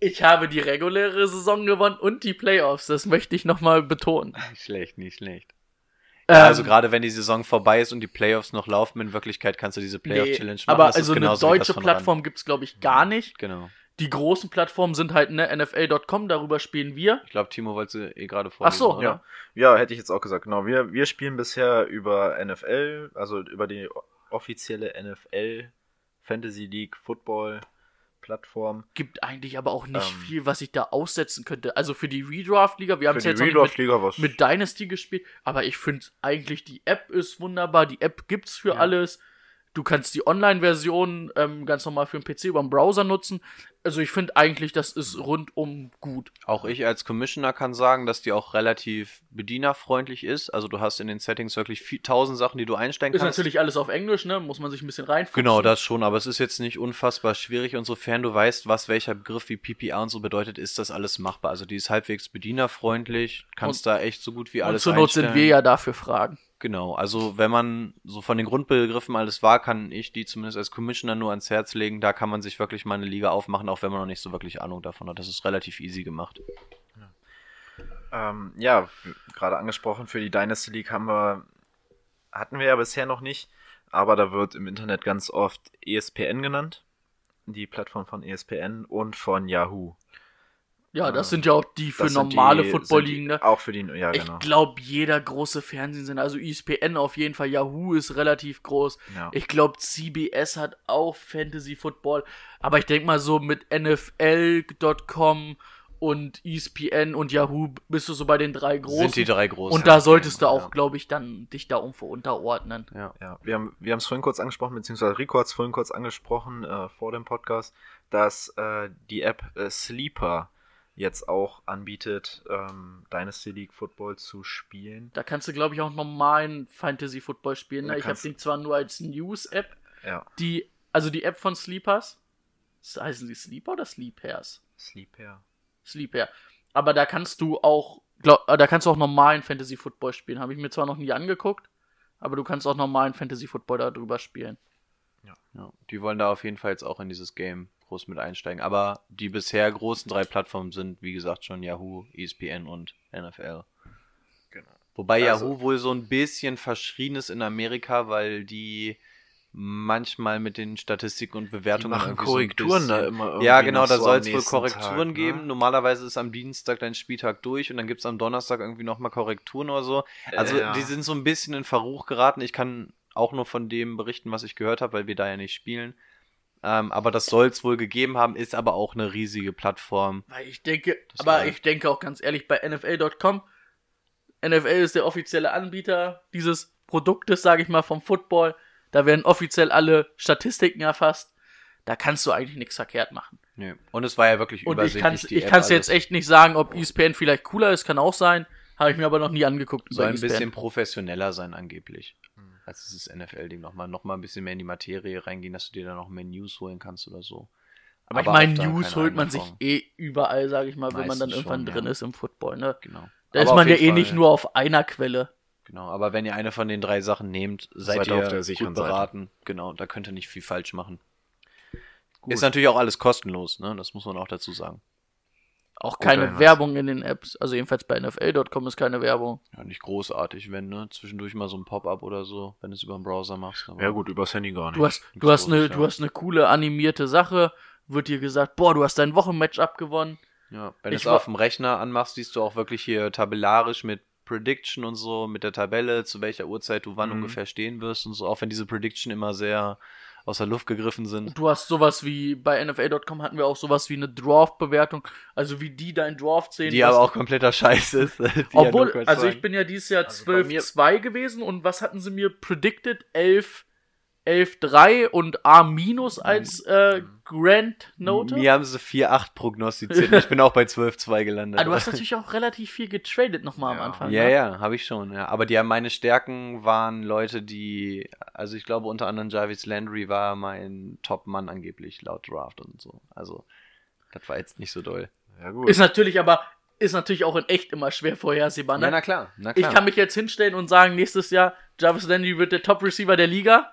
Ich habe die reguläre Saison gewonnen und die Playoffs. Das möchte ich nochmal betonen. Nicht schlecht, nicht schlecht. Ja, Ähm, also gerade wenn die Saison vorbei ist und die Playoffs noch laufen, in Wirklichkeit kannst du diese Playoff-Challenge machen. aber Das ist also eine deutsche. Plattform gibt's glaube ich, gar nicht. Genau. Die großen Plattformen sind halt ne, NFL.com, darüber spielen wir. Ich glaube, Timo wollte eh gerade Ach vorlesen, so, oder? Ja. ja, hätte ich jetzt auch gesagt. Genau, wir, wir spielen bisher über NFL, also über die offizielle NFL Fantasy League Football Plattform. Gibt eigentlich aber auch nicht Ähm. viel, was ich da aussetzen könnte. Also für die Redraft-Liga, wir haben es jetzt mit, mit Dynasty gespielt, aber ich finde eigentlich, die App ist wunderbar, die App gibt's für Ja. alles. Du kannst die Online-Version ähm, ganz normal für den PC über den Browser nutzen. Also ich finde eigentlich, das ist rundum gut. Auch ich als Commissioner kann sagen, dass die auch relativ bedienerfreundlich ist. Also du hast in den Settings wirklich viel, tausend Sachen, die du einstellen Ist kannst. natürlich alles auf Englisch, ne? Muss man sich ein bisschen reinfuchsen. Genau, das schon, aber es ist jetzt nicht unfassbar schwierig und sofern du weißt, was welcher Begriff wie PPA und so bedeutet, ist das alles machbar. Also die ist halbwegs bedienerfreundlich, kannst da echt so gut wie Und alles zur Not sind einstellen. wir ja dafür Fragen. Genau, also wenn man so von den Grundbegriffen alles war, kann ich die zumindest als Commissioner nur ans Herz legen. Da kann man sich wirklich mal eine Liga aufmachen, auch wenn man noch nicht so wirklich Ahnung davon hat. Das ist relativ easy gemacht. Ähm, ja, gerade angesprochen, für die Dynasty League haben wir, hatten wir ja bisher noch nicht, aber da wird im Internet ganz oft ESPN genannt. Die Plattform von ESPN und von Yahoo. Ja, das sind ja auch die für Das normale die- Football-Ligen, sind ne? Auch für die, ja, Ich genau. glaube, jeder große Fernsehsender, also ESPN auf jeden Fall, Yahoo ist relativ groß. Ja. Ich glaube, CBS hat auch Fantasy Football. Aber ich denke mal so mit NFL.com und ESPN und Yahoo bist du so bei den drei großen. Sind die drei großen. und da solltest du auch, ja. glaube ich, dann dich da irgendwo unterordnen. Ja. Ja, wir haben wir haben es vorhin kurz angesprochen, beziehungsweise Rico hat es vorhin kurz angesprochen äh, vor dem Podcast, dass äh, die App äh, Sleeper jetzt auch anbietet, ähm, Dynasty League Football zu spielen. Da kannst du, glaube ich, auch normalen Fantasy Football spielen. Ne? Ich habe den zwar nur als News-App, Ja, die, also die App von Sleepers. Heißen sie Sleeper oder Sleepers? Sleeper. Sleeper. Aber da kannst du auch, glaub, äh, da kannst du auch normalen Fantasy Football spielen. Habe ich mir zwar noch nie angeguckt, aber du kannst auch normalen Fantasy Football da drüber spielen. Ja, die wollen da auf jeden Fall jetzt auch in dieses Game groß mit einsteigen. Aber die bisher großen drei Plattformen sind, wie gesagt, schon Yahoo, ESPN und NFL. Genau. Wobei Also- Yahoo wohl so ein bisschen verschrien ist in Amerika, weil die manchmal mit den Statistiken und Bewertungen machen so ein Korrekturen bisschen- da immer irgendwie Ja, genau, da so soll es wohl Korrekturen Tag, ne? geben. Normalerweise ist am Dienstag dein Spieltag durch und dann gibt es am Donnerstag irgendwie nochmal Korrekturen oder so. Also Äh, ja. die sind so ein bisschen in Verruch geraten. Ich kann auch nur von dem berichten, was ich gehört habe, weil wir da ja nicht spielen. Ähm, aber das soll es wohl gegeben haben, ist aber auch eine riesige Plattform. Weil ich denke, Das aber ich denke auch ganz ehrlich, bei NFL.com, NFL ist der offizielle Anbieter dieses Produktes, sage ich mal, vom Football. Da werden offiziell alle Statistiken erfasst. Da kannst du eigentlich nichts verkehrt machen. Nö. Und es war ja wirklich Und ich übersichtlich. kann es die ich App, kann's jetzt alles. echt nicht sagen, ob E ESPN vielleicht cooler ist, kann auch sein. Habe ich mir aber noch nie angeguckt. soll E ein ESPN. bisschen professioneller sein angeblich. Als dieses NFL-Ding nochmal noch mal ein bisschen mehr in die Materie reingehen, dass du dir da noch mehr News holen kannst oder so. Aber, ich auch meine, News holt man sich eh überall, sage ich mal, wenn man dann irgendwann schon, drin ja. ist im Football. Ne? Genau. Da Aber ist man ja eh Fall- nicht nur auf einer Quelle. Genau, aber wenn ihr eine von den drei Sachen nehmt, seid, Seid ihr auf der sicheren gut Seite. beraten. Genau, da könnt ihr nicht viel falsch machen. Gut. Ist natürlich auch alles kostenlos, ne? Das muss man auch dazu sagen. Auch keine. Werbung in den Apps. Also jedenfalls bei NFL.com ist keine Werbung. Ja, nicht großartig, wenn, ne? Zwischendurch mal so ein Pop-up oder so, wenn du es über den Browser machst. aber- Ja gut, übers Handy gar nicht. Du hast, du hast eine, du hast eine coole animierte Sache. Wird dir gesagt, boah, du hast dein Wochenmatch abgewonnen. Ja, wenn du Ich es auf dem Rechner anmachst, siehst du auch wirklich hier tabellarisch mit Prediction und so, mit der Tabelle, zu welcher Uhrzeit du wann Mhm. ungefähr stehen wirst und so, auch wenn diese Prediction immer sehr aus der Luft gegriffen sind. Du hast sowas wie, bei NFL.com hatten wir auch sowas wie eine Draft-Bewertung. Also wie die dein Draft sehen. Die was- aber auch kompletter Scheiß ist. [LAUGHS] ja Obwohl, Quatsch also ich bin ja dieses Jahr Also bei mir- 12-2 gewesen und was hatten sie mir predicted? 11, 11-3 und A- minus als äh, Grand Note? Mir haben sie 4-8 prognostiziert. ich bin auch bei 12-2 gelandet. Ah, du hast natürlich auch relativ viel getradet nochmal Ja. am Anfang. Ja, ne? ja, habe ich schon. Ja. Aber die, meine Stärken waren Leute, die, also ich glaube unter anderem Jarvis Landry war mein Top-Mann angeblich laut Draft und so. Also das war jetzt nicht so doll. Ja gut. Ist natürlich aber, ist natürlich auch in echt immer schwer vorhersehbar. Ne? Ja, na klar, na ich klar. kann mich jetzt hinstellen und sagen, nächstes Jahr Jarvis Landry wird der Top-Receiver der Liga.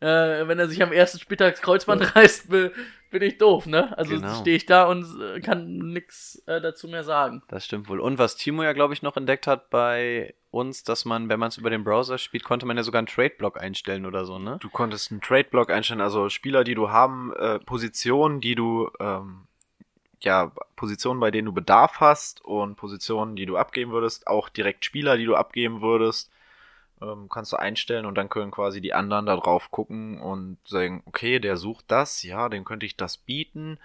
Äh, wenn er sich am ersten Spieltag Kreuzband reißt, bin, bin ich doof, ne? Also Genau. stehe ich da und äh, kann nix äh, dazu mehr sagen. Das stimmt wohl. Und was Timo ja, glaube ich, noch entdeckt hat bei uns, dass man, wenn man es über den Browser spielt, konnte man ja sogar einen Trade-Block einstellen oder so, ne? Du konntest einen Trade-Block einstellen, also Spieler, die du haben, äh, Positionen, die du, ähm, ja, Positionen, bei denen du Bedarf hast und Positionen, die du abgeben würdest, auch direkt Spieler, die du abgeben würdest, ähm, kannst du einstellen und dann können quasi die anderen da drauf gucken und sagen, okay, der sucht das, ja, dem könnte ich das bieten,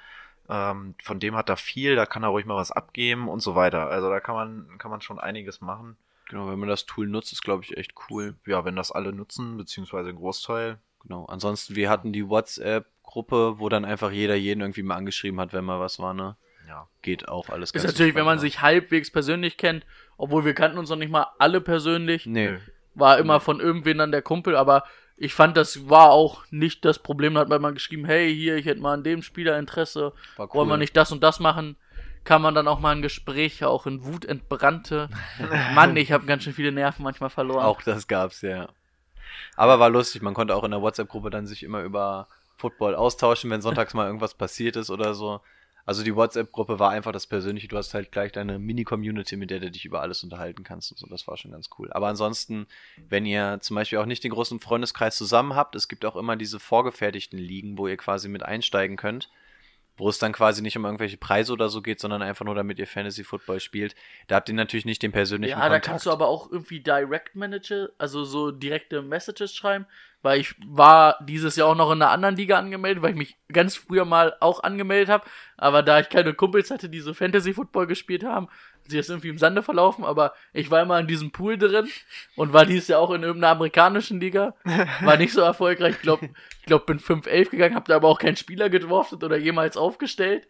ähm, von dem hat er viel, da kann er ruhig mal was abgeben und so weiter. Also da kann man, kann man schon einiges machen. Genau, wenn man das Tool nutzt, ist, glaube ich, echt cool. Ja, wenn das alle nutzen, beziehungsweise ein Großteil, Genau. Ansonsten, wir hatten die WhatsApp-Gruppe, wo dann einfach jeder jeden irgendwie mal angeschrieben hat, wenn mal was war, ne? Ja. Geht auch alles Ist natürlich, wenn man sich halbwegs persönlich kennt, obwohl wir kannten uns noch nicht mal alle persönlich, Nee. War immer von irgendwen dann der Kumpel, aber ich fand, das war auch nicht das Problem. Da hat man mal geschrieben, hey, hier, ich hätte mal an dem Spieler Interesse, War wollen wir nicht das und das machen? Kann man dann auch mal ein Gespräch auch in Wut entbrannte. [LAUGHS] Mann, ich habe ganz schön viele Nerven manchmal verloren. Auch das gab's, ja. Aber war lustig, man konnte auch in der WhatsApp-Gruppe dann sich immer über Football austauschen, wenn sonntags mal irgendwas passiert ist oder so. Also die WhatsApp-Gruppe war einfach das Persönliche, du hast halt gleich deine Mini-Community, mit der du dich über alles unterhalten kannst und so, das war schon ganz cool. Aber ansonsten, wenn ihr zum Beispiel auch nicht den großen Freundeskreis zusammen habt, es gibt auch immer diese vorgefertigten Ligen, wo ihr quasi mit einsteigen könnt, wo es dann quasi nicht um irgendwelche Preise oder so geht, sondern einfach nur damit ihr Fantasy-Football spielt. Da habt ihr natürlich nicht den persönlichen ja, da Kontakt. kannst du aber auch irgendwie Direct Manager, also so direkte Messages schreiben, weil ich war dieses Jahr auch noch in einer anderen Liga angemeldet, weil ich mich ganz früher mal auch angemeldet habe, aber da ich keine Kumpels hatte, die so Fantasy Football gespielt haben, ist das irgendwie im Sande verlaufen, aber ich war immer in diesem Pool drin und war dieses Jahr auch in irgendeiner amerikanischen Liga, war nicht so erfolgreich, ich glaube, ich glaub, bin 5-11 gegangen, habe da aber auch keinen Spieler geworfen oder jemals aufgestellt.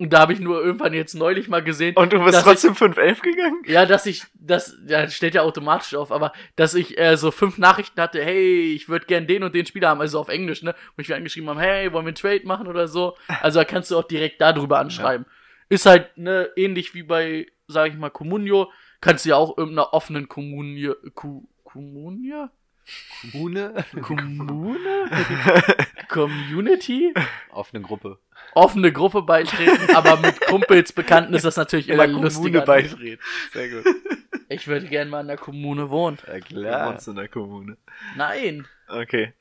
Und da habe ich nur irgendwann jetzt neulich mal gesehen. Und du bist trotzdem 5-11 gegangen? ja, dass ich, das, ja, steht ja automatisch auf, aber dass ich äh, so fünf Nachrichten hatte, hey, ich würde gern den und den Spieler haben, also auf Englisch, ne? Und ich mir angeschrieben haben, hey, wollen wir einen Trade machen oder so? Also da kannst du auch direkt darüber anschreiben. Ist halt, ne, ähnlich wie bei, sag ich mal, Communio, kannst du ja auch irgendeiner offenen Kommunie, Ku, Kommunie? Kommune Kommune? [LAUGHS] Community? auf eine Gruppe. Offene Gruppe beitreten, aber mit Kumpels Bekannten ist das natürlich immer lustiger. beitreten. Sehr gut. Ich würde gerne mal in der Kommune wohnen. Ja, klar. in der Kommune. Nein. Okay.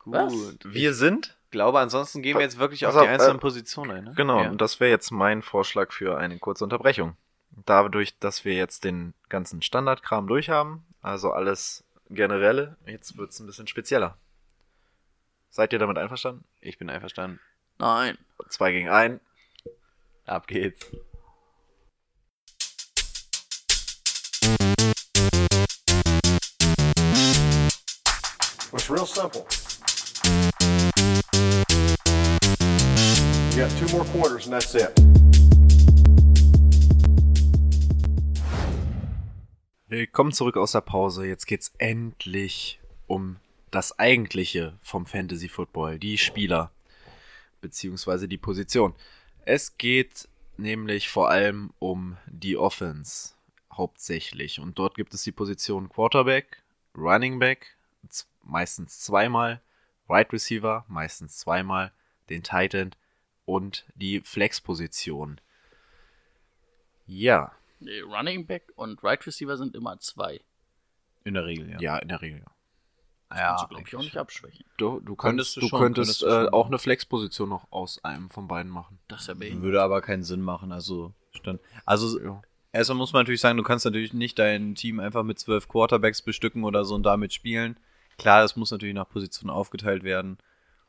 Gut. Was? Wir sind Ich glaube, ansonsten gehen wir jetzt wirklich auf Pass die auf, einzelnen äh, Positionen ein. Ne? Genau, Ja. und das wäre jetzt mein Vorschlag für eine kurze Unterbrechung. Dadurch, dass wir jetzt den ganzen Standardkram durch haben, also alles generelle, jetzt wird's ein bisschen spezieller. Seid ihr damit einverstanden? Ich bin einverstanden. Nein. Zwei gegen ein. Ab geht's. It's real simple. You got two more quarters and that's it. Willkommen zurück aus der Pause. Jetzt geht's endlich um das Eigentliche vom Fantasy Football, die Spieler beziehungsweise die Position. Es geht nämlich vor allem um die Offense hauptsächlich und dort gibt es die Position Quarterback, Running Back, meistens zweimal, Wide Receiver, meistens zweimal, den Tight End und die Flex-Position. Ja, Nee, Running Back und Right Receiver sind immer zwei. In der Regel, ja. ja, in der Regel. Das ja kannst du, glaube ich, auch nicht abschwächen. Du, du, Könntest du du schon, könntest könntest äh, auch eine Flex-Position noch aus einem von beiden machen. Das ist ja. Würde aber keinen Sinn machen. Also, stand. Also, Ja. erstmal muss man natürlich sagen, du kannst natürlich nicht dein Team einfach mit zwölf Quarterbacks bestücken oder so und damit spielen. Klar, das muss natürlich nach Position aufgeteilt werden.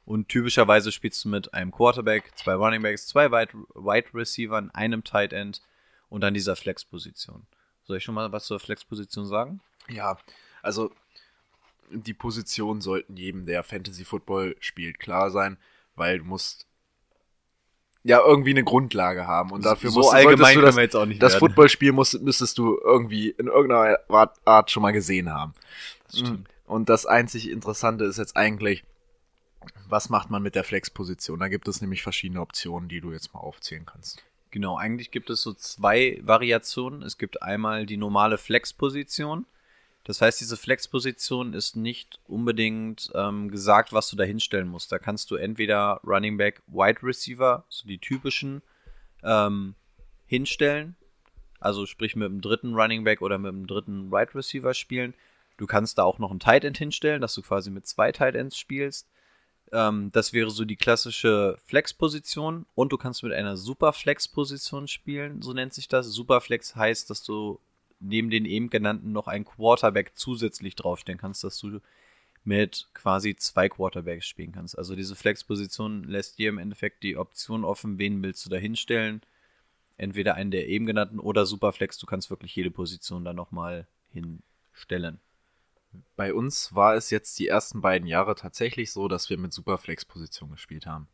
Und typischerweise spielst du mit einem Quarterback, zwei Runningbacks, zwei Wide, Wide Receivern, einem Tight End und dann dieser Flex-Position. Soll ich schon mal was zur Flex-Position sagen? ja, also die Positionen sollten jedem, der Fantasy Football spielt, klar sein, weil du musst ja irgendwie eine Grundlage haben und dafür so musst, allgemein du das, wir jetzt auch nicht das werden. Footballspiel musst, müsstest du irgendwie in irgendeiner Art, schon mal gesehen haben. Das stimmt. Und das einzig Interessante ist jetzt eigentlich, was macht man mit der Flex-Position? Da gibt es nämlich verschiedene Optionen, die du jetzt mal aufzählen kannst. Genau, eigentlich gibt es so zwei Variationen. Es gibt einmal die normale Flex-Position. Das heißt, diese Flex-Position ist nicht unbedingt ähm, gesagt, was du da hinstellen musst. Da kannst du entweder Running Back, Wide Receiver, so die typischen, ähm, hinstellen. Also sprich mit dem dritten Running Back oder mit dem dritten Wide Receiver spielen. Du kannst da auch noch einen Tight End hinstellen, dass du quasi mit zwei Tight Ends spielst. Ähm, das wäre so die klassische Flex-Position. Und du kannst mit einer Super-Flex-Position spielen, so nennt sich das. Superflex heißt, dass du neben den eben genannten noch einen Quarterback zusätzlich draufstellen kannst, dass du mit quasi zwei Quarterbacks spielen kannst. Also diese Flex-Position lässt dir im Endeffekt die Option offen, wen willst du da hinstellen. Entweder einen der eben genannten oder Superflex. Du kannst wirklich jede Position da nochmal hinstellen. Bei uns war es jetzt die ersten beiden Jahre tatsächlich so, dass wir mit Superflex-Position gespielt haben.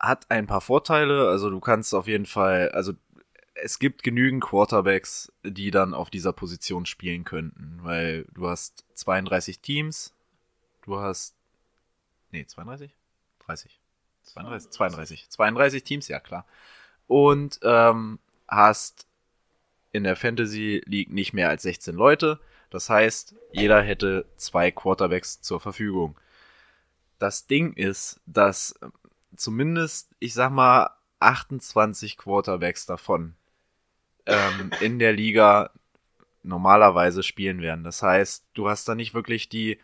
Hat ein paar Vorteile, also du kannst auf jeden Fall, also es gibt genügend Quarterbacks, die dann auf dieser Position spielen könnten, weil du hast 32 Teams, du hast, nee, 32? 30. 32, 32. 32 Teams, ja klar. Und ähm, hast in der Fantasy League nicht mehr als 16 Leute. Das heißt, jeder hätte zwei Quarterbacks zur Verfügung. Das Ding ist, dass zumindest, ich sag mal, 28 Quarterbacks davon ähm, [LAUGHS] in der Liga normalerweise spielen werden. Das heißt, du hast da nicht wirklich die,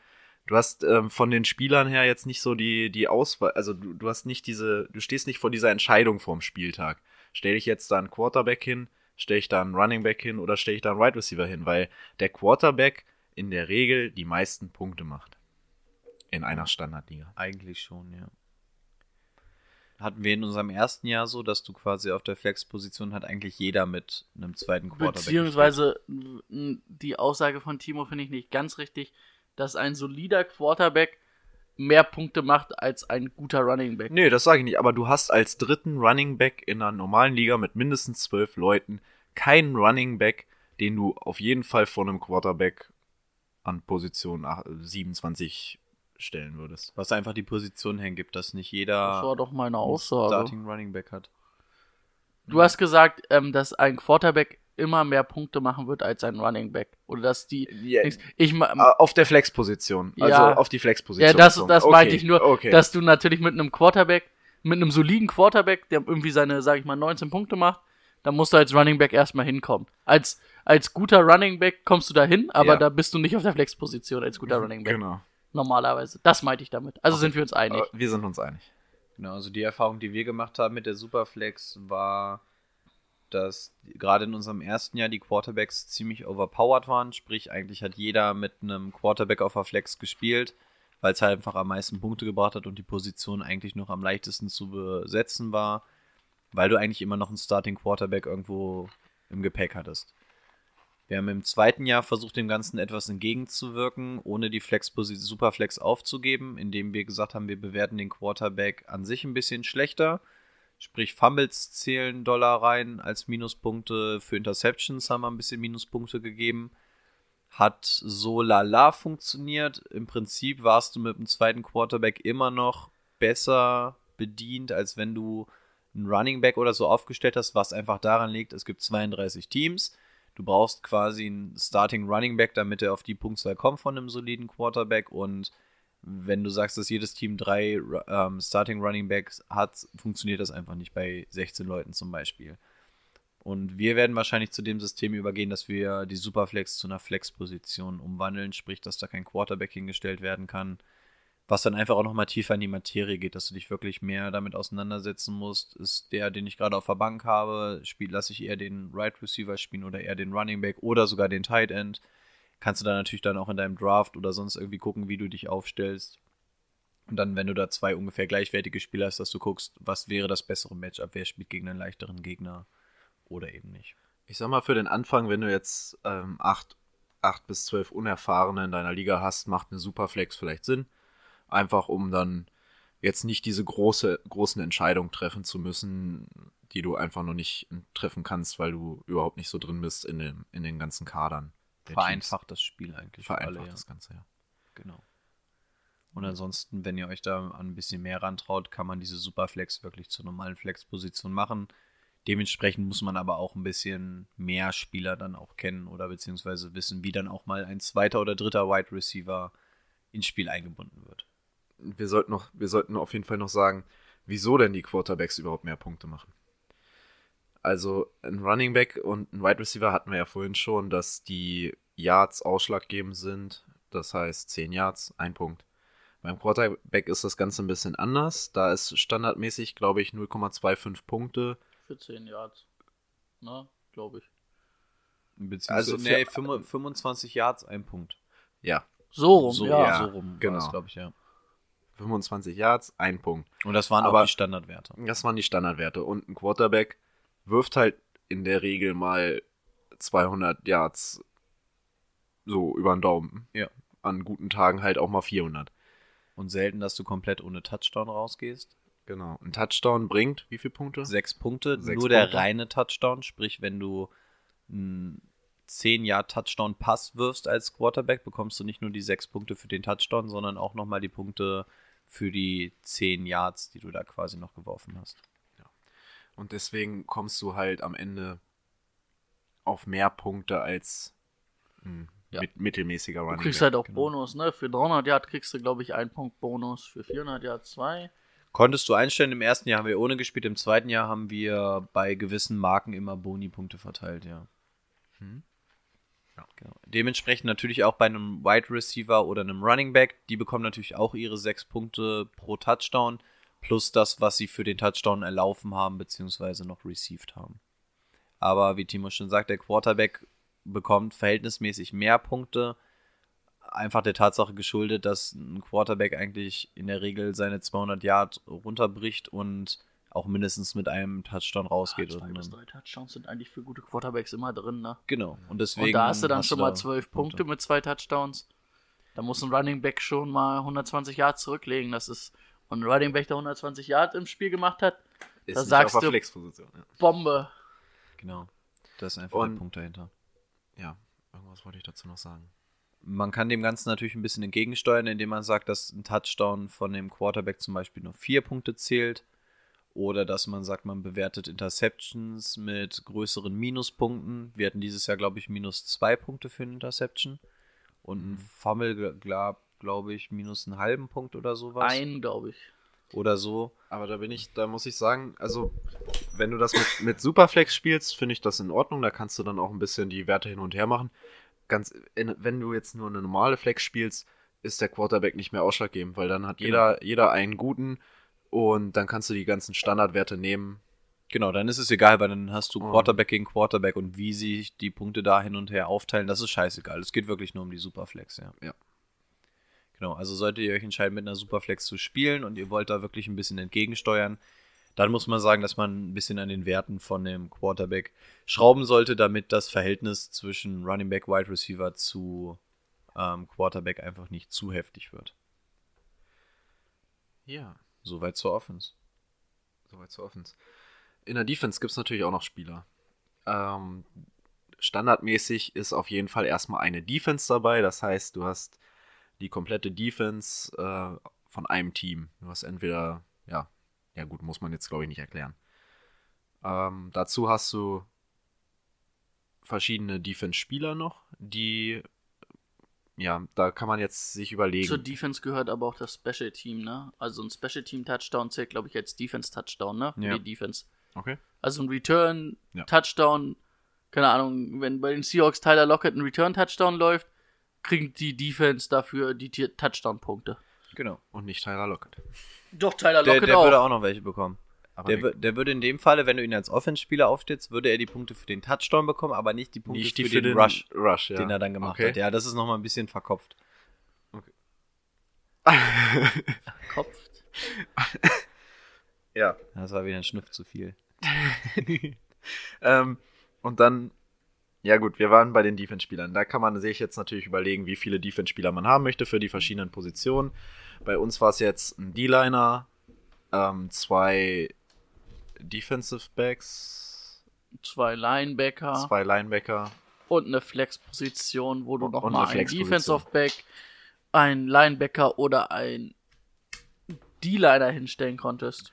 du hast ähm, von den Spielern her jetzt nicht so die, die Auswahl, also du, du hast nicht diese, du stehst nicht vor dieser Entscheidung vorm Spieltag. Stell ich jetzt da einen Quarterback hin, stelle ich da einen Running Back hin oder stelle ich da einen Wide Receiver hin, weil der Quarterback in der Regel die meisten Punkte macht. In einer Standardliga. Eigentlich schon, ja. Hatten wir in unserem ersten Jahr so, dass du quasi auf der Flex-Position hat eigentlich jeder mit einem zweiten Quarterback. Beziehungsweise die Aussage von Timo finde ich nicht ganz richtig, dass ein solider Quarterback mehr Punkte macht als ein guter Running Back. Nee, das sage ich nicht, aber du hast als dritten Running Back in einer normalen Liga mit mindestens zwölf Leuten keinen Running Back, den du auf jeden Fall vor einem Quarterback an Position ach- 27 stellen würdest. Was einfach die Position hergibt, dass nicht Das jeder war doch meine Aussage. Starting Running Back hat. Du hast gesagt, ähm, dass ein Quarterback immer mehr Punkte machen wird als ein Running Back. Oder dass die. Ja, Ich Ah, auf der Flex-Position. Also Ja. auf die Flex-Position. Ja, das, das Okay, meinte ich nur, Okay. dass du natürlich mit einem Quarterback, mit einem soliden Quarterback, der irgendwie seine, sag ich mal, 19 Punkte macht, dann musst du als Running Back erstmal hinkommen. Als, als guter Running Back kommst du da hin, aber Ja. da bist du nicht auf der Flex-Position als guter Running Back. Genau. Normalerweise. Das meinte ich damit. Also sind wir uns einig. Aber wir sind uns einig. Genau, also die Erfahrung, die wir gemacht haben mit der Superflex, war, dass gerade in unserem ersten Jahr die Quarterbacks ziemlich overpowered waren. Sprich, eigentlich hat jeder mit einem Quarterback auf der Flex gespielt, weil es halt einfach am meisten Punkte gebracht hat und die Position eigentlich noch am leichtesten zu besetzen war, weil du eigentlich immer noch einen Starting Quarterback irgendwo im Gepäck hattest. Wir haben im zweiten Jahr versucht, dem Ganzen etwas entgegenzuwirken, ohne die Flex Superflex aufzugeben, indem wir gesagt haben, wir bewerten den Quarterback an sich ein bisschen schlechter. Sprich, Fumbles zählen Dollar rein als Minuspunkte. Für Interceptions haben wir ein bisschen Minuspunkte gegeben. Hat so lala funktioniert. Im Prinzip warst du mit dem zweiten Quarterback immer noch besser bedient, als wenn du einen Running Back oder so aufgestellt hast, was einfach daran liegt, es gibt 32 Teams. Du brauchst quasi einen Starting Running Back, damit er auf die Punktzahl kommt von einem soliden Quarterback. Und wenn du sagst, dass jedes Team drei ähm, Starting Running Backs hat, funktioniert das einfach nicht bei 16 Leuten zum Beispiel. Und wir werden wahrscheinlich zu dem System übergehen, dass wir die Superflex zu einer Flex-Position umwandeln, sprich, dass da kein Quarterback hingestellt werden kann. Was dann einfach auch nochmal tiefer in die Materie geht, dass du dich wirklich mehr damit auseinandersetzen musst. Ist der, den ich gerade auf der Bank habe, spiel, lasse ich eher den Right Receiver spielen oder eher den Running Back oder sogar den Tight End. Kannst du dann natürlich dann auch in deinem Draft oder sonst irgendwie gucken, wie du dich aufstellst. Und dann, wenn du da zwei ungefähr gleichwertige Spieler hast, dass du guckst, was wäre das bessere Matchup, wer spielt gegen einen leichteren Gegner oder eben nicht. Ich sag mal, für den Anfang, wenn du jetzt ähm, acht, acht bis zwölf Unerfahrene in deiner Liga hast, macht eine Superflex vielleicht Sinn. Einfach um dann jetzt nicht diese große, großen Entscheidungen treffen zu müssen, die du einfach noch nicht treffen kannst, weil du überhaupt nicht so drin bist in den, in den ganzen Kadern. Vereinfacht das Spiel eigentlich. Teams. für Vereinfacht alle, ja. das Ganze, ja. Genau. Und ansonsten, wenn ihr euch da an ein bisschen mehr rantraut, kann man diese Superflex wirklich zur normalen Flex-Position machen. Dementsprechend muss man aber auch ein bisschen mehr Spieler dann auch kennen oder beziehungsweise wissen, wie dann auch mal ein zweiter oder dritter Wide Receiver ins Spiel eingebunden wird. wir sollten noch, wir sollten auf jeden Fall noch sagen, wieso denn die Quarterbacks überhaupt mehr Punkte machen. Also ein Running Back und ein Wide Receiver hatten wir ja vorhin schon, dass die Yards ausschlaggebend sind. Das heißt 10 Yards, ein Punkt. Beim Quarterback ist das Ganze ein bisschen anders. Da ist standardmäßig, glaube ich, 0,25 Punkte. Für 10 Yards. Ne, glaube ich. Beziehungsweise, Also für- nee, 25 Yards, ein Punkt. Ja, So rum, so, ja. ja. so rum genau. glaube ich, ja. 25 Yards, ein Punkt. Und das waren Aber- auch die Standardwerte. Das waren die Standardwerte. Und ein Quarterback wirft halt in der Regel mal 200 Yards so über den Daumen. Ja. An guten Tagen halt auch mal 400. Und selten, dass du komplett ohne Touchdown rausgehst. Genau. Ein Touchdown bringt wie viele Punkte? Sechs Punkte, Sechs nur der Punkte. reine Touchdown, sprich, wenn du einen 10 Jahr Touchdown Pass wirfst als Quarterback, bekommst du nicht nur die sechs Punkte für den Touchdown, sondern auch nochmal die Punkte für die 10 Yards, die du da quasi noch geworfen hast. Und deswegen kommst du halt am Ende auf mehr Punkte als ein Ja. mit, mittelmäßiger Du Running kriegst Back. halt auch genau. Bonus, ne? Für 300 Yard kriegst du, glaube ich, einen Punkt Bonus. Für 400 Yard zwei. Konntest du einstellen, im ersten Jahr haben wir ohne gespielt, im zweiten Jahr haben wir bei gewissen Marken immer Boni-Punkte verteilt, ja. Hm. Genau. Dementsprechend natürlich auch bei einem Wide Receiver oder einem Running Back, die bekommen natürlich auch ihre sechs Punkte pro Touchdown, plus das, was sie für den Touchdown erlaufen haben, beziehungsweise noch received haben. Aber wie Timo schon sagt, der Quarterback bekommt verhältnismäßig mehr Punkte, einfach der Tatsache geschuldet, dass ein Quarterback eigentlich in der Regel seine 200 Yard runterbricht und auch mindestens mit einem Touchdown rausgeht. Zwei Und bis drei Touchdowns sind eigentlich für gute Quarterbacks immer drin, ne? Genau. Und deswegen Und da hast du dann hast schon mal 12 Punkte mit zwei Touchdowns. Da muss ein Running Back schon mal 120 Yards zurücklegen. Das ist. Und ein Running Back, der 120 Yards im Spiel gemacht hat, Ist da sagst auf du- Flexposition. Ja. Bombe. Genau. Das ist einfach Und- der Punkt dahinter. ja, irgendwas wollte ich dazu noch sagen. Man kann dem Ganzen natürlich ein bisschen entgegensteuern, indem man sagt, dass ein Touchdown von dem Quarterback zum Beispiel nur vier Punkte zählt. Oder dass man sagt, man bewertet Interceptions mit größeren Minuspunkten. Wir hatten dieses Jahr, glaube ich, minus zwei Punkte für eine Interception. Und ein Fumble, glaube glaub ich, minus einen halben Punkt oder sowas. Ein, glaube ich. Oder so. Aber da bin ich, da muss ich sagen, also wenn du das mit, mit Superflex spielst, finde ich das in Ordnung. Da kannst du dann auch ein bisschen die Werte hin und her machen. Ganz, in, wenn du jetzt nur eine normale Flex spielst, ist der Quarterback nicht mehr ausschlaggebend, weil dann hat jeder, jeder einen guten und dann kannst du die ganzen Standardwerte nehmen. Genau, dann ist es egal, weil dann hast du. Quarterback gegen Quarterback und wie sich die Punkte da hin und her aufteilen, das ist scheißegal. Es geht wirklich nur um die Superflex, ja. Ja. Genau, also solltet ihr euch entscheiden, mit einer Superflex zu spielen und ihr wollt da wirklich ein bisschen entgegensteuern, dann muss man sagen, dass man ein bisschen an den Werten von dem Quarterback schrauben sollte, damit das Verhältnis zwischen Running Back, Wide Receiver zu ähm, Quarterback einfach nicht zu heftig wird. Ja, Soweit zur Offense. soweit zu Offense. In der Defense gibt es natürlich auch noch Spieler. Ähm, standardmäßig ist auf jeden Fall erstmal eine Defense dabei. Das heißt, du hast die komplette Defense äh, von einem Team. Du hast entweder, ja, ja gut, muss man jetzt glaube ich nicht erklären. Ähm, dazu hast du verschiedene Defense-Spieler noch, die, ja, da kann man jetzt sich überlegen. Zur Defense gehört aber auch das Special Team, ne? Also ein Special Team Touchdown zählt, glaube ich, als Defense Touchdown, ne? Für Ja. die Defense. okay. Also ein Return Ja. Touchdown, keine Ahnung, wenn bei den Seahawks Tyler Lockett ein Return Touchdown läuft, kriegt die Defense dafür die Touchdown-Punkte. Genau. Und nicht Tyler Lockett. Doch, Tyler Der, Lockett der auch. würde auch noch welche bekommen. Aber Der, der würde in dem Falle, wenn du ihn als Offense-Spieler aufstellst, würde er die Punkte für den Touchdown bekommen, aber nicht die Punkte nicht für, die den, für den Rush, Rush ja. den er dann gemacht okay. hat. Ja, das ist nochmal ein bisschen verkopft. Kopf. [LAUGHS] ja. Das war wieder ein Schnuff zu viel. [LAUGHS] ähm, und dann, ja gut, wir waren bei den Defense-Spielern. Da kann man sich jetzt natürlich überlegen, wie viele Defense-Spieler man haben möchte für die verschiedenen Positionen. Bei uns war es jetzt ein D-Liner, ähm, zwei Defensive Backs, Zwei Linebacker zwei Linebacker. und eine Flex-Position, wo du Und- noch und mal eine einen. Defensive Back, einen Linebacker oder ein D-Liner hinstellen konntest.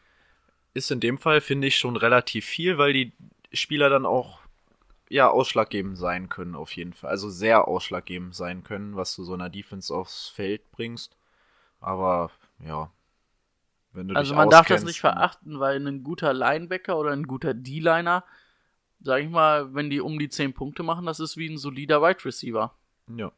Ist in dem Fall, finde ich, schon relativ viel, weil die Spieler dann auch ja, ausschlaggebend sein können, auf jeden Fall. Also sehr ausschlaggebend sein können, was du so einer Defense aufs Feld bringst. Aber ja, wenn du Also dich man darf das nicht verachten, weil ein guter Linebacker oder ein guter D-Liner, sag ich mal, wenn die um die 10 Punkte machen, das ist wie ein solider Wide Receiver. Ja.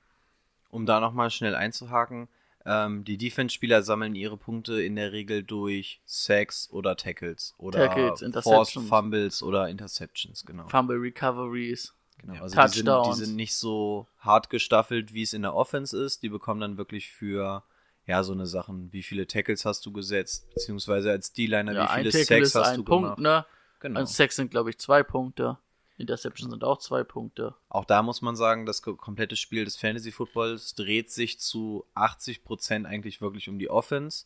Um da nochmal schnell einzuhaken, ähm, die Defense-Spieler sammeln ihre Punkte in der Regel durch Sacks oder Tackles oder Tackles, Forced. Fumbles oder Interceptions, genau. Fumble Recoveries. genau. Ja. Also die sind, die Touchdowns. sind nicht so hart gestaffelt, wie es in der Offense ist. Die bekommen dann wirklich für ja so eine Sachen, wie viele Tackles hast du gesetzt, beziehungsweise als D-Liner, Ja, wie viele Sacks hast ein du Punkt, gemacht. ne? Genau. Ein Sack sind, glaube ich, zwei Punkte. Interception sind auch zwei Punkte. Auch da muss man sagen, das ko- komplette Spiel des Fantasy Footballs dreht sich zu 80% eigentlich wirklich um die Offense.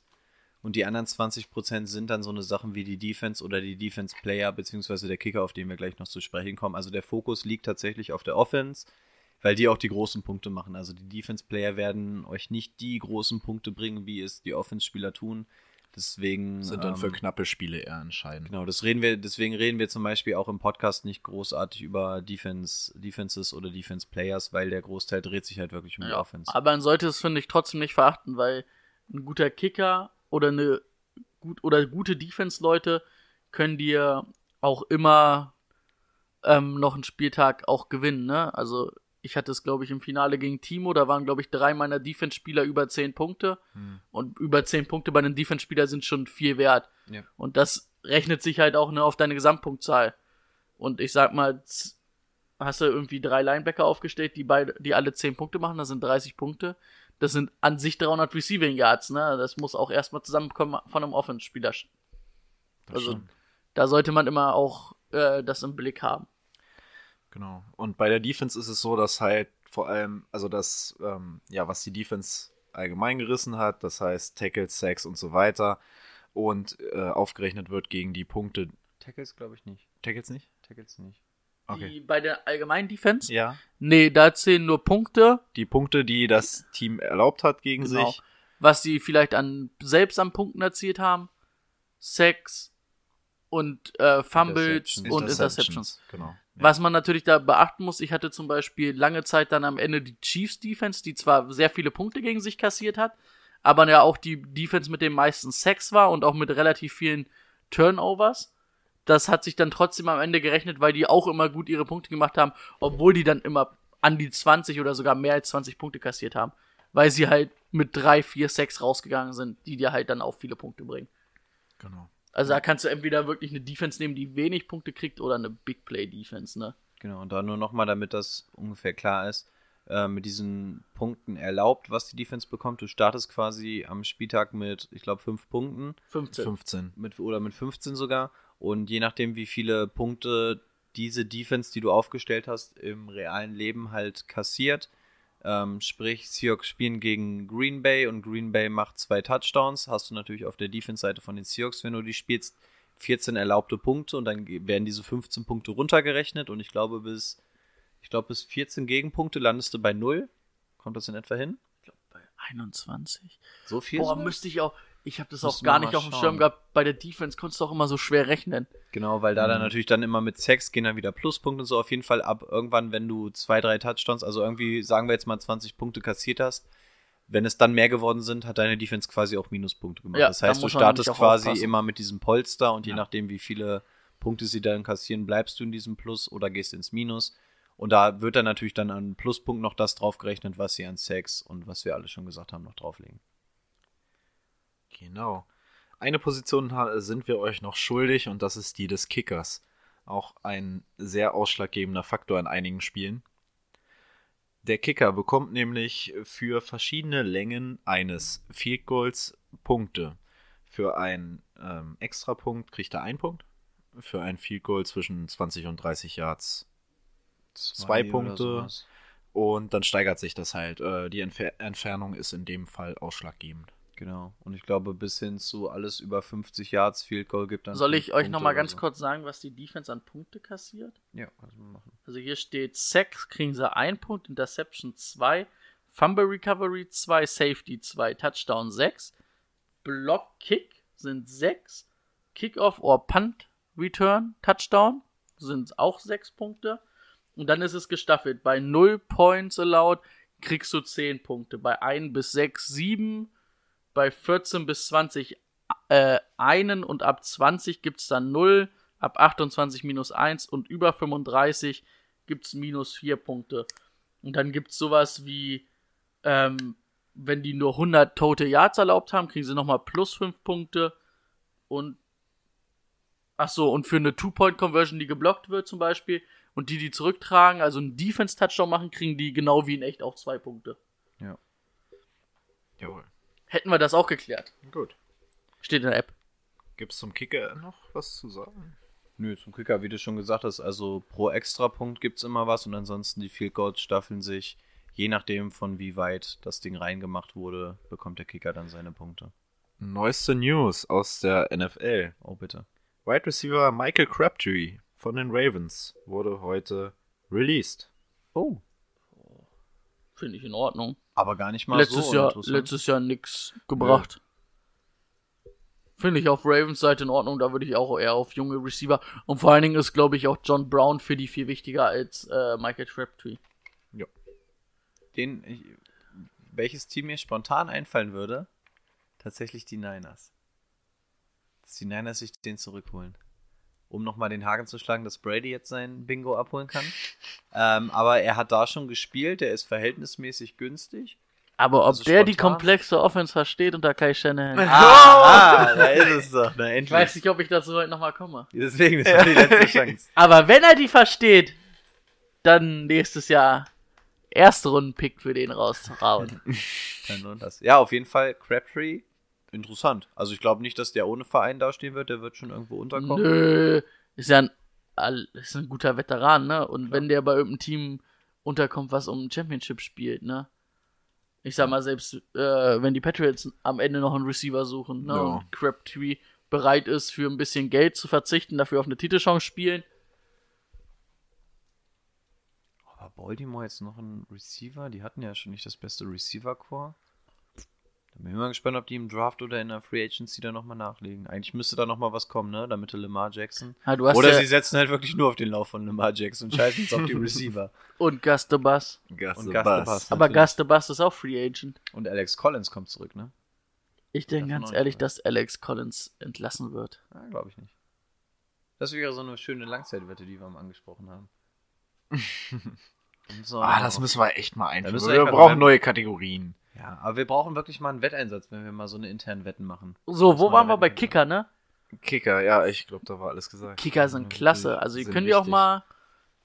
Und die anderen 20% sind dann so eine Sachen wie die Defense oder die Defense Player, beziehungsweise der Kicker, auf den wir gleich noch zu sprechen kommen. Also der Fokus liegt tatsächlich auf der Offense, weil die auch die großen Punkte machen. Also die Defense Player werden euch nicht die großen Punkte bringen, wie es die Offense-Spieler tun. Deswegen Sind dann für ähm, knappe Spiele eher entscheidend. Genau, das reden wir, deswegen reden wir zum Beispiel auch im Podcast nicht großartig über Defense, Defenses oder Defense Players, weil der Großteil dreht sich halt wirklich um die Ja, Offense. aber man sollte es, finde ich, trotzdem nicht verachten, weil ein guter Kicker oder eine gut oder gute Defense-Leute können dir auch immer ähm, noch einen Spieltag auch gewinnen, ne? Also ich hatte es, glaube ich, im Finale gegen Timo, da waren, glaube ich, drei meiner Defense-Spieler über 10 Punkte. Und über 10 Punkte bei einem Defense-Spieler sind schon viel wert. Ja. Und das rechnet sich halt auch ne, auf deine Gesamtpunktzahl. Und ich sag mal, hast du irgendwie drei Linebacker aufgestellt, die beide, die alle 10 Punkte machen, das sind 30 Punkte. Das sind an sich 300 Receiving Yards, ne? Das muss auch erstmal zusammenkommen von einem Offense-Spieler. Also, stimmt. da sollte man immer auch äh, das im Blick haben. Genau. Und bei der Defense ist es so, dass halt vor allem, also das, ähm, ja, was die Defense allgemein gerissen hat, das heißt Tackles, Sacks und so weiter, und äh, aufgerechnet wird gegen die Punkte. Tackles glaube ich nicht. Tackles nicht? Tackles nicht. Okay. Die, bei der allgemeinen Defense? Ja. Nee, da zählen nur Punkte, Die Punkte, die das Team erlaubt hat gegen Genau. sich. was sie vielleicht an selbst an Punkten erzielt haben. Sacks und äh, Fumbles Interceptions. und Interceptions. Genau. Was man natürlich da beachten muss, ich hatte zum Beispiel lange Zeit dann am Ende die Chiefs Defense, die zwar sehr viele Punkte gegen sich kassiert hat, aber ja auch die Defense mit den meisten Sacks war und auch mit relativ vielen Turnovers. Das hat sich dann trotzdem am Ende gerechnet, weil die auch immer gut ihre Punkte gemacht haben, obwohl die dann immer an die 20 oder sogar mehr als 20 Punkte kassiert haben. Weil sie halt mit drei, vier Sacks rausgegangen sind, die dir halt dann auch viele Punkte bringen. Genau. Also da kannst du entweder wirklich eine Defense nehmen, die wenig Punkte kriegt, oder eine Big Play Defense, ne? Genau, und da nur nochmal, damit das ungefähr klar ist, äh, mit diesen Punkten erlaubt, was die Defense bekommt. Du startest quasi am Spieltag mit, ich glaube, fünf Punkten 15. 15. mit, oder mit 15 sogar. Und je nachdem, wie viele Punkte diese Defense, die du aufgestellt hast, im realen Leben halt kassiert, ähm, sprich, Seahawks spielen gegen Green Bay und Green Bay macht zwei Touchdowns, hast du natürlich auf der Defense-Seite von den Seahawks, wenn du die spielst, 14 erlaubte Punkte und dann werden diese 15 Punkte runtergerechnet und ich glaube bis, ich glaube bis 14 Gegenpunkte landest du bei 0. Kommt das in etwa hin? Bei 21. So viel? Boah, müsste ich auch. Ich habe das auch gar nicht auf dem. Schirm gehabt. Bei der Defense konntest du auch immer so schwer rechnen. Genau, weil da dann Mhm. natürlich dann immer mit Sex gehen dann wieder Pluspunkte und so. Auf jeden Fall ab irgendwann, wenn du zwei, drei Touchdowns, also irgendwie sagen wir jetzt mal 20 Punkte kassiert hast, wenn es dann mehr geworden sind, hat deine Defense quasi auch Minuspunkte gemacht. Ja, das da heißt, du startest quasi aufpassen. immer mit diesem Polster und je Ja. nachdem, wie viele Punkte sie dann kassieren, bleibst du in diesem Plus oder gehst ins Minus. Und da wird dann natürlich dann an Pluspunkt noch das draufgerechnet, was sie an Sex und was wir alle schon gesagt haben, noch drauflegen. Genau. Eine Position sind wir euch noch schuldig und das ist die des Kickers. Auch ein sehr ausschlaggebender Faktor in einigen Spielen. Der Kicker bekommt nämlich für verschiedene Längen eines Field Goals Punkte. Für einen ähm, Extrapunkt kriegt er einen Punkt. Für ein Field Goal zwischen 20 und 30 Yards Zwei oder Punkte. und dann steigert sich das halt. Äh, die Entfer Entfernung ist in dem Fall ausschlaggebend. Genau. Und ich glaube, bis hin zu alles über 50 Yards Field Goal gibt dann. Soll ich euch nochmal ganz so. kurz sagen, was die Defense an Punkte kassiert? Ja, kannst du machen. Also hier steht Sacks kriegen sie 1 Punkt, Interception 2, Fumble Recovery 2, Safety 2, Touchdown 6, Block Kick sind 6, Kickoff or Punt Return Touchdown sind auch 6 Punkte. Und dann ist es gestaffelt. Bei 0 Points allowed kriegst du 10 Punkte. Bei 1 bis 6 7, bei 14 bis 20 äh, einen und ab 20 gibt's dann 0, ab 28 minus 1 und über 35 gibt's minus 4 Punkte. Und dann gibt's sowas wie, ähm, wenn die nur 100 tote Yards erlaubt haben, kriegen sie nochmal plus 5 Punkte. Und, ach so, und für eine Two-Point-Conversion, die geblockt wird zum Beispiel, und die, die zurücktragen, also einen Defense-Touchdown machen, kriegen die genau wie in echt auch 2 Punkte. Jawohl. Hätten wir das auch geklärt. Gut. Steht in der App. Gibt es zum Kicker noch was zu sagen? Nö, zum Kicker, wie du schon gesagt hast, also pro Extrapunkt gibt's immer was und ansonsten die Field Goals staffeln sich. Je nachdem, von wie weit das Ding reingemacht wurde, bekommt der Kicker dann seine Punkte. Neueste News aus der NFL. Oh, bitte. Wide Receiver Michael Crabtree von den Ravens wurde heute released. Oh. Finde ich in Ordnung. Aber gar nicht mal letztes so Jahr, letztes Jahr nix gebracht. Finde ich auf Ravens Seite in Ordnung, da würde ich auch eher auf junge Receiver. Und vor allen Dingen ist, glaube ich, auch John Brown für die viel wichtiger als äh, Michael Crabtree. Den, ich, welches Team mir spontan einfallen würde, tatsächlich die Niners. Dass die Niners sich den zurückholen. Um nochmal den Haken zu schlagen, dass Brady jetzt sein Bingo abholen kann. ähm, aber er hat da schon gespielt, der ist verhältnismäßig günstig. Aber ob Also der die spontan? komplexe Offense versteht unter Kai Shanahan. Ah, [LAUGHS] da ist es doch. Na, ich endlich. weiß nicht, ob ich dazu heute nochmal komme. Deswegen, das war die letzte [LAUGHS] Chance. Aber wenn er die versteht, dann nächstes Jahr erste Runden-Pick für den rauszuhauen. [LAUGHS] Dann lohnt das. Ja, auf jeden Fall Crabtree. Interessant. Also ich glaube nicht, dass der ohne Verein dastehen wird. Der wird schon irgendwo unterkommen. Nö, ist ja ein, all- ist ein guter Veteran, ne? Und wenn der bei irgendeinem Team unterkommt, was um ein Championship spielt, ne? Ich sag mal, selbst äh, wenn die Patriots am Ende noch einen Receiver suchen, ne? Ja. Und Crabtree bereit ist, für ein bisschen Geld zu verzichten, dafür auf eine Titelchance spielen. Aber Baltimore jetzt noch ein Receiver? Die hatten ja schon nicht das beste Receiver-Core. Da bin ich mal gespannt, ob die im Draft oder in der Free Agency da nochmal nachlegen. Eigentlich müsste da nochmal was kommen, ne? Damit Lamar Jackson. Hast Oder ja, sie setzen halt wirklich nur auf den Lauf von Lamar Jackson und scheißen jetzt auf die [LAUGHS] Receiver. und Gus the Bus. Gus Und the Gus the Bus. Bus. Aber Natürlich. Gus the Bus ist auch Free Agent. Und Alex Collins kommt zurück, ne? Ich denke ganz ehrlich, dass Alex Collins entlassen wird. Ja, glaube ich nicht. Das wäre so eine schöne Langzeitwette, die wir mal angesprochen haben. [LAUGHS] So- Ah, das müssen wir echt mal einführen. müssen wir Wir brauchen neue Kategorien. Ja, aber wir brauchen wirklich mal einen Wetteinsatz, wenn wir mal so eine internen Wetten machen. So, wo waren wir bei Kicker, ne? Kicker, ja, ich glaube, da war alles gesagt. Kicker sind klasse. Also, ihr könnt ja auch mal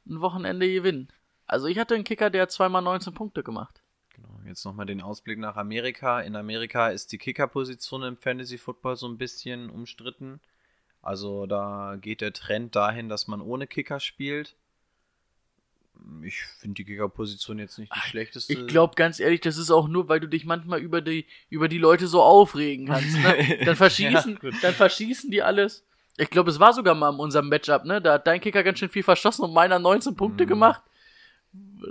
ein Wochenende gewinnen. Also, ich hatte einen Kicker, der hat zweimal 19 Punkte gemacht. Genau, jetzt nochmal den Ausblick nach Amerika. In Amerika ist die Kicker-Position im Fantasy Football so ein bisschen umstritten. Also da geht der Trend dahin, dass man ohne Kicker spielt. Ich finde die Kicker-Position jetzt nicht die schlechteste. Ich glaube ganz ehrlich, das ist auch nur, weil du dich manchmal über die, über die Leute so aufregen kannst. Ne? [LAUGHS] Dann, verschießen, Ja, dann verschießen die alles. Ich glaube, es war sogar mal in unserem Matchup, ne? Da hat dein Kicker ganz schön viel verschossen und meiner 19 Punkte Mhm. gemacht.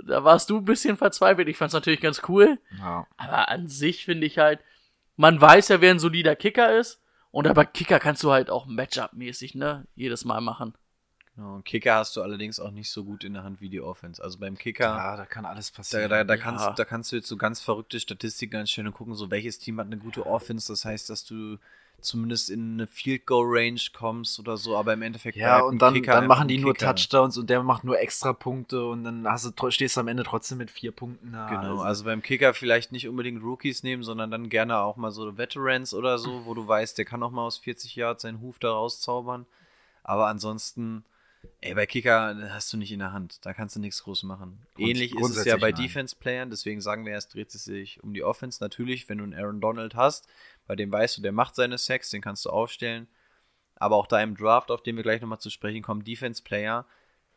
Da warst du ein bisschen verzweifelt. Ich fand's natürlich ganz cool. Ja. Aber an sich finde ich halt, man weiß ja, wer ein solider Kicker ist. Und aber Kicker kannst du halt auch Matchup-mäßig, ne? Jedes Mal machen. Genau, Kicker hast du allerdings auch nicht so gut in der Hand wie die Offense. Also beim Kicker, ja, da kann alles da, passieren. da, da, Ja. kannst, da kannst du jetzt so ganz verrückte Statistiken anstellen und gucken, so welches Team hat eine gute Offense. Das heißt, dass du zumindest in eine Field Goal Range kommst oder so, aber im Endeffekt ja, und dann, Kicker dann machen die nur Kicker. Touchdowns und der macht nur extra Punkte und dann hast du, stehst du am Ende trotzdem mit vier Punkten da. Genau, also beim Kicker vielleicht nicht unbedingt Rookies nehmen, sondern dann gerne auch mal so Veterans oder so, wo du weißt, der kann auch mal aus 40 Yards seinen Huf da rauszaubern. Aber ansonsten, ey, bei Kicker hast du nicht in der Hand. Da kannst du nichts groß machen. Grunds- Ähnlich ist es ja bei. Defense-Playern, deswegen sagen wir erst, dreht es sich um die Offense. Natürlich, wenn du einen Aaron Donald hast, bei dem weißt du, der macht seine Sacks, den kannst du aufstellen. Aber auch da im Draft, auf den wir gleich nochmal zu sprechen kommen, Defense-Player,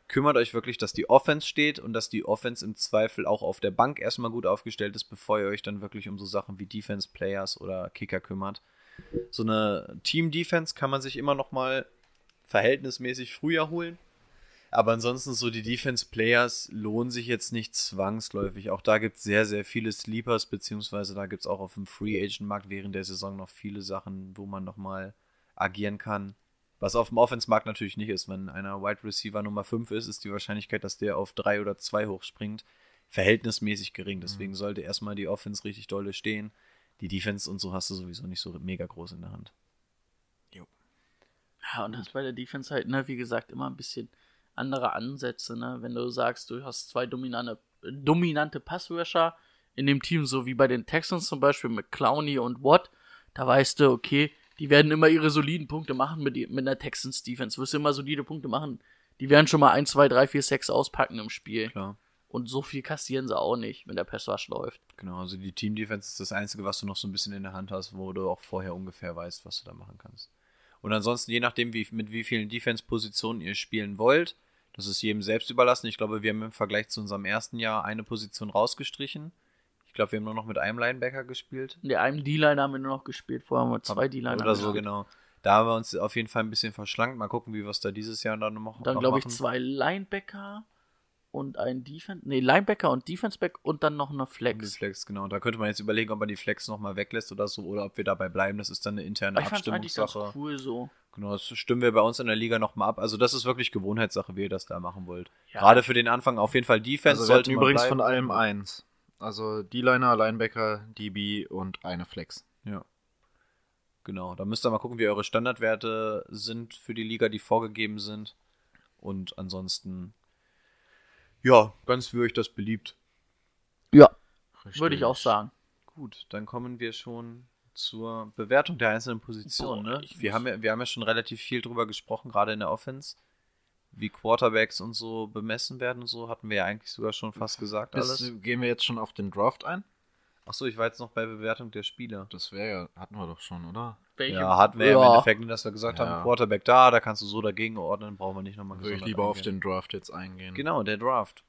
kümmert euch wirklich, dass die Offense steht und dass die Offense im Zweifel auch auf der Bank erstmal gut aufgestellt ist, bevor ihr euch dann wirklich um so Sachen wie Defense-Players oder Kicker kümmert. So eine Team-Defense kann man sich immer noch mal verhältnismäßig früher holen. Aber ansonsten so die Defense-Players lohnen sich jetzt nicht zwangsläufig. Auch da gibt es sehr, sehr viele Sleepers, beziehungsweise da gibt es auch auf dem Free-Agent-Markt während der Saison noch viele Sachen, wo man noch mal agieren kann. Was auf dem Offense-Markt natürlich nicht ist. Wenn einer Wide Receiver Nummer 5 ist, ist die Wahrscheinlichkeit, dass der auf 3 oder 2 hochspringt, verhältnismäßig gering. Deswegen sollte erstmal die Offense richtig dolle stehen. Die Defense und so hast du sowieso nicht so mega groß in der Hand. Ja, und das bei der Defense halt, ne, wie gesagt, immer ein bisschen andere Ansätze, ne? Wenn du sagst, du hast zwei dominante, dominante Passrusher in dem Team, so wie bei den Texans zum Beispiel mit Clowney und Watt, da weißt du, okay, die werden immer ihre soliden Punkte machen mit, mit einer Texans Defense. Wirst du immer solide Punkte machen. Die werden schon mal 1, 2, 3, 4, 6 auspacken im Spiel. Klar. Und so viel kassieren sie auch nicht, wenn der Pass Rush läuft. Genau, also die Team Defense ist das Einzige, was du noch so ein bisschen in der Hand hast, wo du auch vorher ungefähr weißt, was du da machen kannst. Und ansonsten, je nachdem, wie, mit wie vielen Defense-Positionen ihr spielen wollt, das ist jedem selbst überlassen. Ich glaube, wir haben im Vergleich zu unserem ersten Jahr eine Position rausgestrichen. Ich glaube, wir haben nur noch mit einem Linebacker gespielt. Der einen D-Line haben wir nur noch gespielt. Vorher haben wir zwei D-Line. Oder so, genau. Da haben wir uns auf jeden Fall ein bisschen verschlankt. Mal gucken, wie wir es da dieses Jahr dann noch, Dann noch glaube ich machen. zwei Linebacker und ein Defense. Nee, Linebacker und Defense-Back und dann noch eine Und Die Flex. Flex, genau. Da könnte man jetzt überlegen, ob man die Flex nochmal weglässt oder so, oder ob wir dabei bleiben. Das ist dann eine interne ich eigentlich ganz Abstimmungssache. cool so. Genau, das stimmen wir bei uns in der Liga nochmal ab. Also das ist wirklich Gewohnheitssache, wie ihr das da machen wollt. Ja. Gerade für den Anfang auf jeden Fall Defense Also wir hatten sollte man übrigens bleiben. von allem eins. Also D-Liner, Linebacker, DB und eine Flex. Ja. Genau, da müsst ihr mal gucken, wie eure Standardwerte sind für die Liga, die vorgegeben sind. Und ansonsten, ja, ganz wie euch das beliebt. Ja, Richtig. würde ich auch sagen. Gut, dann kommen wir schon zur Bewertung der einzelnen Positionen. Ne? Wir, haben ja, wir haben ja schon relativ viel drüber gesprochen, gerade in der Offense. Wie Quarterbacks und so bemessen werden und so, hatten wir ja eigentlich sogar schon fast gesagt Bis, alles. gehen wir jetzt schon auf den Draft ein? Achso, ich war jetzt noch bei Bewertung der Spieler. Das wäre ja, hatten wir doch schon, oder? Ja, hatten wir ja. im. Endeffekt, dass wir gesagt Ja. haben, Quarterback da, da kannst du so dagegen ordnen, brauchen wir nicht nochmal Würde ich lieber auf eingehen. den Draft jetzt eingehen. Genau, der Draft.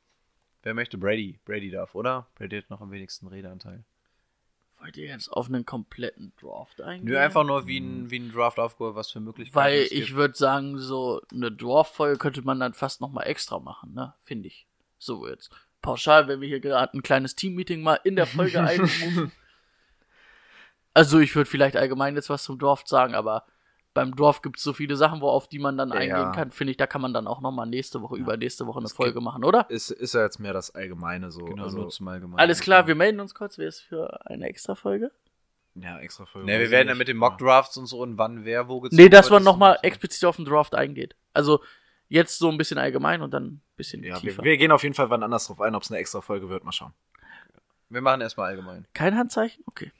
Wer möchte? Brady. Brady darf, oder? Brady hat noch am wenigsten Redeanteil. Wollt ihr jetzt auf einen kompletten Draft eingehen? Nö, einfach nur wie ein, wie ein Draft aufgehoben, was für Möglichkeiten Weil es ich würde sagen, so eine Draft-Folge könnte man dann fast nochmal extra machen, ne? Finde ich. So jetzt. Pauschal, wenn wir hier gerade ein kleines Team-Meeting mal in der Folge [LAUGHS] einrufen. Also ich würde vielleicht allgemein jetzt was zum Draft sagen, aber beim Draft gibt es so viele Sachen, wo auf die man dann Ja. eingehen kann. Finde ich, da kann man dann auch nochmal nächste Woche, übernächste Woche eine Es Folge gibt- machen, oder? Ist, ist ja jetzt mehr das Allgemeine so. Genau, also, nur zum Allgemeinen. Alles klar, wir melden uns kurz. Wer ist für eine extra Folge? ja, extra Folge. Ne, wir werden ja nicht, mit den Mock-Drafts und so und wann wer wo gezogen Nee, dass man nochmal so. explizit auf den Draft eingeht. Also jetzt so ein bisschen allgemein und dann ein bisschen Ja, wir, tiefer. wir gehen auf jeden Fall wann anders drauf ein, ob es eine extra Folge wird. Mal schauen. Wir machen erstmal allgemein. Kein Handzeichen? Okay.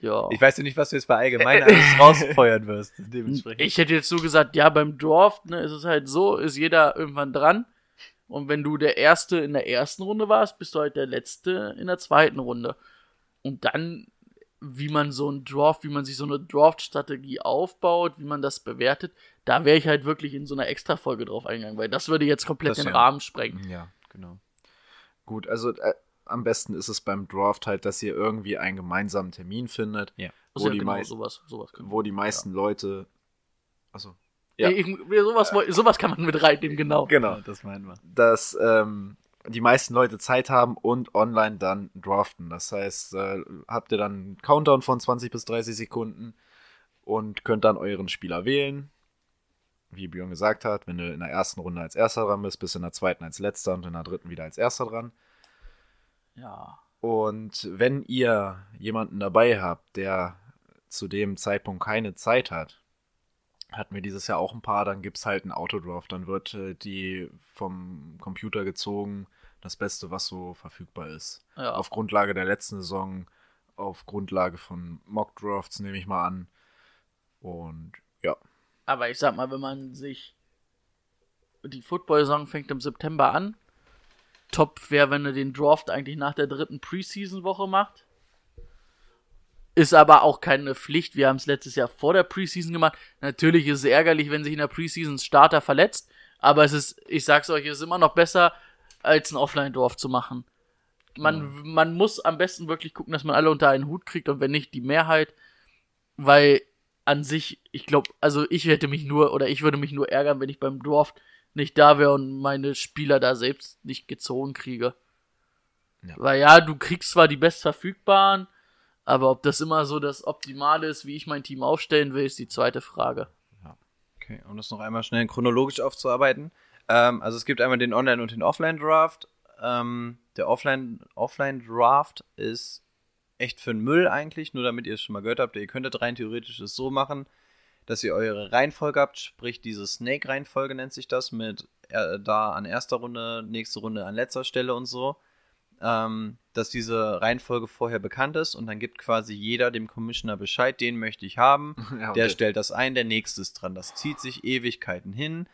Ja. Ich weiß ja nicht, was du jetzt bei allgemein [LAUGHS] alles rausfeuern wirst. Dementsprechend. Ich hätte jetzt so gesagt, ja, beim Draft ne, ist es halt so, ist jeder irgendwann dran. Und wenn du der Erste in der ersten Runde warst, bist du halt der Letzte in der zweiten Runde. Und dann, wie man so ein Draft, wie man sich so eine Draft-Strategie aufbaut, wie man das bewertet, da wäre ich halt wirklich in so einer Extra-Folge drauf eingegangen, weil das würde jetzt komplett Das den ja. Rahmen sprengen. ja, genau. Gut, also äh, am besten ist es beim Draft halt, dass ihr irgendwie einen gemeinsamen Termin findet, Ja. Wo, ja, die genau, meisten, sowas, sowas können wo die meisten Leute. Also, Ja. Ja. Ich, sowas, sowas kann man mit reinnehmen, genau. genau. das meinen wir. dass ähm, die meisten Leute Zeit haben und online dann draften. Das heißt, äh, habt ihr dann einen Countdown von 20 bis 30 Sekunden und könnt dann euren Spieler wählen. Wie Björn gesagt hat, wenn du in der ersten Runde als erster dran bist, bist du in der zweiten als letzter und in der dritten wieder als erster dran. Ja. Und wenn ihr jemanden dabei habt, der zu dem Zeitpunkt keine Zeit hat, hatten wir dieses Jahr auch ein paar, dann gibt es halt einen Autodraft. Dann wird äh, die vom Computer gezogen, das Beste, was so verfügbar ist. ja. Auf Grundlage der letzten Saison, auf Grundlage von Mockdrafts nehme ich mal an. Und ja, Aber ich sag mal, wenn man sich. Die Football-Saison fängt im September an. Top wäre, wenn er den Draft eigentlich nach der dritten Preseason-Woche macht. Ist aber auch keine Pflicht. Wir haben es letztes Jahr vor der Preseason gemacht. Natürlich ist es ärgerlich, wenn sich in der Preseason Starter verletzt. Aber es ist, ich sag's euch, es ist immer noch besser, als einen Offline-Draft zu machen. Man, man muss am besten wirklich gucken, dass man alle unter einen Hut kriegt und wenn nicht die Mehrheit, weil an sich, ich glaube, also ich hätte mich nur oder ich würde mich nur ärgern, wenn ich beim Draft nicht da wäre und meine Spieler da selbst nicht gezogen kriege. Ja. Weil ja, du kriegst zwar die bestverfügbaren, aber ob das immer so das Optimale ist, wie ich mein Team aufstellen will, ist die zweite Frage. Okay, um das noch einmal schnell chronologisch aufzuarbeiten. Ähm, also es gibt einmal den Online- und den Offline-Draft. Ähm, der Offline- Offline-Draft ist echt für den Müll eigentlich, nur damit ihr es schon mal gehört habt. Ihr könntet rein theoretisch es so machen, dass ihr eure Reihenfolge habt, sprich diese Snake-Reihenfolge nennt sich das, mit äh, da an erster Runde, nächste Runde an letzter Stelle und so. Ähm, dass diese Reihenfolge vorher bekannt ist und dann gibt quasi jeder dem Commissioner Bescheid, den möchte ich haben. [LAUGHS] Ja, Der und stellt das ein, der nächste ist dran. Das zieht sich Ewigkeiten hin.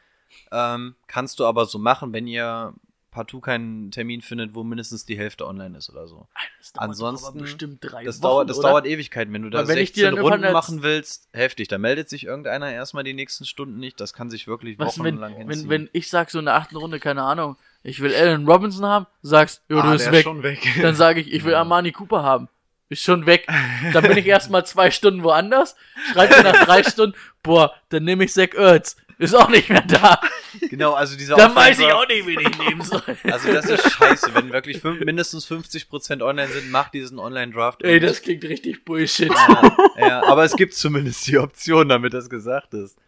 Ähm, kannst du aber so machen, wenn ihr partout keinen Termin findet, wo mindestens die Hälfte online ist oder so. Das dauert Ansonsten- bestimmt drei Das, Wochen, dauert, das oder? dauert Ewigkeiten. Wenn du da wenn ich dir 16 dann Runden machen willst, heftig. Da meldet sich irgendeiner erstmal die nächsten Stunden nicht. Das kann sich wirklich Was, wenn, wochenlang wenn, hinziehen. wenn ich sag so in der achten Runde, keine Ahnung, ich will Alan Robinson haben, sagst, du Ah, bist der weg. weg. [LAUGHS] Dann sage ich, ich will Armani Cooper haben. Ist schon weg. [LAUGHS] Dann bin ich erstmal zwei Stunden woanders, schreibe mir nach drei Stunden, boah, dann nehme ich Zach Ertz. Ist auch nicht mehr da. genau, also dieser Dann weiß ich auch nicht, wen ich nehmen soll. Also das ist scheiße. Wenn wirklich fünf, mindestens 50% online sind, mach diesen Online-Draft. Ey, das klingt richtig Bullshit. ja, ja, aber es gibt zumindest die Option, damit das gesagt ist.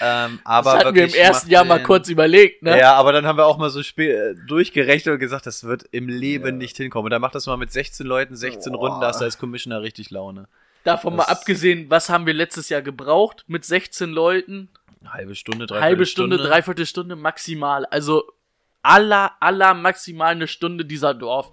Ähm, aber das hatten wir im ersten Jahr mal kurz überlegt, ne? Ja, aber dann haben wir auch mal so äh, durchgerechnet und gesagt, das wird im Leben Ja. nicht hinkommen. Und dann macht das mal mit 16 Leuten, 16 Boah. Runden, da hast du als Commissioner richtig Laune. Davon mal Das- abgesehen, was haben wir letztes Jahr gebraucht mit 16 Leuten? Eine halbe Stunde, drei Halbe Stunde, dreiviertel Stunde maximal. Also aller, aller maximal eine Stunde dieser Dorf.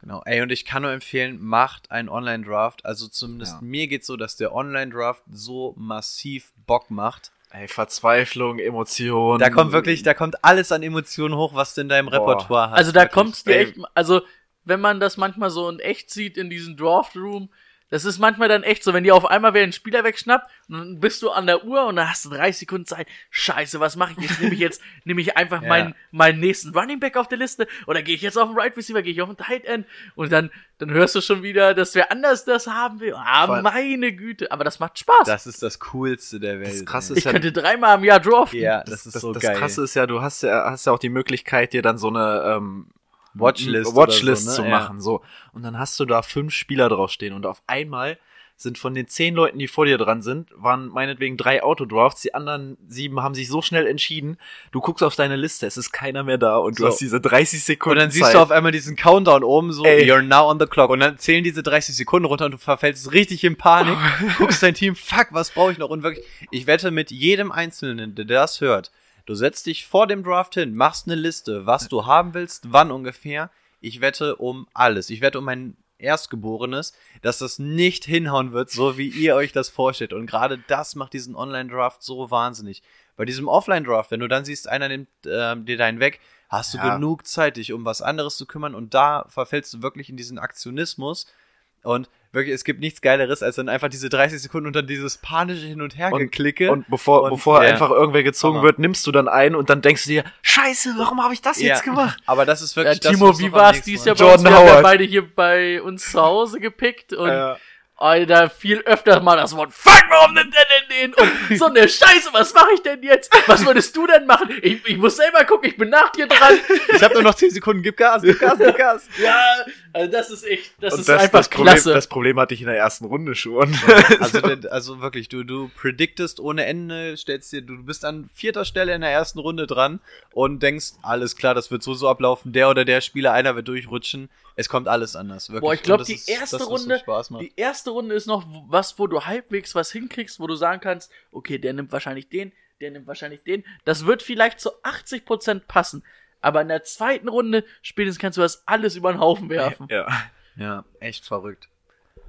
Genau. Ey, und ich kann nur empfehlen, macht einen Online-Draft. Also zumindest Ja. mir geht's so, dass der Online-Draft so massiv Bock macht. Ey, Verzweiflung, Emotionen. Da kommt wirklich, da kommt alles an Emotionen hoch, was du in deinem Boah. Repertoire hast. Also da kommt's dir ey. echt, also wenn man das manchmal so in echt sieht in diesem Draft Room, das ist manchmal dann echt so, wenn dir auf einmal wer einen Spieler wegschnappt, und dann bist du an der Uhr und dann hast du 30 Sekunden Zeit. Scheiße, was mache ich jetzt? Nehme ich jetzt, [LAUGHS] nehme ich einfach Ja. meinen, meinen nächsten Running Back auf der Liste oder gehe ich jetzt auf den Right Receiver, gehe ich auf den Tight End und dann, dann hörst du schon wieder, dass wer anders das haben will. Ah, Vor allem- meine Güte, aber das macht Spaß. Das ist das Coolste der Welt. Das Krasse ey. ich ja- könnte dreimal im Jahr draften. Ja, das ist das, so das geil. Krasse ist ja, du hast ja, hast ja auch die Möglichkeit, dir dann so eine ähm, Watchlist Watchlist oder so, zu ne? Ja. machen. So. Und dann hast du da fünf Spieler draufstehen und auf einmal sind von den zehn Leuten, die vor dir dran sind, waren meinetwegen drei Autodrafts, die anderen sieben haben sich so schnell entschieden, du guckst auf deine Liste, es ist keiner mehr da und So. du hast diese 30 Sekunden Und dann siehst Zeit. du auf einmal diesen Countdown oben so, Ey. you're now on the clock. Und dann zählen diese 30 Sekunden runter und du verfällst richtig in Panik, [LAUGHS] guckst dein Team, fuck, was brauche ich noch? Und wirklich, ich wette mit jedem Einzelnen, der das hört, du setzt dich vor dem Draft hin, machst eine Liste, was du haben willst, wann ungefähr. Ich wette um alles. Ich wette um mein Erstgeborenes, dass das nicht hinhauen wird, so wie ihr euch das vorstellt. Und gerade das macht diesen Online-Draft so wahnsinnig. Bei diesem Offline-Draft, wenn du dann siehst, einer nimmt ähm, dir deinen weg, hast du Ja. genug Zeit, dich um was anderes zu kümmern und da verfällst du wirklich in diesen Aktionismus und wirklich, es gibt nichts Geileres, als dann einfach diese 30 Sekunden und dann dieses panische Hin- und Hergeklicke. und bevor, Und- bevor ja. einfach irgendwer gezogen Hammer. wird, nimmst du dann ein und dann denkst du dir, Scheiße, warum habe ich das Ja, jetzt gemacht? [LAUGHS] Aber das ist Ja, wirklich das, Timo, was wie war's nächsten dies Jahr bei Jordan uns? Wir haben ja Howard. beide hier bei uns zu Hause gepickt und Ja. Alter, viel öfter mal das Wort Fuck, warum nimmt der denn den? Und [LAUGHS] so eine Scheiße, was mache ich denn jetzt? Was würdest du denn machen? Ich, ich muss selber gucken, ich bin nach dir dran. Ich habe nur noch 10 Sekunden, gib Gas, gib Gas, gib Gas. [LAUGHS] Ja, also das ist echt, das Und ist einfach das Problem, klasse. das Problem hatte ich in der ersten Runde schon. [LAUGHS] Also, also wirklich, du, du prediktest ohne Ende, stellst dir, du bist an vierter Stelle in der ersten Runde dran und denkst, alles klar, das wird so so ablaufen, der oder der Spieler, einer wird durchrutschen, es kommt alles anders. Wirklich. Boah, ich glaube, die ist erste das, Runde, Spaß macht. die erste Runde ist noch was, wo du halbwegs was hinkriegst, wo du sagen kannst, okay, der nimmt wahrscheinlich den, der nimmt wahrscheinlich den. Das wird vielleicht zu 80% passen. Aber in der zweiten Runde spätestens kannst du das alles über den Haufen werfen. ja. Ja, echt verrückt.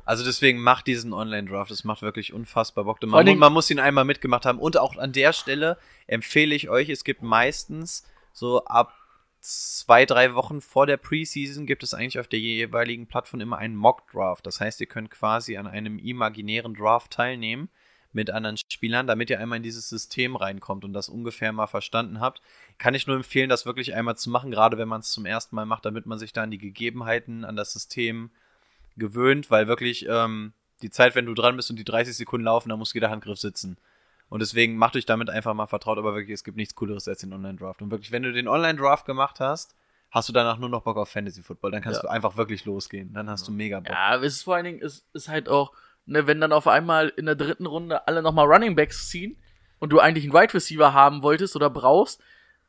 Also deswegen macht diesen Online-Draft, das macht wirklich unfassbar Bock. Man, Dingen- man muss ihn einmal mitgemacht haben. Und auch an der Stelle empfehle ich euch, es gibt meistens so ab zwei, drei Wochen vor der Preseason gibt es eigentlich auf der jeweiligen Plattform immer einen Mock-Draft. Das heißt, ihr könnt quasi an einem imaginären Draft teilnehmen mit anderen Spielern, damit ihr einmal in dieses System reinkommt und das ungefähr mal verstanden habt. Kann ich nur empfehlen, das wirklich einmal zu machen, gerade wenn man es zum ersten Mal macht, damit man sich da an die Gegebenheiten, an das System gewöhnt, weil wirklich ähm, die Zeit, wenn du dran bist und die 30 Sekunden laufen, da muss jeder Handgriff sitzen. Und deswegen macht euch damit einfach mal vertraut, aber wirklich, es gibt nichts Cooleres als den Online-Draft. Und wirklich, wenn du den Online-Draft gemacht hast, hast du danach nur noch Bock auf Fantasy-Football. Dann kannst Ja. du einfach wirklich losgehen. Dann hast du mega Bock. Ja, es ist vor allen Dingen, es ist halt auch, ne, wenn dann auf einmal in der dritten Runde alle nochmal Running Backs ziehen und du eigentlich einen Wide Receiver haben wolltest oder brauchst,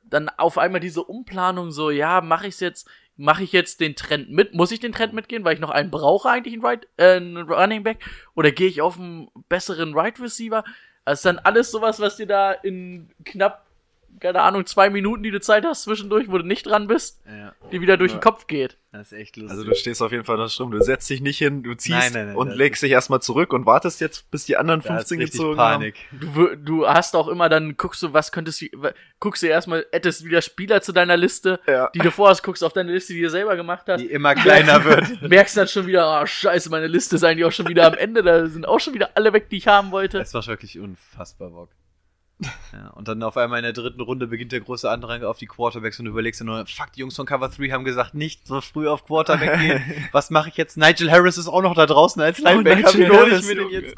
dann auf einmal diese Umplanung so, ja, mache ich jetzt, mache ich jetzt den Trend mit? Muss ich den Trend mitgehen, weil ich noch einen brauche eigentlich einen, right, äh, einen Running Back? Oder gehe ich auf einen besseren Wide Receiver? Das ist dann alles sowas, was dir da in knapp keine Ahnung, zwei Minuten, die du Zeit hast zwischendurch, wo du nicht dran bist, Ja, die wieder durch Ja. den Kopf geht. das ist echt lustig. Also du stehst auf jeden Fall da stumm. Du setzt dich nicht hin, du ziehst Nein, nein, nein, und das legst dich erstmal zurück und wartest jetzt, bis die anderen da ist 15 richtig gezogen Panik. Du, wür- du hast auch immer dann, guckst du, was könntest du, guckst du erstmal, hättest wieder Spieler zu deiner Liste, haben. Ja. die du vorhast, guckst auf deine Liste, die du selber gemacht hast. Die immer kleiner [LAUGHS] wird. Merkst dann schon wieder, oh scheiße, meine Liste ist eigentlich auch schon wieder am Ende, da sind auch schon wieder alle weg, die ich haben wollte. Es war wirklich unfassbar Bock. Ja, und dann auf einmal in der dritten Runde beginnt der große Andrang auf die Quarterbacks und du überlegst dir nur, fuck, die Jungs von Cover 3 haben gesagt, nicht so früh auf Quarterback [LAUGHS] gehen. Was mache ich jetzt? Nigel Harris ist auch noch da draußen als Linebacker. Nigel Wie hol ich mir den jetzt?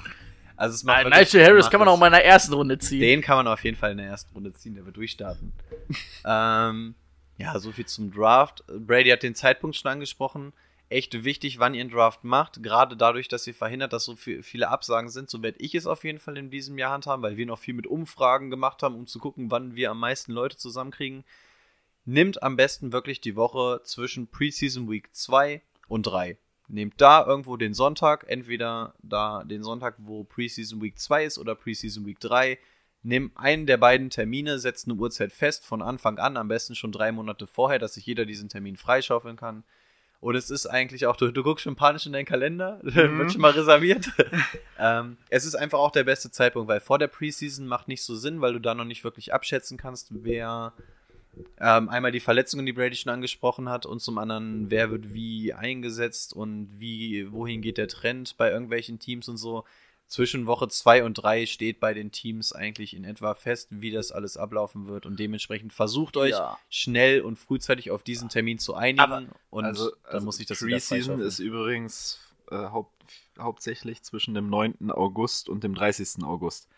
Also es macht Nein, wirklich- Nigel Harris kann man auch mal in der ersten Runde ziehen. Den kann man auf jeden Fall in der ersten Runde ziehen, der wird durchstarten. [LAUGHS] ähm, ja, so viel zum Draft. Brady hat den Zeitpunkt schon angesprochen. Echt wichtig, wann ihr einen Draft macht. Gerade dadurch, dass ihr verhindert, dass so viel, viele Absagen sind. So werde ich es auf jeden Fall in diesem Jahr handhaben, weil wir noch viel mit Umfragen gemacht haben, um zu gucken, wann wir am meisten Leute zusammenkriegen. Nimmt am besten wirklich die Woche zwischen Preseason Week 2 und 3. Nehmt da irgendwo den Sonntag, entweder da den Sonntag, wo Preseason Week 2 ist oder Preseason Week 3. Nimm einen der beiden Termine, setzt eine Uhrzeit fest von Anfang an, am besten schon drei Monate vorher, dass sich jeder diesen Termin freischaufeln kann. Und es ist eigentlich auch, du, du guckst schon panisch in deinen Kalender, [LAUGHS] wird schon mal reserviert. [LAUGHS] ähm, es ist einfach auch der beste Zeitpunkt, weil vor der Preseason macht nicht so Sinn, weil du da noch nicht wirklich abschätzen kannst, wer ähm, einmal die Verletzungen, die Brady schon angesprochen hat, und zum anderen, wer wird wie eingesetzt und wie, wohin geht der Trend bei irgendwelchen Teams und so. Zwischen Woche 2 und 3 steht bei den Teams eigentlich in etwa fest, wie das alles ablaufen wird. Und dementsprechend versucht euch Ja. schnell und frühzeitig auf diesen Termin zu einigen. Aber- und also, dann muss ich das Preseason ist übrigens äh, haupt, hauptsächlich zwischen dem 9. August und dem 30. August.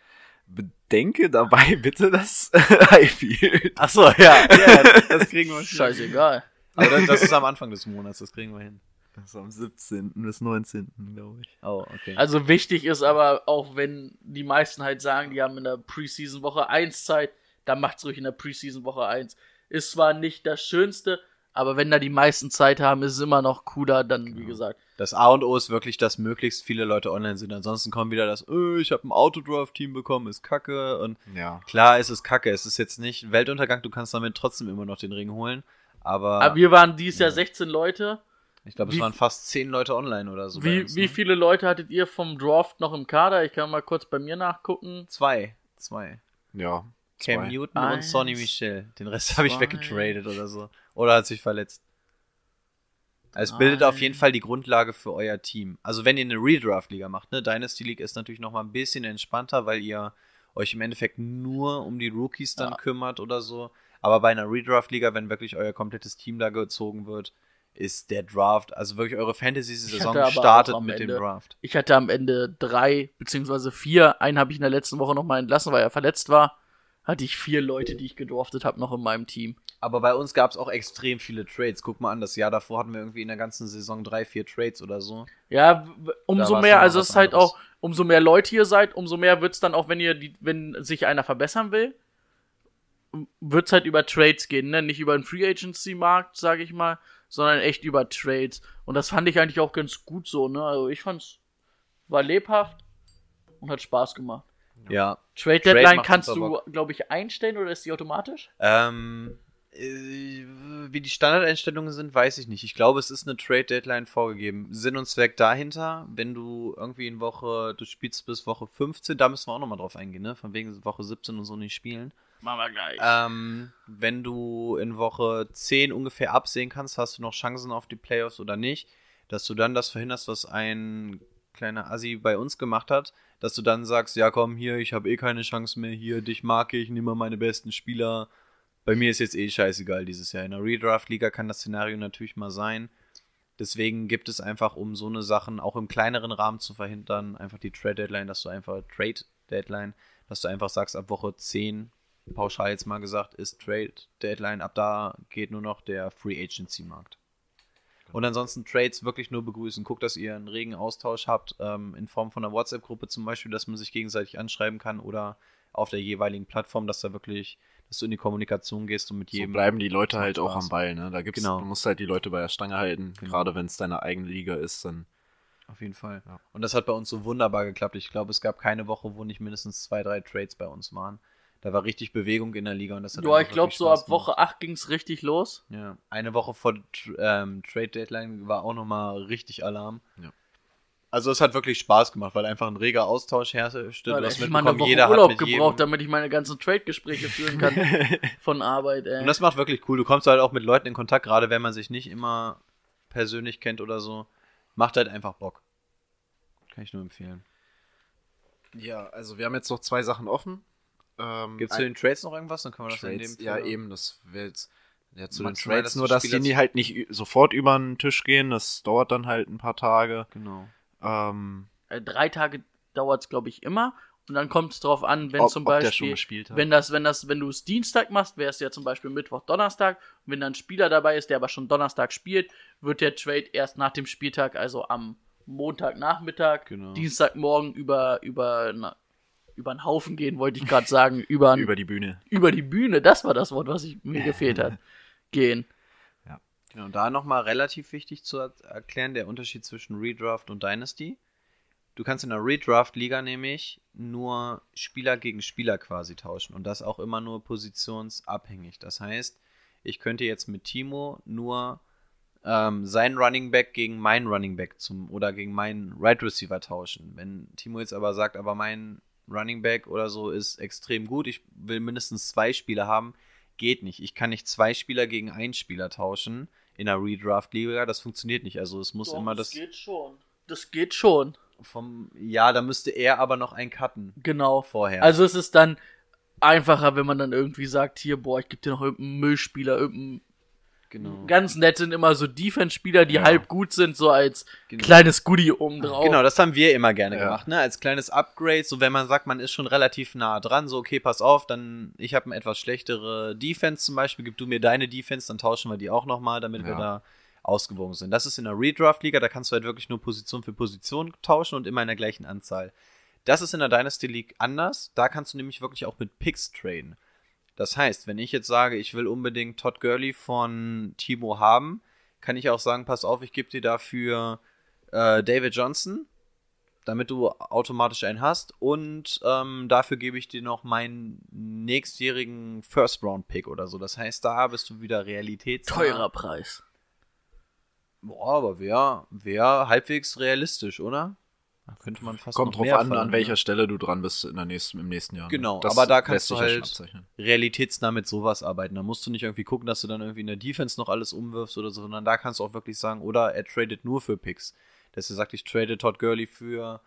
Bedenke dabei [LAUGHS] bitte das [LAUGHS] Highfield. Achso, ja, [LAUGHS] ja, das kriegen wir hin. Scheißegal. Aber das, das ist am Anfang des Monats, das kriegen wir hin. Das ist am 17. bis 19. glaube ich. Oh, okay. Also wichtig ist aber auch, wenn die meisten halt sagen, die haben in der Preseason Woche 1 Zeit, dann macht's ruhig in der Preseason Woche 1. Ist zwar nicht das Schönste, aber wenn da die meisten Zeit haben, ist es immer noch cooler, dann, wie Genau. gesagt. Das A und O ist wirklich, dass möglichst viele Leute online sind. Ansonsten kommt wieder das, äh, ich habe ein Autodraft-Team bekommen, ist kacke. Und Ja. klar, es ist kacke. Es ist jetzt nicht Weltuntergang, du kannst damit trotzdem immer noch den Ring holen. Aber, Aber wir waren dieses Jahr Ja. 16 Leute. Ich glaube, es wie- waren fast zehn Leute online oder so. Wie, uns, wie ne? viele Leute hattet ihr vom Draft noch im Kader? Ich kann mal kurz bei mir nachgucken. Zwei. Zwei. Ja. Cam zwei. Newton und Eins, Sonny Michel. Den Rest habe ich weggetradet oder so. Oder hat sich verletzt. Es bildet auf jeden. Fall die Grundlage für euer Team. Also wenn ihr eine Redraft-Liga macht, ne, Dynasty League ist natürlich noch mal ein bisschen entspannter, weil ihr euch im Endeffekt nur um die Rookies dann Ja. kümmert oder so. Aber bei einer Redraft-Liga, wenn wirklich euer komplettes Team da gezogen wird, ist der Draft, also wirklich eure Fantasy-Saison startet mit dem Ende- Draft. Ich hatte am Ende drei beziehungsweise vier. Einen habe ich in der letzten Woche noch mal entlassen, weil er verletzt war. Hatte ich vier Leute, die ich gedraftet habe, noch in meinem Team. Aber bei uns gab es auch extrem viele Trades. Guck mal an, das Jahr davor hatten wir irgendwie in der ganzen Saison drei, vier Trades oder so. Ja, umso mehr, also es ist halt anderes. auch, umso mehr Leute ihr seid, umso mehr wird's dann auch, wenn ihr die, wenn sich einer verbessern will, wird's halt über Trades gehen, ne? Nicht über den Free Agency Markt, sage ich mal, sondern echt über Trades. Und das fand ich eigentlich auch ganz gut so, ne? Also ich fand's war lebhaft und hat Spaß gemacht. Ja. Trade Trade Deadline macht kannst du, glaube ich, einstellen oder ist die automatisch? Ähm, äh, wie die Standardeinstellungen sind, weiß ich nicht. Ich glaube, es ist eine Trade-Deadline vorgegeben. Sinn und Zweck dahinter, wenn du irgendwie in Woche, du spielst bis Woche 15, da müssen wir auch nochmal drauf eingehen, ne? Von wegen Woche 17 und so nicht spielen. Machen wir gleich. Ähm, wenn du in Woche 10 ungefähr absehen kannst, hast du noch Chancen auf die Playoffs oder nicht, dass du dann das verhinderst, was ein kleiner Assi bei uns gemacht hat, dass du dann sagst, ja komm hier, ich habe eh keine Chance mehr, hier, dich mag ich, nimm mal meine besten Spieler. Bei mir ist jetzt eh scheißegal dieses Jahr. In der Redraft-Liga kann das Szenario natürlich mal sein. Deswegen gibt es einfach, um so eine Sachen auch im kleineren Rahmen zu verhindern, einfach die Trade-Deadline, dass du einfach Trade-Deadline, dass du einfach sagst, ab Woche 10 pauschal jetzt mal gesagt, ist Trade Deadline. Ab da geht nur noch der Free Agency Markt. Und ansonsten Trades wirklich nur begrüßen. Guckt, dass ihr einen regen Austausch habt, ähm, in Form von einer WhatsApp-Gruppe zum Beispiel, dass man sich gegenseitig anschreiben kann oder auf der jeweiligen Plattform, dass da wirklich, dass du in die Kommunikation gehst und mit So jedem. bleiben die Leute halt auch Spaß. am Ball, ne? Da gibt's, Genau. du musst halt die Leute bei der Stange halten. Genau. Gerade wenn es deine eigene Liga ist, dann. Auf jeden Fall. Ja. Und das hat bei uns so wunderbar geklappt. Ich glaube, es gab keine Woche, wo nicht mindestens zwei, drei Trades bei uns waren. Da war richtig Bewegung in der Liga und das hat Ja, ich glaube, so ab Woche 8 ging's richtig los. Ja, eine Woche vor ähm, Trade Deadline war auch nochmal richtig Alarm. Ja. Also es hat wirklich Spaß gemacht, weil einfach ein reger Austausch herrschte. Du Weil hast ich mal eine mitbekommen, Woche jeder Urlaub hat mit gebraucht, jedem. damit ich meine ganzen Trade-Gespräche führen kann [LAUGHS] von Arbeit, ey. Und das macht wirklich cool. Du kommst halt auch mit Leuten in Kontakt, gerade wenn man sich nicht immer persönlich kennt oder so. Macht halt einfach Bock. Kann ich nur empfehlen. Ja, also wir haben jetzt noch zwei Sachen offen. Ähm, Gibt es zu den Trades noch irgendwas? Dann können wir das Trades, in dem ja Fall- eben, das wäre jetzt ja, zu den Trades nur, dass die zu- halt nicht sofort über den Tisch gehen, das dauert dann halt ein paar Tage. Genau. Ähm, Äh, Drei Tage dauert's, glaube ich, immer. Und dann kommt es drauf an, wenn ob, zum ob der schon Beispiel, gespielt hat. wenn das, wenn das, wenn du es Dienstag machst, wäre es ja zum Beispiel Mittwoch, Donnerstag. Und wenn dann ein Spieler dabei ist, der aber schon Donnerstag spielt, wird der Trade erst nach dem Spieltag, also am Montagnachmittag, Genau. Dienstagmorgen über, über, na, über einen Haufen gehen, wollte ich gerade sagen, über, [LAUGHS] über die Bühne. über die Bühne, das war das Wort, was ich, mir [LAUGHS] gefehlt hat, gehen. Genau, da nochmal relativ wichtig zu er erklären, der Unterschied zwischen Redraft und Dynasty. Du kannst in der Redraft-Liga nämlich nur Spieler gegen Spieler quasi tauschen und das auch immer nur positionsabhängig. Das heißt, ich könnte jetzt mit Timo nur ähm, seinen Running Back gegen meinen Running Back zum oder gegen meinen Right Receiver tauschen. Wenn Timo jetzt aber sagt, aber mein Running Back oder so ist extrem gut, ich will mindestens zwei Spieler haben, geht nicht. Ich kann nicht zwei Spieler gegen einen Spieler tauschen in einer Redraft-Liga, das funktioniert nicht. Also es muss immer das geht schon. Das geht schon. vom, ja, da müsste er aber noch einen cutten Genau. vorher. Also es ist dann einfacher, wenn man dann irgendwie sagt, hier, boah, ich gebe dir noch irgendeinen Müllspieler, irgendeinen genau. ganz nett sind immer so Defense-Spieler, die Ja. halb gut sind, so als Genau. kleines Goodie obendrauf. Genau, das haben wir immer gerne Ja. gemacht, ne? Als kleines Upgrade, so wenn man sagt, man ist schon relativ nah dran, so okay, pass auf, dann ich habe eine etwas schlechtere Defense zum Beispiel, gib du mir deine Defense, dann tauschen wir die auch nochmal, damit wir Ja. da ausgewogen sind. Das ist in der Redraft-Liga, da kannst du halt wirklich nur Position für Position tauschen und immer in der gleichen Anzahl. Das ist in der Dynasty League anders, da kannst du nämlich wirklich auch mit Picks traden. Das heißt, wenn ich jetzt sage, ich will unbedingt Todd Gurley von Timo haben, kann ich auch sagen, pass auf, ich gebe dir dafür äh, David Johnson, damit du automatisch einen hast. Und ähm, dafür gebe ich dir noch meinen nächstjährigen First-Round-Pick oder so. Das heißt, da bist du wieder Realität. Teurer Preis. Boah, aber wäre wär halbwegs realistisch, oder? Da könnte man fast Kommt noch drauf mehr an, an verlangen, welcher ne? Stelle du dran bist in der nächsten, im nächsten Jahr. ne? Genau, Das aber da kannst du halt realitätsnah mit sowas arbeiten. Da musst du nicht irgendwie gucken, dass du dann irgendwie in der Defense noch alles umwirfst oder so, sondern da kannst du auch wirklich sagen, oder er tradet nur für Picks. Dass er sagt, ich trade Todd Gurley für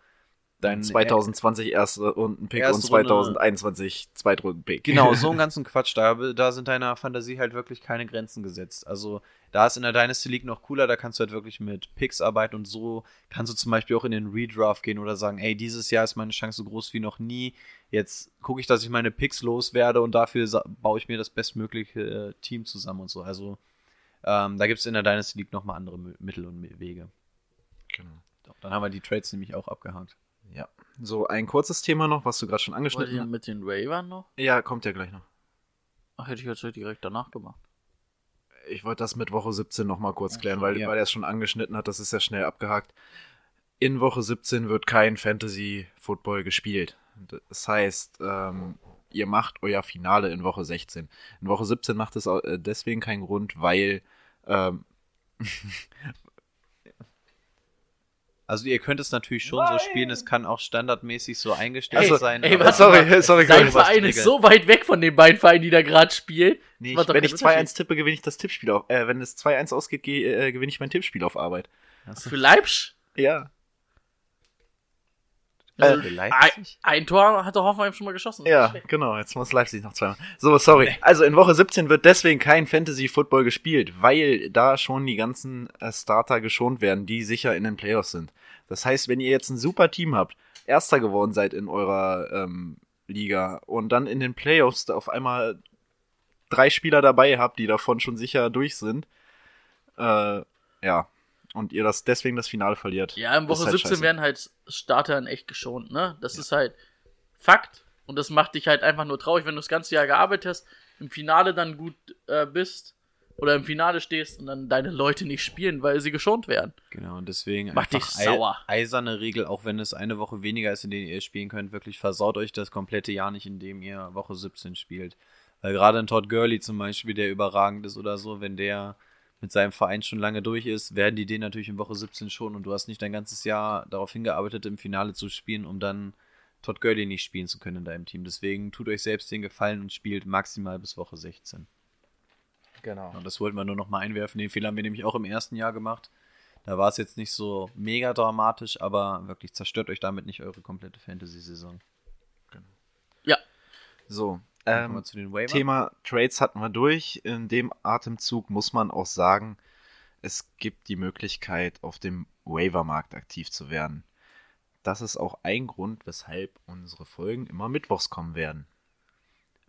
deinen 2020 erste Runden Pick Erste und Runde. 2021 Zweitrunden Pick. Genau, [LAUGHS] so einen ganzen Quatsch. Da, da sind deiner Fantasie halt wirklich keine Grenzen gesetzt. Also da ist in der Dynasty League noch cooler, da kannst du halt wirklich mit Picks arbeiten und so kannst du zum Beispiel auch in den Redraft gehen oder sagen, ey, dieses Jahr ist meine Chance so groß wie noch nie. Jetzt gucke ich, dass ich meine Picks loswerde und dafür baue ich mir das bestmögliche äh, Team zusammen und so. Also ähm, da gibt es in der Dynasty League nochmal andere Mittel und Wege. Genau. Dann haben wir die Trades nämlich auch abgehakt. Ja. So, ein kurzes Thema noch, was du gerade schon angeschnitten hast. mit den Ravern noch? Ja, kommt ja gleich noch. Ach, hätte ich jetzt direkt danach gemacht. Ich wollte das mit Woche 17 noch mal kurz klären, weil, ja. weil er es schon angeschnitten hat, das ist ja schnell abgehakt. In Woche 17 wird kein Fantasy Football gespielt. Das heißt, ähm, ihr macht euer Finale in Woche 16. In Woche 17 macht es äh, deswegen keinen Grund, weil ähm, [LAUGHS] Also ihr könnt es natürlich schon so spielen, es kann auch standardmäßig so eingestellt Also, sein. ey, warte sorry, mal, sorry, was Verein ist so weit weg von den beiden Vereinen, die da gerade spielen. nee, ich, wenn ich Unterschied. 2-1 tippe, gewinne ich das Tippspiel auf. Äh, wenn es 2-1 ausgeht, geh, äh, gewinne ich mein Tippspiel auf Arbeit. Für Leipzig? Ja. Also, Für ein, Tor hat der Hoffenheim schon mal geschossen. Ja, genau. Jetzt muss Leipzig noch zweimal. So, sorry. Also in Woche 17 wird deswegen kein Fantasy Football gespielt, weil da schon die ganzen äh, Starter geschont werden, die sicher in den Playoffs sind. Das heißt, wenn ihr jetzt ein super Team habt, Erster geworden seid in eurer ähm, Liga und dann in den Playoffs da auf einmal drei Spieler dabei habt, die davon schon sicher durch sind, äh, ja, und ihr das deswegen das Finale verliert. Ja, in Woche halt 17 scheiße. werden halt Starter in echt geschont, ne? Das ist halt Fakt. Und das macht dich halt einfach nur traurig, wenn du das ganze Jahr gearbeitet hast, im Finale dann gut äh, bist oder im Finale stehst und dann deine Leute nicht spielen, weil sie geschont werden. Genau, und deswegen Macht einfach dich sauer. eiserne Regel, auch wenn es eine Woche weniger ist, in der ihr spielen könnt, wirklich versaut euch das komplette Jahr nicht, indem ihr Woche 17 spielt. Weil gerade ein Todd Gurley zum Beispiel, der überragend ist oder so, wenn der mit seinem Verein schon lange durch ist, werden die den natürlich in Woche 17 schon und du hast nicht dein ganzes Jahr darauf hingearbeitet, im Finale zu spielen, um dann Todd Gurley nicht spielen zu können in deinem Team. Deswegen tut euch selbst den Gefallen und spielt maximal bis Woche 16. Genau. Und das wollten wir nur noch mal einwerfen. Den Fehler haben wir nämlich auch im ersten Jahr gemacht. Da war es jetzt nicht so mega dramatisch, aber wirklich zerstört euch damit nicht eure komplette Fantasy-Saison. So, Dann kommen ähm. Thema Trades hatten wir durch. In dem Atemzug muss man auch sagen, es gibt die Möglichkeit, auf dem Waiver-Markt aktiv zu werden. Das ist auch ein Grund, weshalb unsere Folgen immer mittwochs kommen werden.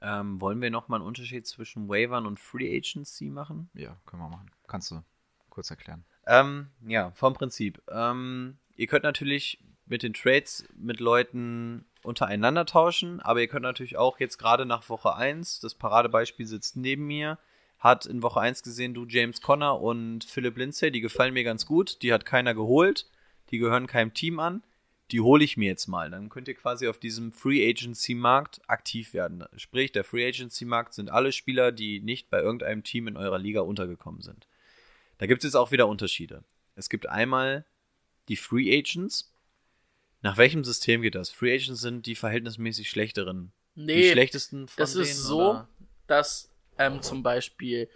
Ähm, wollen wir noch mal einen Unterschied zwischen Waivern und Free Agency machen? Ja, können wir machen. Kannst du kurz erklären? Ähm, ja, vom Prinzip. Ähm, ihr könnt natürlich mit den Trades mit Leuten untereinander tauschen, aber ihr könnt natürlich auch jetzt gerade nach Woche 1, das Paradebeispiel sitzt neben mir, hat in Woche 1 gesehen, du James Conner und Philip Lindsay, die gefallen mir ganz gut, die hat keiner geholt, die gehören keinem Team an, die hole ich mir jetzt mal. Dann könnt ihr quasi auf diesem Free Agency Markt aktiv werden. Sprich, der Free Agency Markt sind alle Spieler, die nicht bei irgendeinem Team in eurer Liga untergekommen sind. Da gibt es jetzt auch wieder Unterschiede. Es gibt einmal die Free Agents. Nach welchem System geht das? Free Agents sind die verhältnismäßig schlechteren. Die Nee, schlechtesten von das denen, ist so, oder? dass ähm, zum Beispiel,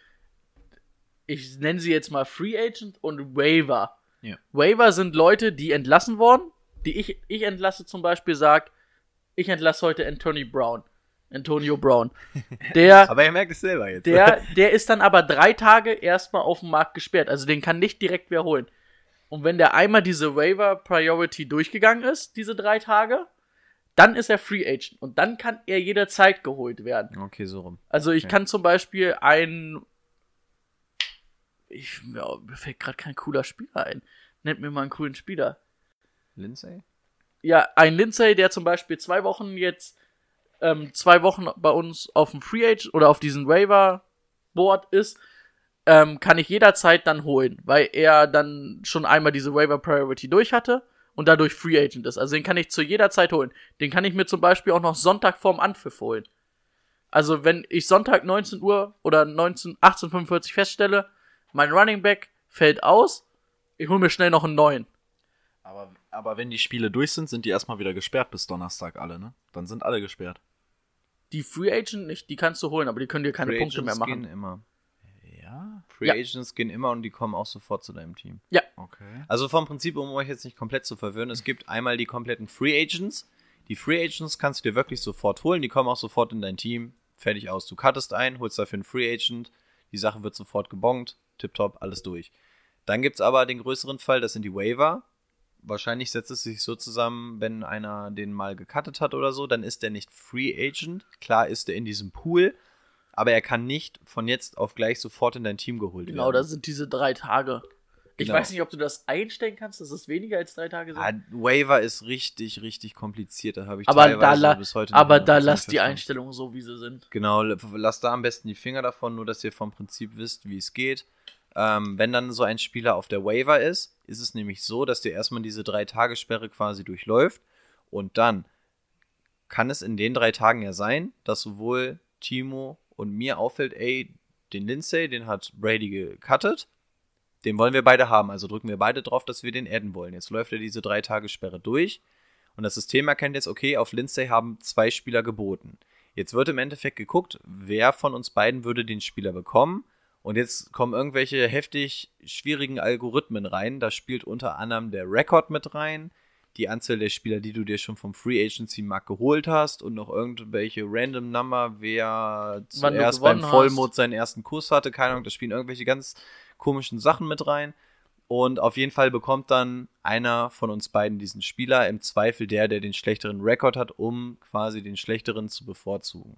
ich nenne sie jetzt mal Free Agent und Waiver. Ja. Waiver sind Leute, die entlassen wurden, die ich, ich entlasse zum Beispiel, sagt, ich entlasse heute Anthony Brown. Antonio Brown. [LAUGHS] Der, Aber ihr merkt es selber jetzt. der, [LAUGHS] der ist dann aber drei Tage erstmal auf dem Markt gesperrt. Also den kann nicht direkt wer holen. Und wenn der einmal diese Waiver Priority durchgegangen ist, diese drei Tage, dann ist er Free Agent. Und dann kann er jederzeit geholt werden. okay, so rum. Also ich Okay. kann zum Beispiel ein. Ich, ja, mir fällt gerade kein cooler Spieler ein. Nennt mir mal einen coolen Spieler. Lindsay? Ja, ein Lindsay, der zum Beispiel zwei Wochen jetzt, ähm, zwei Wochen bei uns auf dem Free Agent oder auf diesem Waiver Board ist, ähm, kann ich jederzeit dann holen, weil er dann schon einmal diese Waiver Priority durch hatte und dadurch Free Agent ist. Also den kann ich zu jeder Zeit holen. Den kann ich mir zum Beispiel auch noch Sonntag vorm Anpfiff holen. Also wenn ich Sonntag 19 Uhr oder 19, 1845 feststelle, mein Running Back fällt aus, ich hole mir schnell noch einen neuen. Aber, aber wenn die Spiele durch sind, sind die erstmal wieder gesperrt bis Donnerstag alle, ne? Dann sind alle gesperrt. Die Free Agent nicht, die kannst du holen, aber die können dir keine Free Punkte mehr Agents machen. gehen immer. Ja, Free Ja. Agents gehen immer und die kommen auch sofort zu deinem Team. okay. Also vom Prinzip, um euch jetzt nicht komplett zu verwirren, es gibt einmal die kompletten Free Agents. Die Free Agents kannst du dir wirklich sofort holen, die kommen auch sofort in dein Team. Fertig aus. Du cuttest ein, holst dafür einen Free Agent, die Sache wird sofort gebongt, tipptopp, alles durch. Dann gibt's aber den größeren Fall, das sind die Waiver. Wahrscheinlich setzt es sich so zusammen, wenn einer den mal gecuttet hat oder so, dann ist der nicht Free Agent. Klar ist er in diesem Pool, aber er kann nicht von jetzt auf gleich sofort in dein Team geholt Genau, werden. das sind diese drei Tage. Ich Genau. weiß nicht, ob du das einstellen kannst, dass es weniger als drei Tage sind. Ah, Waiver ist richtig, richtig kompliziert. Da habe ich aber da, teilweise la bis heute aber da 100% lass die. Einstellungen so, wie sie sind. Genau, l- lasst da am besten die Finger davon, nur dass ihr vom Prinzip wisst, wie es geht. Ähm, wenn dann so ein Spieler auf der Waiver ist, ist es nämlich so, dass der erstmal diese drei Tagessperre quasi durchläuft und dann kann es in den drei Tagen ja sein, dass sowohl Timo und mir auffällt, ey, den Lindsay, den hat Brady gecuttet, den wollen wir beide haben, also drücken wir beide drauf, dass wir den adden wollen. Jetzt läuft er diese drei Tagessperre durch und das System erkennt jetzt, okay, auf Lindsay haben zwei Spieler geboten. Jetzt wird im Endeffekt geguckt, wer von uns beiden würde den Spieler bekommen. Und jetzt kommen irgendwelche heftig schwierigen Algorithmen rein. Da spielt unter anderem der Rekord mit rein, die Anzahl der Spieler, die du dir schon vom Free Agency Markt geholt hast und noch irgendwelche Random Number, wer Wann zuerst beim Vollmond seinen ersten Kurs hatte. Keine Ahnung, da spielen irgendwelche ganz komischen Sachen mit rein. Und auf jeden Fall bekommt dann einer von uns beiden diesen Spieler, im Zweifel der, der den schlechteren Rekord hat, um quasi den schlechteren zu bevorzugen.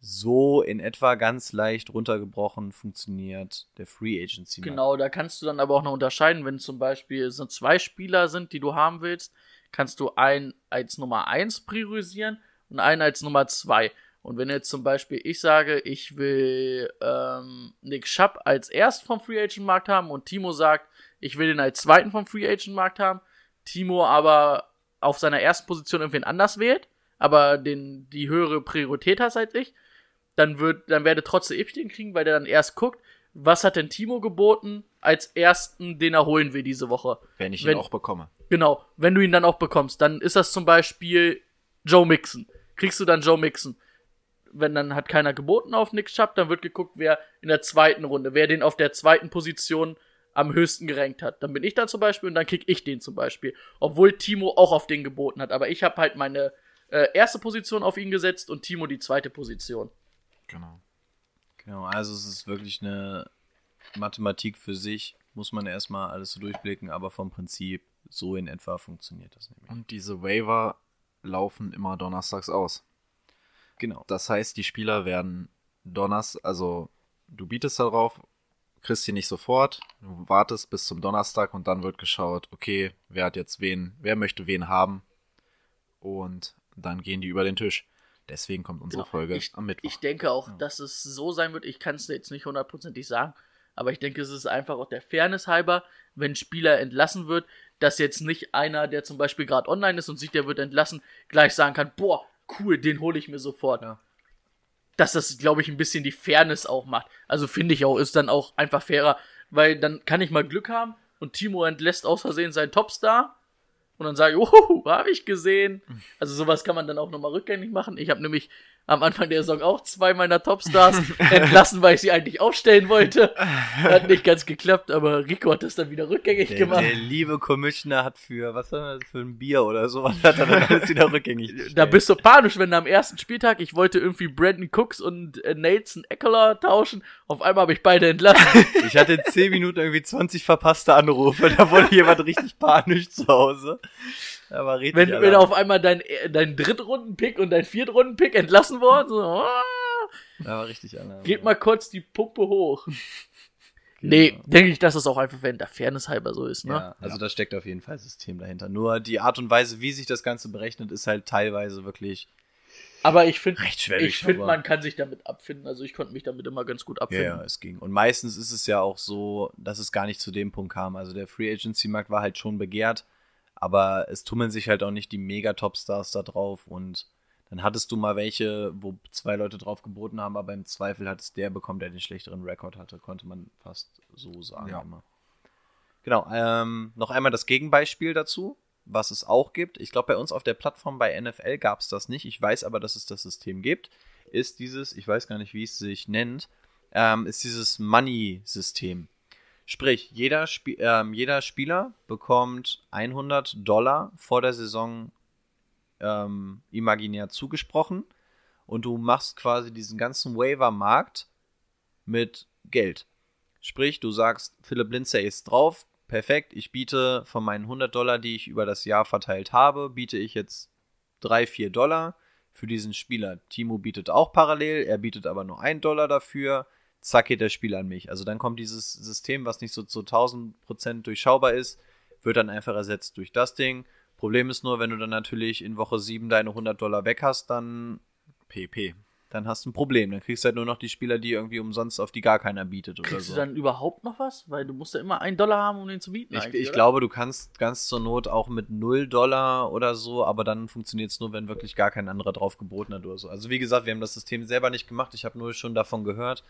So in etwa ganz leicht runtergebrochen funktioniert der Free Agency. Markt. Genau, da kannst du dann aber auch noch unterscheiden, wenn zum Beispiel so zwei Spieler sind, die du haben willst, kannst du einen als Nummer 1 priorisieren und einen als Nummer 2. Und wenn jetzt zum Beispiel ich sage, ich will ähm, Nick Schapp als erst vom Free Agent Markt haben und Timo sagt, ich will den als zweiten vom Free Agent Markt haben, Timo aber auf seiner ersten Position irgendwen anders wählt, aber den, die höhere Priorität hat als ich, dann wird, dann werde trotzdem ich den kriegen, weil der dann erst guckt, was hat denn Timo geboten als ersten, den er holen will diese Woche. Wenn ich Wenn- ihn auch bekomme. Genau, wenn du ihn dann auch bekommst, dann ist das zum Beispiel Joe Mixon. Kriegst du dann Joe Mixon. Wenn dann hat keiner geboten auf Nick Chubb, dann wird geguckt, wer in der zweiten Runde, wer den auf der zweiten Position am höchsten gerankt hat. Dann bin ich da zum Beispiel und dann krieg ich den zum Beispiel. Obwohl Timo auch auf den geboten hat. Aber ich habe halt meine äh, erste Position auf ihn gesetzt und Timo die zweite Position. Genau. Genau, also es ist wirklich eine Mathematik für sich. Muss man erstmal alles so durchblicken, aber vom Prinzip so in etwa funktioniert das nämlich. Und diese Waiver laufen immer donnerstags aus. Genau. Das heißt, die Spieler werden Donnerstag, also du bietest darauf, kriegst sie nicht sofort, du wartest bis zum Donnerstag und dann wird geschaut, okay, wer hat jetzt wen, wer möchte wen haben und dann gehen die über den Tisch. Deswegen kommt unsere Genau. Folge Ich- am Mittwoch. Ich denke auch, dass es so sein wird. Ich kann es jetzt nicht hundertprozentig sagen, aber ich denke, es ist einfach auch der Fairness halber, wenn ein Spieler entlassen wird, dass jetzt nicht einer, der zum Beispiel gerade online ist und sieht, der wird entlassen, gleich sagen kann, boah, cool, den hole ich mir sofort. Ja. Dass das, glaube ich, ein bisschen die Fairness auch macht. Also finde ich auch, ist dann auch einfach fairer, weil dann kann ich mal Glück haben und Timo entlässt aus Versehen seinen Topstar und dann sage ich, oh, habe ich gesehen. Also sowas kann man dann auch nochmal rückgängig machen. Ich habe nämlich am Anfang der Saison auch zwei meiner Topstars [LAUGHS] entlassen, weil ich sie eigentlich aufstellen wollte. [LAUGHS] Hat nicht ganz geklappt, aber Rico hat das dann wieder rückgängig Der, gemacht. der liebe Commissioner hat für, was war das, für ein Bier oder sowas, [LAUGHS] hat er dann alles wieder rückgängig gestellt. Da bist du panisch, wenn du am ersten Spieltag, ich wollte irgendwie Brandon Cooks und äh, Nelson Eckler tauschen. Auf einmal habe ich beide entlassen. Ich hatte in 10 Minuten irgendwie 20 verpasste Anrufe, da wurde jemand richtig panisch zu Hause. War richtig wenn, wenn auf einmal dein, äh, dein Drittrunden-Pick und dein Viertrunden-Pick entlassen worden, so, Da war richtig Alarm. geht mal kurz die Pumpe hoch. Genau. Nee, denke ich, dass es auch einfach, wenn der Fairness halber so ist, ne? Ja, also da steckt auf jeden Fall System dahinter. Nur die Art und Weise, wie sich das Ganze berechnet, ist halt teilweise wirklich Aber ich finde, ich finde, aber- man kann sich damit abfinden. Also ich konnte mich damit immer ganz gut Ja, abfinden. ja, es ging. Und meistens ist es ja auch so, dass es gar nicht zu dem Punkt kam. Also der Free Agency Markt war halt schon begehrt, aber es tummeln sich halt auch nicht die mega Topstars da drauf und dann hattest du mal welche, wo zwei Leute drauf geboten haben, aber im Zweifel hat es der bekommen, der den schlechteren Rekord hatte, konnte man fast so sagen Ja. immer. Genau, ähm, noch einmal das Gegenbeispiel dazu, was es auch gibt. Ich glaube, bei uns auf der Plattform bei NFL gab es das nicht. Ich weiß aber, dass es das System gibt. Ist dieses, ich weiß gar nicht, wie es sich nennt, ähm, ist dieses Money-System. Sprich, jeder, Spie ähm, jeder Spieler bekommt 100 Dollar vor der Saison ähm, imaginär zugesprochen. Und du machst quasi diesen ganzen Waiver-Markt mit Geld. Sprich, du sagst, Philipp Lindsay ist drauf, perfekt, ich biete von meinen 100 Dollar, die ich über das Jahr verteilt habe, biete ich jetzt 3, 4 Dollar für diesen Spieler. Timo bietet auch parallel, er bietet aber nur 1 Dollar dafür, zack geht der Spieler an mich. Also dann kommt dieses System, was nicht so zu 1000% durchschaubar ist, wird dann einfach ersetzt durch das Ding. Problem ist nur, wenn du dann natürlich in Woche 7 deine 100 Dollar weg hast, dann PP. dann hast du ein Problem. Dann kriegst du halt nur noch die Spieler, die irgendwie umsonst auf die gar keiner bietet oder Kriegst so. du dann überhaupt noch was? Weil du musst ja immer einen Dollar haben, um den zu bieten. ich ich glaube, du kannst ganz zur Not auch mit 0 Dollar oder so, aber dann funktioniert es nur, wenn wirklich gar kein anderer drauf geboten hat oder so. Also wie gesagt, wir haben das System selber nicht gemacht. Ich habe nur schon davon gehört.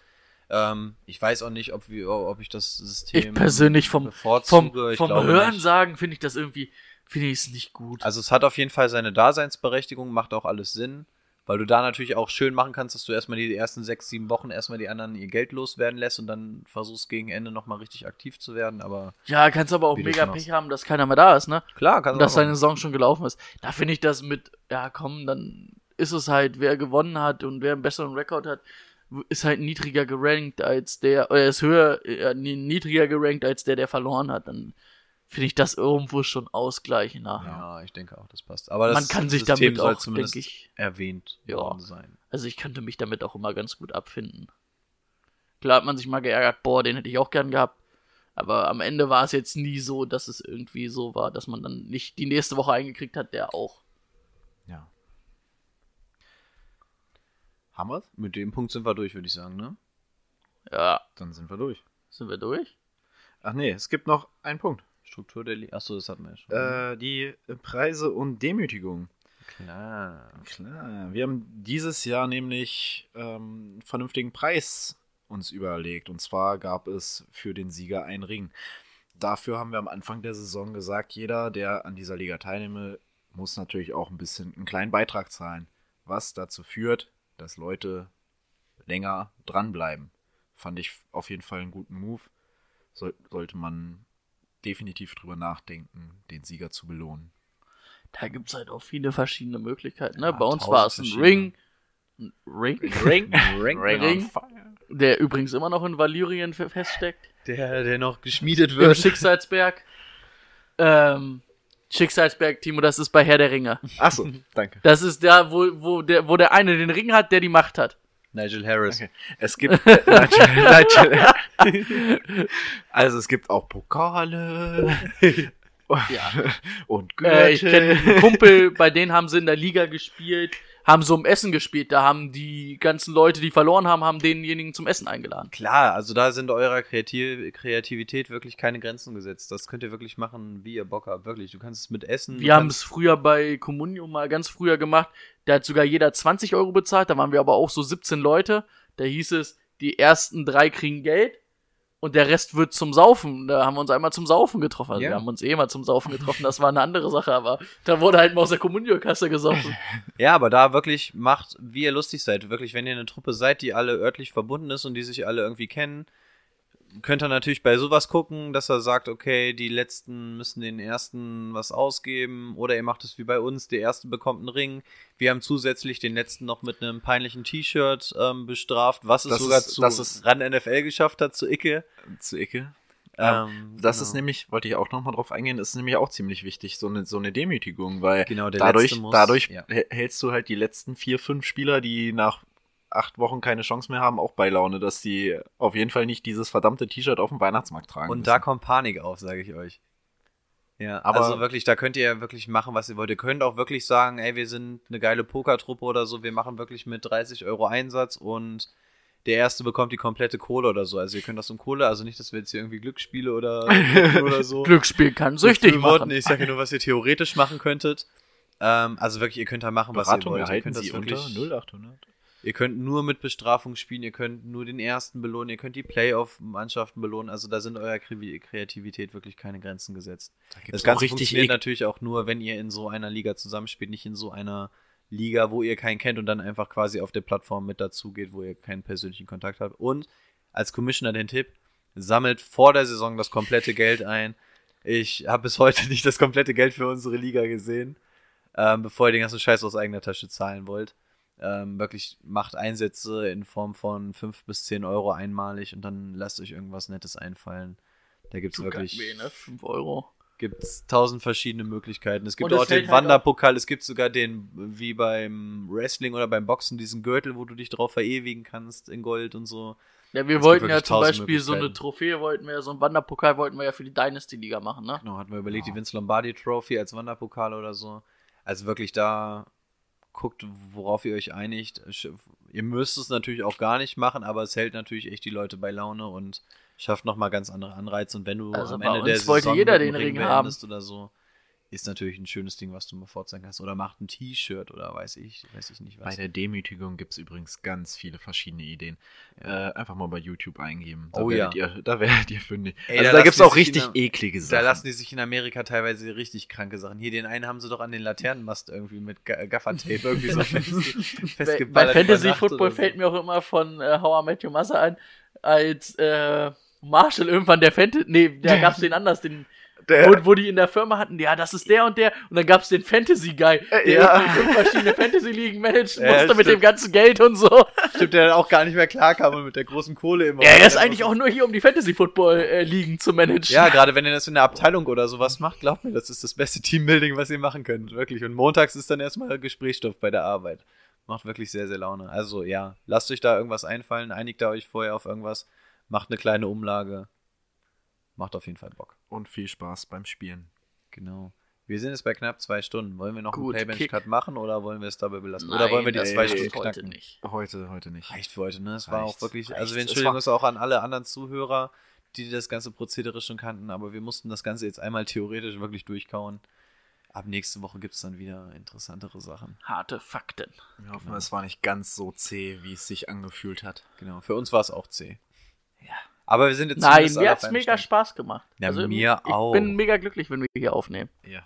Ähm, ich weiß auch nicht, ob, wir, ob ich das System Ich persönlich vom, vom, vom glaube Hören nicht. sagen finde ich das irgendwie, finde ich es nicht gut. Also es hat auf jeden Fall seine Daseinsberechtigung, macht auch alles Sinn, weil du da natürlich auch schön machen kannst, dass du erstmal die ersten sechs, sieben Wochen erstmal die anderen ihr Geld loswerden lässt und dann versuchst gegen Ende nochmal richtig aktiv zu werden, aber ja, kannst aber auch mega. Pech haben, dass keiner mehr da ist, ne? klar, kannst dass du auch seine Saison schon gelaufen ist. Da finde ich das mit, ja komm, dann ist es halt, wer gewonnen hat und wer einen besseren Rekord hat, ist halt niedriger gerankt als der, oder ist höher, äh, niedriger gerankt als der, der verloren hat. Dann finde ich das irgendwo schon ausgleichender. Ja, ich denke auch, das passt. Aber das Man kann sich System damit auch, zumindest denke ich, erwähnt Ja. worden sein. Also ich könnte mich damit auch immer ganz gut abfinden. Klar hat man sich mal geärgert, boah, den hätte ich auch gern gehabt. Aber am Ende war es jetzt nie so, dass es irgendwie so war, dass man dann nicht die nächste Woche eingekriegt hat, der auch. Ja. Haben wir's? Mit dem Punkt sind wir durch, würde ich sagen, ne? Ja, Dann sind wir durch. sind wir durch? Ach nee, es gibt noch einen Punkt. Struktur der Liga. Achso, das hatten wir ja schon. Äh, die Preise und Demütigung. Klar. Klar, wir haben dieses Jahr nämlich ähm, einen vernünftigen Preis uns überlegt. Und zwar gab es für den Sieger einen Ring. Dafür haben wir am Anfang der Saison gesagt, jeder, der an dieser Liga teilnehme, muss natürlich auch ein bisschen einen kleinen Beitrag zahlen. Was dazu führt, dass Leute länger dranbleiben. Fand ich auf jeden Fall einen guten Move. Soll, sollte man definitiv drüber nachdenken, den Sieger zu belohnen. Da gibt's halt auch viele verschiedene Möglichkeiten. Ne? Ja, Bei uns war es ein. Ring. Ein Ring? [LAUGHS] Ring, Ring, Ring. Der übrigens immer noch in Valyrien fe- feststeckt. Der, der noch geschmiedet Im wird. Schicksalsberg. [LAUGHS] Ähm, Schicksalsberg, Timo, das ist bei Herr der Ringe. Achso, [LAUGHS] danke. Das ist da, wo, wo, der, wo der eine den Ring hat, der die Macht hat. Nigel Harris. Okay. Es gibt äh, [LAUGHS] Nigel, Nigel, [LAUGHS] also es gibt auch Pokale Ja. und Äh, ich Gürtel. kenne einen Kumpel, bei denen haben sie in der Liga gespielt, haben so um Essen gespielt. Da haben die ganzen Leute, die verloren haben, haben denjenigen zum Essen eingeladen. Klar, also da sind eurer Kreativ Kreativität wirklich keine Grenzen gesetzt. Das könnt ihr wirklich machen, wie ihr Bock habt. Wirklich. Du kannst es mit Essen. Wir haben es früher bei Communio mal ganz früher gemacht. Da hat sogar jeder 20 Euro bezahlt. Da waren wir aber auch so 17 Leute. Da hieß es, die ersten drei kriegen Geld und der Rest wird zum Saufen. Da haben wir uns einmal zum Saufen getroffen. Also Ja. wir haben uns eh mal zum Saufen getroffen. Das war eine andere Sache, aber da wurde halt mal aus der Communio-Kasse gesoffen. [LAUGHS] Ja, aber da wirklich macht, wie ihr lustig seid. Wirklich, wenn ihr eine Truppe seid, die alle örtlich verbunden ist und die sich alle irgendwie kennen, könnt ihr natürlich bei sowas gucken, dass er sagt, okay, die letzten müssen den ersten was ausgeben oder ihr macht es wie bei uns, der erste bekommt einen Ring. Wir haben zusätzlich den letzten noch mit einem peinlichen T-Shirt ähm, bestraft, was es Das sogar ist- zu das ist- ran NFL geschafft hat, zu Icke. zu Icke. Ähm, Das genau. ist nämlich, wollte ich auch nochmal drauf eingehen, ist nämlich auch ziemlich wichtig, so eine, so eine Demütigung, weil Genau, dadurch, muss- dadurch ja. hä- hältst du halt die letzten vier, fünf Spieler, die nach acht Wochen keine Chance mehr haben, auch bei Laune, dass die auf jeden Fall nicht dieses verdammte T-Shirt auf dem Weihnachtsmarkt tragen. Und müssen. da kommt Panik auf, sage ich euch. Ja, Aber- also wirklich, da könnt ihr wirklich machen, was ihr wollt. Ihr könnt auch wirklich sagen, ey, wir sind eine geile Pokertruppe oder so, wir machen wirklich mit 30 Euro Einsatz und der Erste bekommt die komplette Kohle oder so. Also ihr könnt das um Kohle, also nicht, dass wir jetzt hier irgendwie Glücksspiele oder, [LAUGHS] oder so. Glücksspiel kann süchtig Worten, machen. Ich sage ja nur, was ihr theoretisch machen könntet. Ähm, also wirklich, ihr könnt da machen, was Beratung ihr wollt. Ihr könnt das sie unter wirklich, 0800. Ihr könnt nur mit Bestrafung spielen, ihr könnt nur den ersten belohnen, ihr könnt die Playoff-Mannschaften belohnen. Also da sind eurer Kre- Kreativität wirklich keine Grenzen gesetzt. Da Das Ganze funktioniert natürlich auch nur, wenn ihr in so einer Liga zusammenspielt, nicht in so einer Liga, wo ihr keinen kennt und dann einfach quasi auf der Plattform mit dazu geht, wo ihr keinen persönlichen Kontakt habt. Und als Commissioner den Tipp, sammelt vor der Saison das komplette Geld ein. Ich habe bis heute [LAUGHS] nicht das komplette Geld für unsere Liga gesehen, ähm, bevor ihr den ganzen Scheiß aus eigener Tasche zahlen wollt. Ähm, wirklich macht Einsätze in Form von 5 bis 10 Euro einmalig und dann lasst euch irgendwas Nettes einfallen. Da gibt's Tut wirklich weh, ne? 5 Euro. gibt's tausend verschiedene Möglichkeiten. Es gibt es auch den halt Wanderpokal, es gibt sogar den, wie beim Wrestling oder beim Boxen, diesen Gürtel, wo du dich drauf verewigen kannst in Gold und so. Ja, wir Es wollten gibt ja zum Beispiel so eine. Trophäe, wollten wir ja, so einen Wanderpokal wollten wir ja für die Dynasty-Liga machen, ne? Genau, hatten wir überlegt, die Vince Lombardi Trophy als Wanderpokal oder so. Also wirklich da guckt, worauf ihr euch einigt. Ihr müsst es natürlich auch gar nicht machen, aber es hält natürlich echt die Leute bei Laune und schafft nochmal ganz andere Anreize. Und wenn du Also am Ende der uns wollte Saison jeder den Ring beendest oder so, ist natürlich ein schönes Ding, was du mal vorzeigen kannst. Oder macht ein T-Shirt oder weiß ich, weiß ich nicht Bei was. der Demütigung gibt es übrigens ganz viele verschiedene Ideen. Äh, einfach mal bei YouTube eingeben. Da Oh werdet Ihr, da werdet ihr fündig. Ey, also da da, gibt es auch richtig der- eklige Da Sachen. lassen die sich in Amerika teilweise richtig kranke Sachen. Hier, den einen haben sie doch an den Laternenmast irgendwie mit Ga- Gaffertape irgendwie so [LAUGHS] fest, Bei, festgeballert. bei Fantasy Football so. fällt mir auch immer von äh, How I Met Your Mother ein, als äh, Marshall irgendwann der Fantasy, nee, da [LAUGHS] gab's den anders, den, Der- wo, wo die in der Firma hatten, ja, das ist der und der, und dann gab's den Fantasy Guy, der ja. fünf verschiedene Fantasy Ligen managen [LAUGHS] Ja, musste mit stimmt. dem ganzen Geld und so. Stimmt, der dann auch gar nicht mehr klarkam und mit der großen Kohle immer. Ja, er ist eigentlich auch nur hier, um die Fantasy Football äh, zu managen. Ja, gerade wenn ihr das in der Abteilung oder sowas macht, glaubt mir, das ist das beste Teambuilding, was ihr machen könnt. Wirklich. Und montags ist dann erstmal Gesprächsstoff bei der Arbeit. Macht wirklich sehr, sehr Laune. Also ja, lasst euch da irgendwas einfallen, einigt da euch vorher auf irgendwas, macht eine kleine Umlage. Macht auf jeden Fall Bock. Und viel Spaß beim Spielen. Genau. Wir sind jetzt bei knapp zwei Stunden. Wollen wir noch Gut, einen. Playbench-Cut machen oder wollen wir es dabei belassen? Nein, oder wollen wir die das zwei Stunden heute knacken? nicht. Heute, heute nicht. Reicht für heute, ne? Es war Reicht, auch wirklich, reicht. also wir entschuldigen war- uns auch an alle anderen Zuhörer, die das ganze Prozedere schon kannten, aber wir mussten das Ganze jetzt einmal theoretisch wirklich durchkauen. Ab nächste Woche gibt es dann wieder interessantere Sachen. Harte Fakten. Wir hoffen, es war nicht ganz so zäh, wie es sich angefühlt hat. Genau, für uns war es auch zäh. Ja. Aber wir sind jetzt Nein, mir hat's einem mega Stand. Spaß gemacht. Also, Ja, mir ich auch. bin mega glücklich, wenn wir hier aufnehmen. Ja.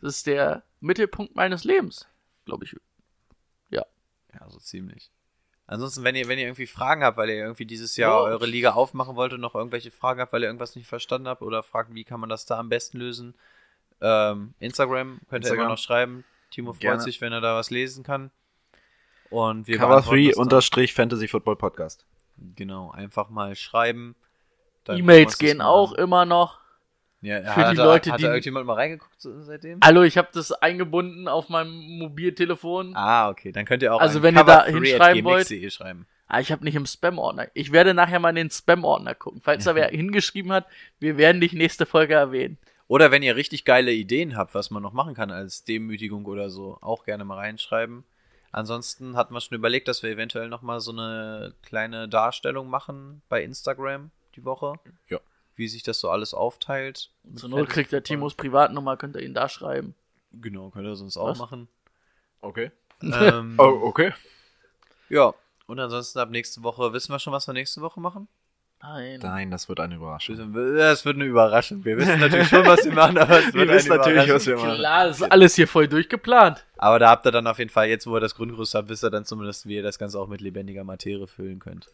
Das ist der Mittelpunkt meines Lebens, glaube ich. Ja, so ziemlich. Ansonsten, wenn ihr, wenn ihr irgendwie Fragen habt, weil ihr irgendwie dieses Jahr Ja. eure Liga aufmachen wollt und noch irgendwelche Fragen habt, weil ihr irgendwas nicht verstanden habt oder fragt, wie kann man das da am besten lösen, ähm, Instagram könnt ihr Instagram. immer noch schreiben. Timo freut Gerne. sich, wenn er da was lesen kann. Und wir Cover beantworten 3 das dann. unterstrich Fantasy Football Podcast. Genau, einfach mal schreiben. E-Mails gehen auch an. immer noch. Ja, für hat die Leute, hat die- da irgendjemand mal reingeguckt seitdem? Hallo, ich habe das eingebunden auf meinem Mobiltelefon. Ah, okay. Dann könnt ihr auch Also wenn ihr da cover3 at hinschreiben wollt- schreiben. Ah, ich habe nicht im Spam-Ordner. Ich werde nachher mal in den Spam-Ordner gucken. Falls da wer [LAUGHS] hingeschrieben hat, wir werden dich nächste Folge erwähnen. Oder wenn ihr richtig geile Ideen habt, was man noch machen kann als Demütigung oder so, auch gerne mal reinschreiben. Ansonsten hatten wir schon überlegt, dass wir eventuell noch mal so eine kleine Darstellung machen bei Instagram die Woche. Ja. Wie sich das so alles aufteilt. Zur Not kriegt der Timos Privatnummer, könnt ihr ihn da schreiben. Genau, könnt ihr sonst auch Was? machen. Okay. ähm, [LAUGHS] Oh, okay. Ja. Und ansonsten ab nächste Woche, wissen wir schon, was wir nächste Woche machen? Nein. Nein, das wird eine Überraschung. Das wird eine Überraschung. Wir wissen natürlich schon, was wir machen, aber es [LAUGHS] wird Wir eine wissen natürlich, was wir machen. Klar, das ist alles hier voll durchgeplant. Aber da habt ihr dann auf jeden Fall, jetzt wo ihr das Grundgerüst habt, wisst ihr dann zumindest, wie ihr das Ganze auch mit lebendiger Materie füllen könnt.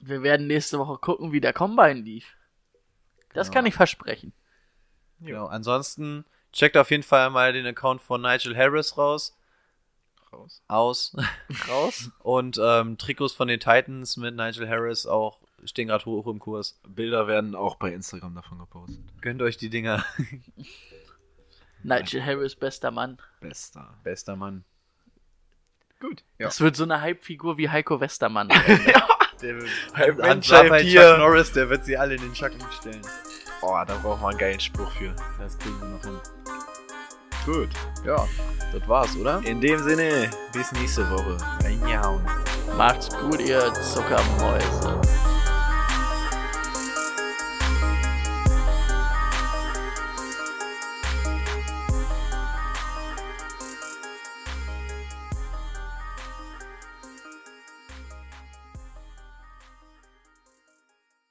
Wir werden nächste Woche gucken, wie der Combine lief. Das Genau. kann ich versprechen. Genau. Ansonsten checkt auf jeden Fall mal den Account von Nigel Harris raus. Raus. Aus. [LAUGHS] Raus. Und ähm, Trikots von den Titans mit Nigel Harris auch stehen gerade hoch im Kurs. Bilder werden auch bei Instagram davon gepostet. Gönnt euch die Dinger. [LAUGHS] Nigel Harris, bester Mann. Bester. Bester Mann. Gut. Das wird so eine Hype-Figur wie Heiko Westermann. [LAUGHS] Der wird, Hans Chuck hier. Norris, der wird sie alle in den Schatten stellen. Oh, da braucht man einen geilen Spruch für. Das kriegen wir noch hin. Gut. Ja, das war's, oder? In dem Sinne, bis nächste Woche. Reingehauen. Macht's gut, ihr Zuckermäuse.